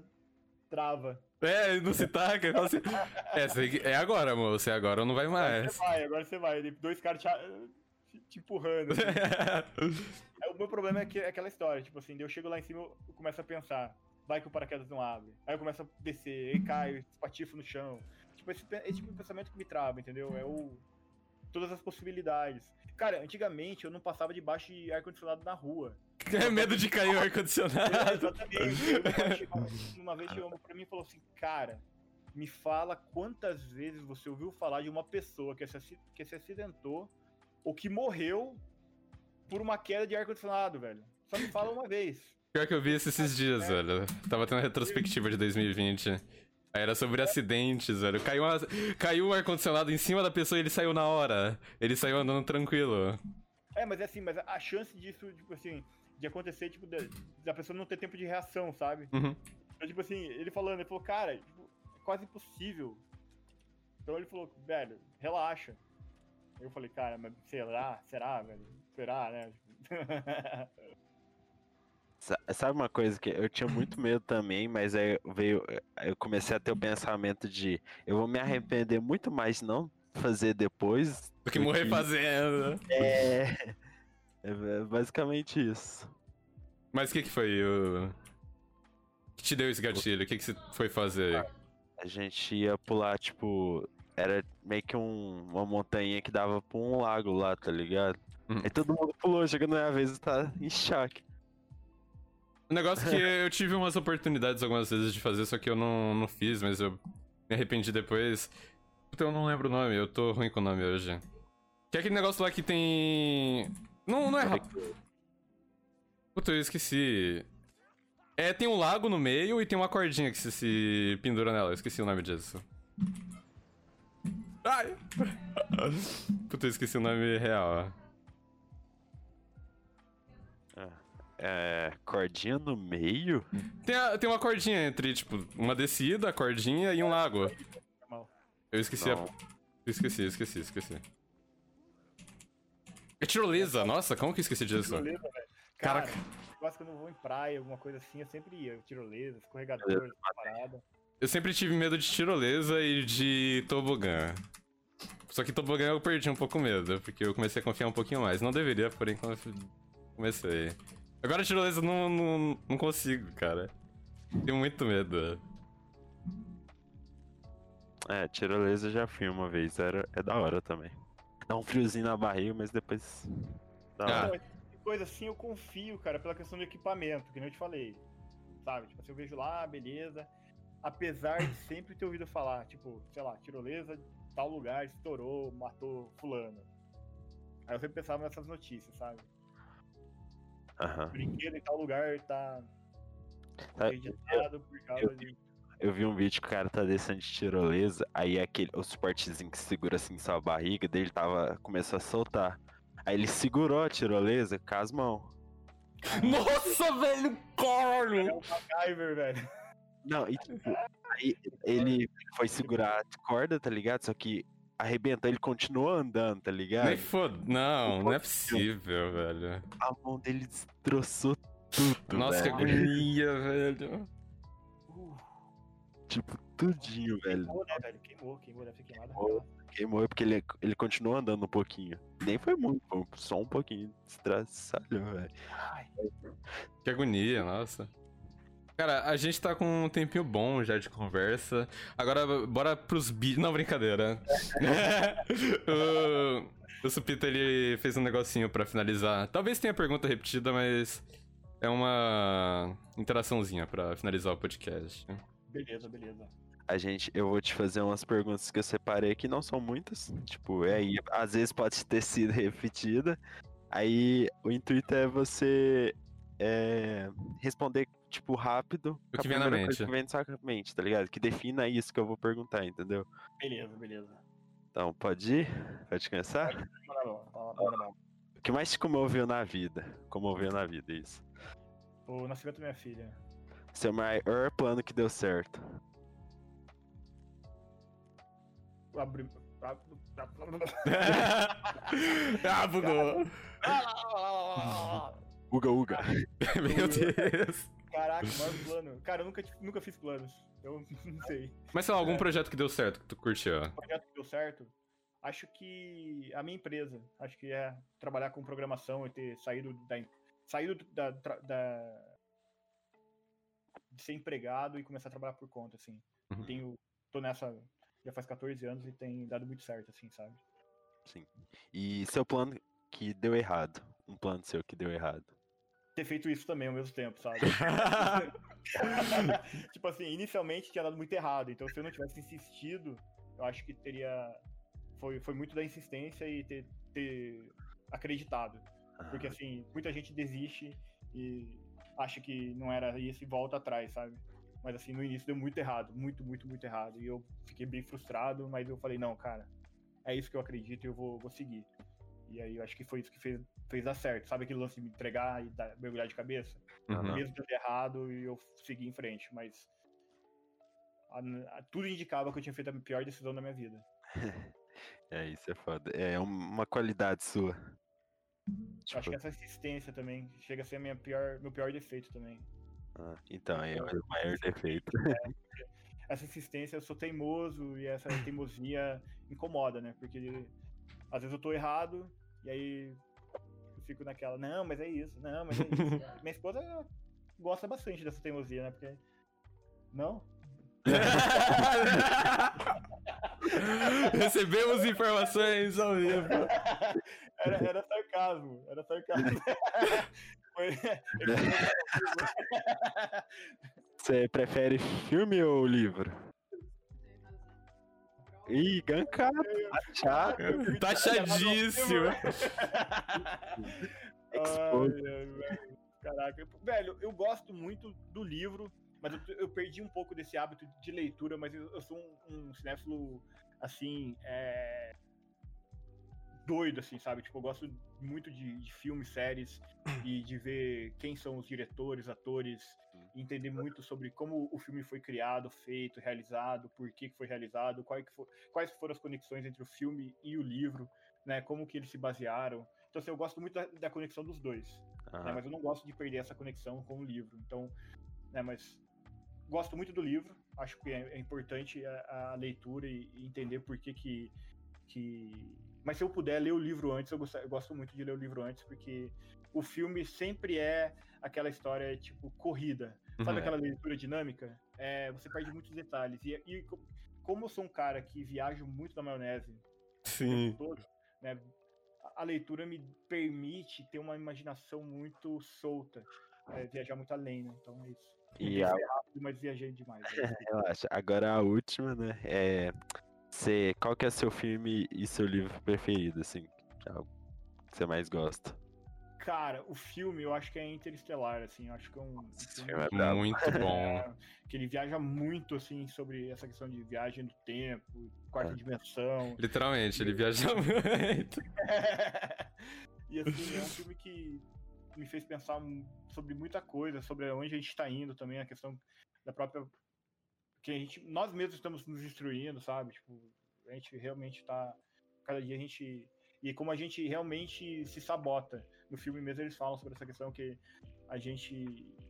trava. É, não se taca. assim, é, você- é agora, moço. É agora ou não vai Agora mais. você vai, agora você vai. Dois caras te, te- empurrando. assim. Aí O meu problema é, que, é aquela história, tipo assim, eu chego lá em cima eu começo a pensar, vai que o paraquedas não abre. Aí eu começo a descer, aí caio, espatifo no chão. Tipo, esse, esse tipo de pensamento que me trava, entendeu? É o. Todas as possibilidades. Cara, antigamente eu não passava debaixo de ar-condicionado na rua. é medo de cair o É, ar-condicionado. exatamente. Uma vez chegou- Uma vez chegou pra mim e falou assim, cara, me fala quantas vezes você ouviu falar de uma pessoa que se, que se acidentou ou que morreu por uma queda de ar-condicionado, velho. Só me fala uma vez. Pior que eu vi isso esses dias, velho. Tava tendo a retrospectiva de 2020. Aí era sobre acidentes, velho. Caiu, uma- caiu um ar-condicionado em cima da pessoa e ele saiu na hora. Ele saiu andando tranquilo. É, mas é assim, mas a chance disso, tipo assim, de acontecer, tipo, da, da pessoa não ter tempo de reação, sabe? Uhum. Então, tipo assim, ele falando, ele falou, cara, tipo, é quase impossível. Então ele falou, velho, relaxa. Eu falei, cara, mas será? Será, velho? Será, né? Sa- Sabe uma coisa que eu tinha muito medo também, mas aí veio, eu comecei a ter o pensamento de eu vou me arrepender muito mais de não fazer depois Do que morrer fazendo. É, é basicamente isso. Mas o que que foi o... que te deu esse gatilho? O que que você foi fazer? A gente ia pular, tipo, era meio que um- uma montanha que dava pra um lago lá, tá ligado? Uhum. Aí todo mundo pulou, chegando na minha vez tá em choque. O negócio é que eu tive umas oportunidades algumas vezes de fazer, só que eu não, não fiz, mas eu me arrependi depois. Puta, eu não lembro o nome, eu tô ruim com o nome hoje. Que é aquele negócio lá que tem. Não, não é. Puta, eu esqueci. É, tem um lago no meio e tem uma cordinha que se, se pendura nela. Eu esqueci o nome disso. Ai! Puta, eu esqueci o nome real. É, cordinha no meio? Tem, a- tem uma cordinha entre, tipo, uma descida, a cordinha e um lago. Eu esqueci a... Não. Esqueci, esqueci, esqueci. É tirolesa, nossa, como que eu esqueci disso? Tirolesa, velho. Cara, Caraca. eu acho que quando eu vou em praia, alguma coisa assim, eu sempre ia. Tirolesa, escorregador, essa parada. Eu sempre tive medo de tirolesa e de tobogã. Só que tobogã eu perdi um pouco o medo, porque eu comecei a confiar um pouquinho mais. Não deveria, porém confi- comecei. Agora tirolesa não, não, não consigo, cara. Tenho muito medo. É, tirolesa eu já fui uma vez, era, é da hora também. Dá um friozinho na barriga, mas depois. Da Ah. hora. Não, Coisa assim eu confio, cara, pela questão do equipamento, que nem eu te falei. Sabe? Tipo assim, eu vejo lá, beleza. Apesar de sempre ter ouvido falar, tipo, sei lá, tirolesa, tal lugar estourou, matou fulano. Aí eu sempre pensava nessas notícias, sabe? Aham. Brinquedo em tal lugar tá Tá, registrado por causa de. Eu vi um vídeo que o cara tá descendo de tirolesa, aí aquele, o suportezinho que segura assim sua barriga dele tava, começou a soltar. Aí ele segurou a tirolesa com as mãos. Nossa, velho, É caralho! um MacGyver, velho. Não, e tipo, aí ele foi segurar a corda, tá ligado? Só que arrebentou, ele continuou andando, tá ligado? Nem foda. Não, não é possível, velho. A mão dele destroçou tudo, Nossa, que velho. agonia, velho. Uh, Tipo, tudinho, velho. queimou, né, velho? Queimou, queimou, deve ter queimado. Queimou. Queimou porque ele, ele continuou andando um pouquinho. Nem foi muito, foi só um pouquinho. Estraçalhou, velho. Ai, Que agonia, nossa. Cara, a gente tá com um tempinho bom já de conversa. Agora, bora pros bi... Não, brincadeira. o, o Supita, ele fez um negocinho pra finalizar. Talvez tenha pergunta repetida, mas é uma interaçãozinha pra finalizar o podcast. beleza, beleza. A gente, eu vou te fazer umas perguntas que eu separei que não são muitas. Tipo, é aí, às vezes pode ter sido repetida. Aí o intuito é você é, responder, tipo, rápido. O que vem na mente. coisa Que vem na sua mente, tá ligado? Que defina isso que eu vou perguntar, entendeu? Beleza, beleza. Então, pode ir? Pode começar? Bora, bora, bora, bora. O que mais te comoveu na vida? Comoveu na vida, isso. O nascimento da minha filha. Seu maior plano que deu certo. Abri... ab- ah, bugou. Uga, uga. Meu Deus. Caraca, maior plano. Cara, eu nunca, nunca fiz planos. Eu não sei. Mas sei lá, algum projeto que deu certo, que tu curtiu? O projeto que deu certo, acho que a minha empresa, acho que é trabalhar com programação e ter saído da. saído da. da- de ser empregado e começar a trabalhar por conta, assim. Uhum. Tenho. tô nessa. Já faz 14 anos e tem dado muito certo, assim, sabe? Sim. E seu plano que deu errado. Um plano seu que deu errado. Ter feito isso também ao mesmo tempo, sabe? tipo assim, inicialmente tinha dado muito errado, então se eu não tivesse insistido, eu acho que teria. Foi, foi muito da insistência e ter, ter acreditado. Porque Ah, assim, muita gente desiste e acha que não era isso e volta atrás, sabe? Mas assim, no início deu muito errado, muito, muito, muito errado. E eu fiquei bem frustrado, mas eu falei, não, cara, é isso que eu acredito e eu vou, vou seguir. E aí eu acho que foi isso que fez, fez dar certo. Sabe aquele lance de me entregar e dar, mergulhar de cabeça? Uhum. Mesmo dando errado e eu segui em frente, mas a- a- tudo indicava que eu tinha feito a pior decisão da minha vida. É, isso é foda. É uma qualidade sua. Eu acho que essa insistência também chega a ser a minha pior, meu pior defeito também. Ah, então, é o maior defeito. essa insistência, eu sou teimoso e essa teimosia incomoda, né? Porque às vezes eu tô errado e aí fico naquela, não, mas é isso, não, mas é isso. Minha esposa gosta bastante dessa teimosia, né? Porque. Não? Recebemos informações ao vivo. Era, era sarcasmo, era sarcasmo. Foi- Você prefere filme ou livro? Ih. Ai, Expose. ai, velho. Caraca, velho, eu gosto muito do livro, mas eu, eu perdi um pouco desse hábito de leitura, mas eu, eu sou um, um cinéfilo, assim, é... doido, assim, sabe? Tipo, eu gosto muito de, de filmes, séries, e de ver quem são os diretores, atores, e entender muito sobre como o filme foi criado, feito, realizado, por que que foi realizado, quais, que for, quais foram as conexões entre o filme e o livro, né? Como que eles se basearam. Então, assim, eu gosto muito da, da conexão dos dois, né, mas eu não gosto de perder essa conexão com o livro. Então, né, mas gosto muito do livro, acho que é, é importante a, a leitura e, e entender por que que, que... Mas se eu puder ler o livro antes, eu gosto, eu gosto muito de ler o livro antes, porque o filme sempre é aquela história, tipo, corrida. Sabe Uhum. aquela leitura dinâmica? É, você perde muitos detalhes. E, e co- como eu sou um cara que viajo muito na maionese o Sim. tempo todo, né, a- leitura me permite ter uma imaginação muito solta, é, viajar muito além, né? Então é isso. E a- ser rápido, mas viajei demais. né? relaxa. Agora a última, né? É. Você, qual que é seu filme e seu livro preferido, assim? Algo que você mais gosta? Cara, o filme eu acho que é Interestelar, assim, eu acho que é um, um Esse filme é. Muito bom. é, que ele viaja muito, assim, sobre essa questão de viagem do tempo, quarta É. dimensão. Literalmente, ele viaja muito. e assim, é um filme que me fez pensar sobre muita coisa, sobre onde a gente está indo também, a questão da própria. Que a gente. Nós mesmos estamos nos destruindo, sabe? Tipo, a gente realmente tá. Cada dia a gente. E como a gente realmente se sabota. No filme mesmo eles falam sobre essa questão que a gente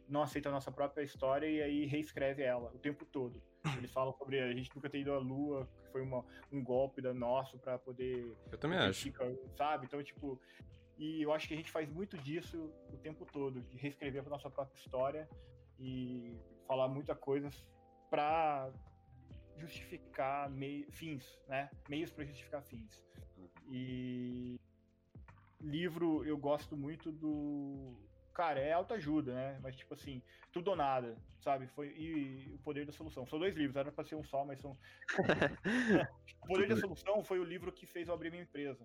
não aceita a nossa própria história e aí reescreve ela o tempo todo. Eles falam sobre a gente nunca ter ido à lua, que foi uma, um golpe da nosso para poder Eu também acho. sabe? Então, tipo, e eu acho que a gente faz muito disso o tempo todo, de reescrever a nossa própria história e falar muita coisas pra justificar mei- fins, né? Meios pra justificar fins. E livro eu gosto muito do Cara, é autoajuda, né? Mas tipo assim, tudo ou nada, sabe? Foi e o poder da solução. São dois livros, era pra ser um só, mas são O Poder da Solução foi o livro que fez eu abrir minha empresa.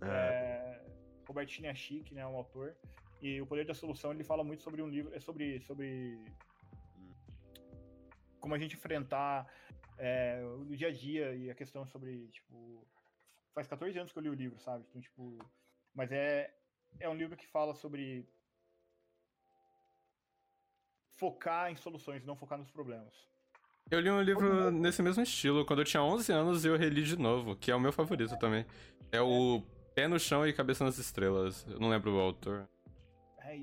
É, É, Robert Chiniachik, né, um autor. E o Poder da Solução ele fala muito sobre um livro, é sobre sobre como a gente enfrentar é, o dia a dia e a questão sobre tipo faz 14 anos que eu li o livro, sabe? Então tipo, mas é é um livro que fala sobre focar em soluções, não focar nos problemas. Eu li um livro nesse mesmo estilo quando eu tinha 11 anos e eu reli de novo, que é o meu favorito também. É o Pé no Chão e Cabeça nas Estrelas. Eu não lembro o autor. É,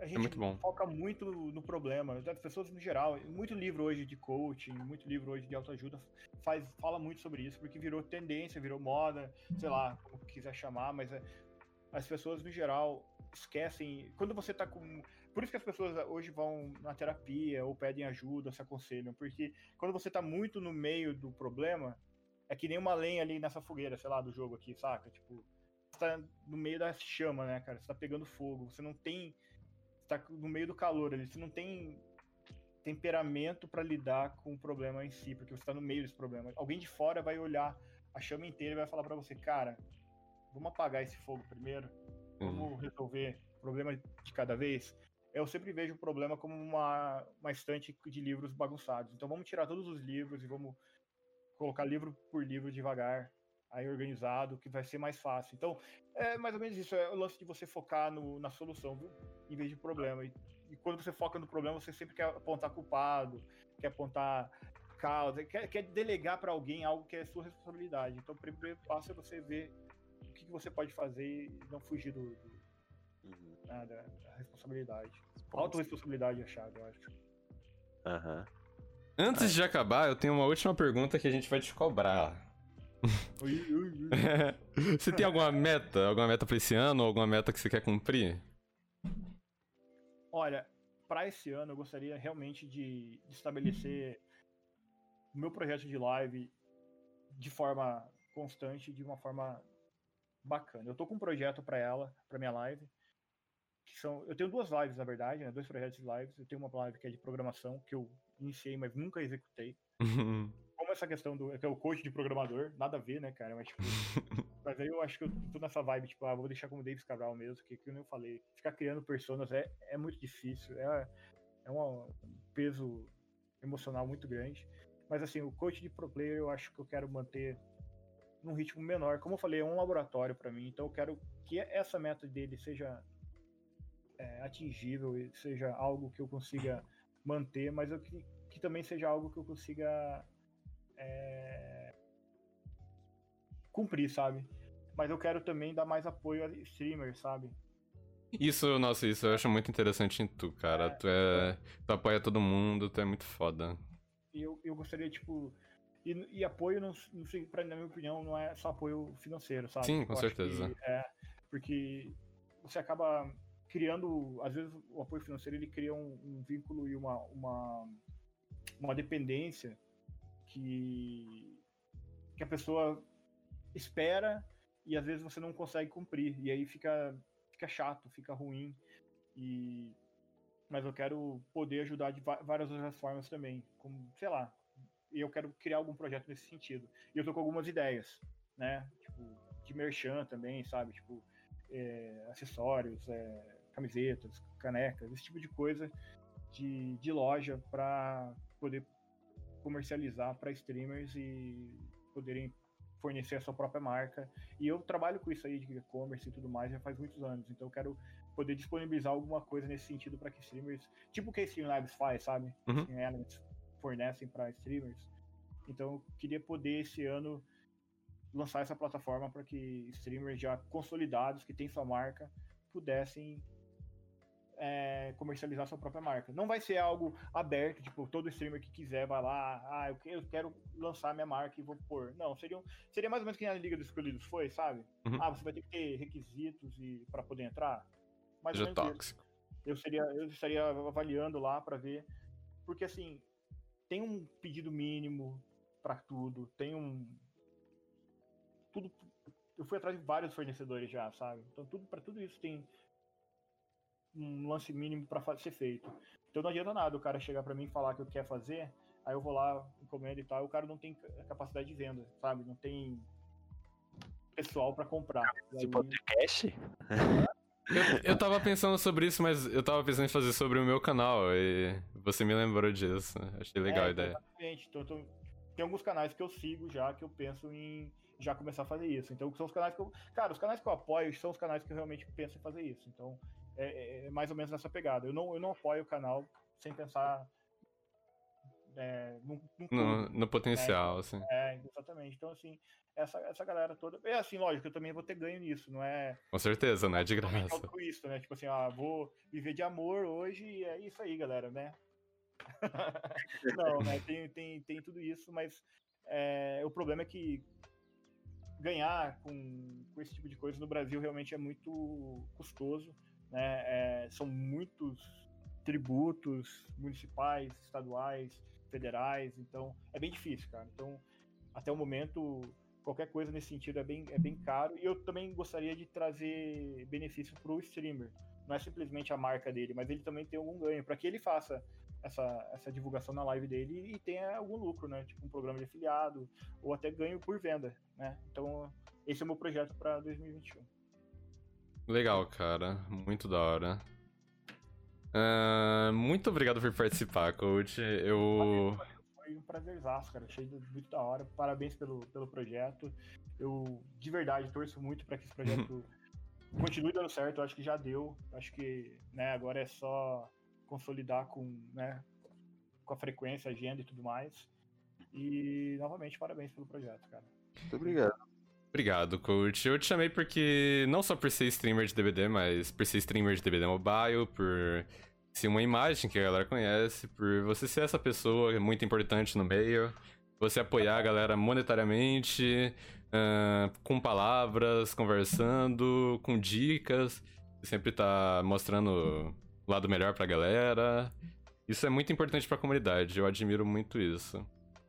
a gente muito bom. foca muito no problema. As pessoas no geral, muito livro hoje de coaching, muito livro hoje de autoajuda faz, fala muito sobre isso, porque virou tendência, virou moda, sei lá, como quiser chamar, mas é- as pessoas no geral esquecem. Quando você tá com. Por isso que as pessoas hoje vão na terapia ou pedem ajuda, se aconselham, porque quando você tá muito no meio do problema, é que nem uma lenha ali nessa fogueira, sei lá, do jogo aqui, saca? Tipo, você tá no meio da chama, né, cara? Você tá pegando fogo, você não tem. Você tá no meio do calor ali, você não tem temperamento pra lidar com o problema em si, porque você tá no meio desse problema. Alguém de fora vai olhar a chama inteira e vai falar pra você, cara, vamos apagar esse fogo primeiro, vamos resolver o problema de cada vez. Eu sempre vejo o problema como uma, uma estante de livros bagunçados. Então vamos tirar todos os livros e vamos colocar livro por livro devagar, aí organizado, que vai ser mais fácil. Então, é mais ou menos isso, é o lance de você focar no, na solução, viu? Em vez de problema. E, e quando você foca no problema, você sempre quer apontar culpado, quer apontar causa, quer, quer delegar para alguém algo que é sua responsabilidade. Então, o primeiro passo é você ver o que, que você pode fazer e não fugir do, do- uhum. né, da, da responsabilidade. Autoresponsabilidade é a chave, eu acho. Aham. Antes de acabar, eu tenho uma última pergunta que a gente vai te cobrar. Você tem alguma meta? Alguma meta pra esse ano? Alguma meta que você quer cumprir? Olha, para esse ano eu gostaria realmente de, de estabelecer o meu projeto de live de forma constante, de uma forma bacana. Eu tô com um projeto para ela, para minha live, que são, eu tenho duas lives na verdade, né, dois projetos de lives. Eu tenho uma live que é de programação que eu iniciei, mas nunca executei. Essa questão do. que é o coach de programador, nada a ver, né, cara? Mas, tipo. mas aí eu acho que eu tô nessa vibe, tipo, ah, vou deixar como Davis Cabral mesmo, que, que eu falei. Ficar criando personas é, é muito difícil, é, é um peso emocional muito grande. Mas assim, o coach de pro player eu acho que eu quero manter num ritmo menor. Como eu falei, é um laboratório para mim, então eu quero que essa meta dele seja é, atingível e seja algo que eu consiga manter, mas eu, que, que também seja algo que eu consiga é, cumprir, sabe? Mas eu quero também dar mais apoio a streamers, sabe? Isso, nossa, isso eu acho muito interessante em tu, cara. É, tu é. Tu apoia todo mundo, tu é muito foda. E eu, eu gostaria, tipo. E, e apoio, não, não sei, pra, na minha opinião, não é só apoio financeiro, sabe? Sim, com eu certeza. Que, é, porque você acaba criando, às vezes o apoio financeiro ele cria um, um vínculo e uma, uma, uma dependência que, que a pessoa espera e às vezes você não consegue cumprir. E aí fica, fica chato, fica ruim. E mas eu quero poder ajudar de várias outras formas também, como, sei lá, eu quero criar algum projeto nesse sentido. E eu tô com algumas ideias, né, tipo, de merchan também, sabe, tipo, é, acessórios, é, camisetas, canecas, esse tipo de coisa de, de loja para poder comercializar para streamers e poderem fornecer a sua própria marca. E eu trabalho com isso aí de e-commerce e tudo mais já faz muitos anos, então eu quero poder disponibilizar alguma coisa nesse sentido para que streamers, tipo o que a Streamlabs faz, sabe? Uhum. Stream Elements fornecem para streamers. Então, eu queria poder esse ano lançar essa plataforma para que streamers já consolidados, que têm sua marca, pudessem é, comercializar sua própria marca. Não vai ser algo aberto, tipo, todo streamer que quiser vai lá, ah, eu quero lançar minha marca e vou pôr. Não, seria, seria mais ou menos que a Liga dos Escolhidos foi, sabe? Uhum. Ah, você vai ter que ter requisitos e para poder entrar mais ou menos tóxico. Eu seria, eu estaria avaliando lá para ver, porque assim tem um pedido mínimo para tudo, tem um tudo. Eu fui atrás de vários fornecedores já, sabe? Então tudo para tudo isso tem um lance mínimo para ser feito. Então não adianta nada o cara chegar para mim e falar que eu quer fazer, aí eu vou lá, encomendo e tal, e o cara não tem capacidade de venda, sabe? Não tem pessoal para comprar. Se aí... cash? Eu, eu tava pensando sobre isso, mas eu tava pensando em fazer sobre o meu canal e você me lembrou disso. Achei legal é, a ideia. Exatamente. Então, tô... tem alguns canais que eu sigo já que eu penso em já começar a fazer isso. Então, são os canais que eu. Cara, os canais que eu apoio são os canais que eu realmente penso em fazer isso. Então, é, é, é mais ou menos nessa pegada. Eu não, eu não apoio o canal sem pensar é, no, no, no, no, potencial, né? assim. É, exatamente. Então, assim, essa, essa galera toda. É assim, lógico, eu também vou ter ganho nisso, não é. Com certeza, não é de graça. Com isso, né? Tipo assim, ah, vou viver de amor hoje e é isso aí, galera, né? não, né? Tem, tem, tem tudo isso, mas é, o problema é que ganhar com, com esse tipo de coisa no Brasil realmente é muito custoso, né? É, são muitos tributos municipais, estaduais, federais, então é bem difícil, cara. Então, até o momento, qualquer coisa nesse sentido é bem, é bem caro. E eu também gostaria de trazer benefício para o streamer. Não é simplesmente a marca dele, mas ele também tem algum ganho, para que ele faça essa, essa divulgação na live dele e tenha algum lucro, né? Tipo um programa de afiliado, ou até ganho por venda, né? Então, esse é o meu projeto para 2021. Legal, cara. Muito da hora. Uh, muito obrigado por participar, coach. Eu. Foi um prazerzaço, cara. Achei muito da hora. Parabéns pelo, pelo projeto. Eu, de verdade, torço muito para que esse projeto continue dando certo. Eu acho que já deu. Acho que né, agora é só consolidar com, né, com a frequência, agenda e tudo mais. E, novamente, parabéns pelo projeto, cara. Muito obrigado. Obrigado, coach. Eu te chamei porque, não só por ser streamer de DBD, mas por ser streamer de DBD Mobile, por ser uma imagem que a galera conhece, por você ser essa pessoa muito importante no meio, você apoiar a galera monetariamente, uh, com palavras, conversando, com dicas, você sempre tá mostrando o lado melhor pra galera. Isso é muito importante pra comunidade, eu admiro muito isso.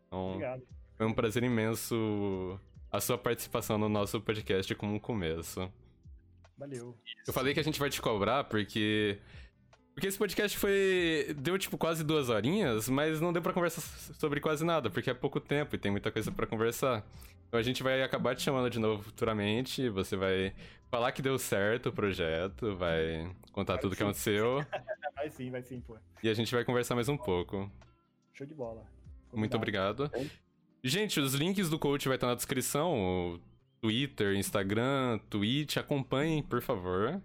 Então, Obrigado. Foi um prazer imenso a sua participação no nosso podcast como um começo. Valeu. Eu falei que a gente vai te cobrar porque Porque esse podcast foi. Deu tipo quase duas horinhas, mas não deu pra conversar sobre quase nada, porque é pouco tempo e tem muita coisa pra conversar. Então a gente vai acabar te chamando de novo futuramente. Você vai falar que deu certo o projeto, vai contar Vai tudo o que sim. aconteceu Vai sim, vai sim, pô. e a gente vai conversar mais um pouco. Show de bola. Muito Combinado. obrigado. Gente, os links do coach vai estar na descrição. Twitter, Instagram, Twitch. Acompanhem, por favor.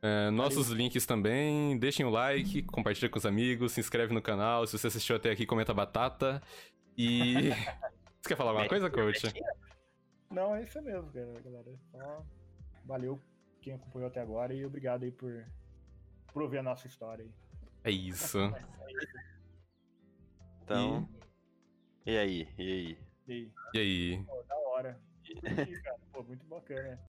É, nossos links também. Deixem o like, compartilha com os amigos, se inscreve no canal. Se você assistiu até aqui, comenta batata. E. você quer falar alguma coisa, coach? Não, é isso mesmo, galera. Só valeu quem acompanhou até agora e obrigado aí por, por ouvir a nossa história aí. É isso. Então. E aí? E aí? E aí, E aí? pô, da hora. Curti, cara. Pô, muito bacana.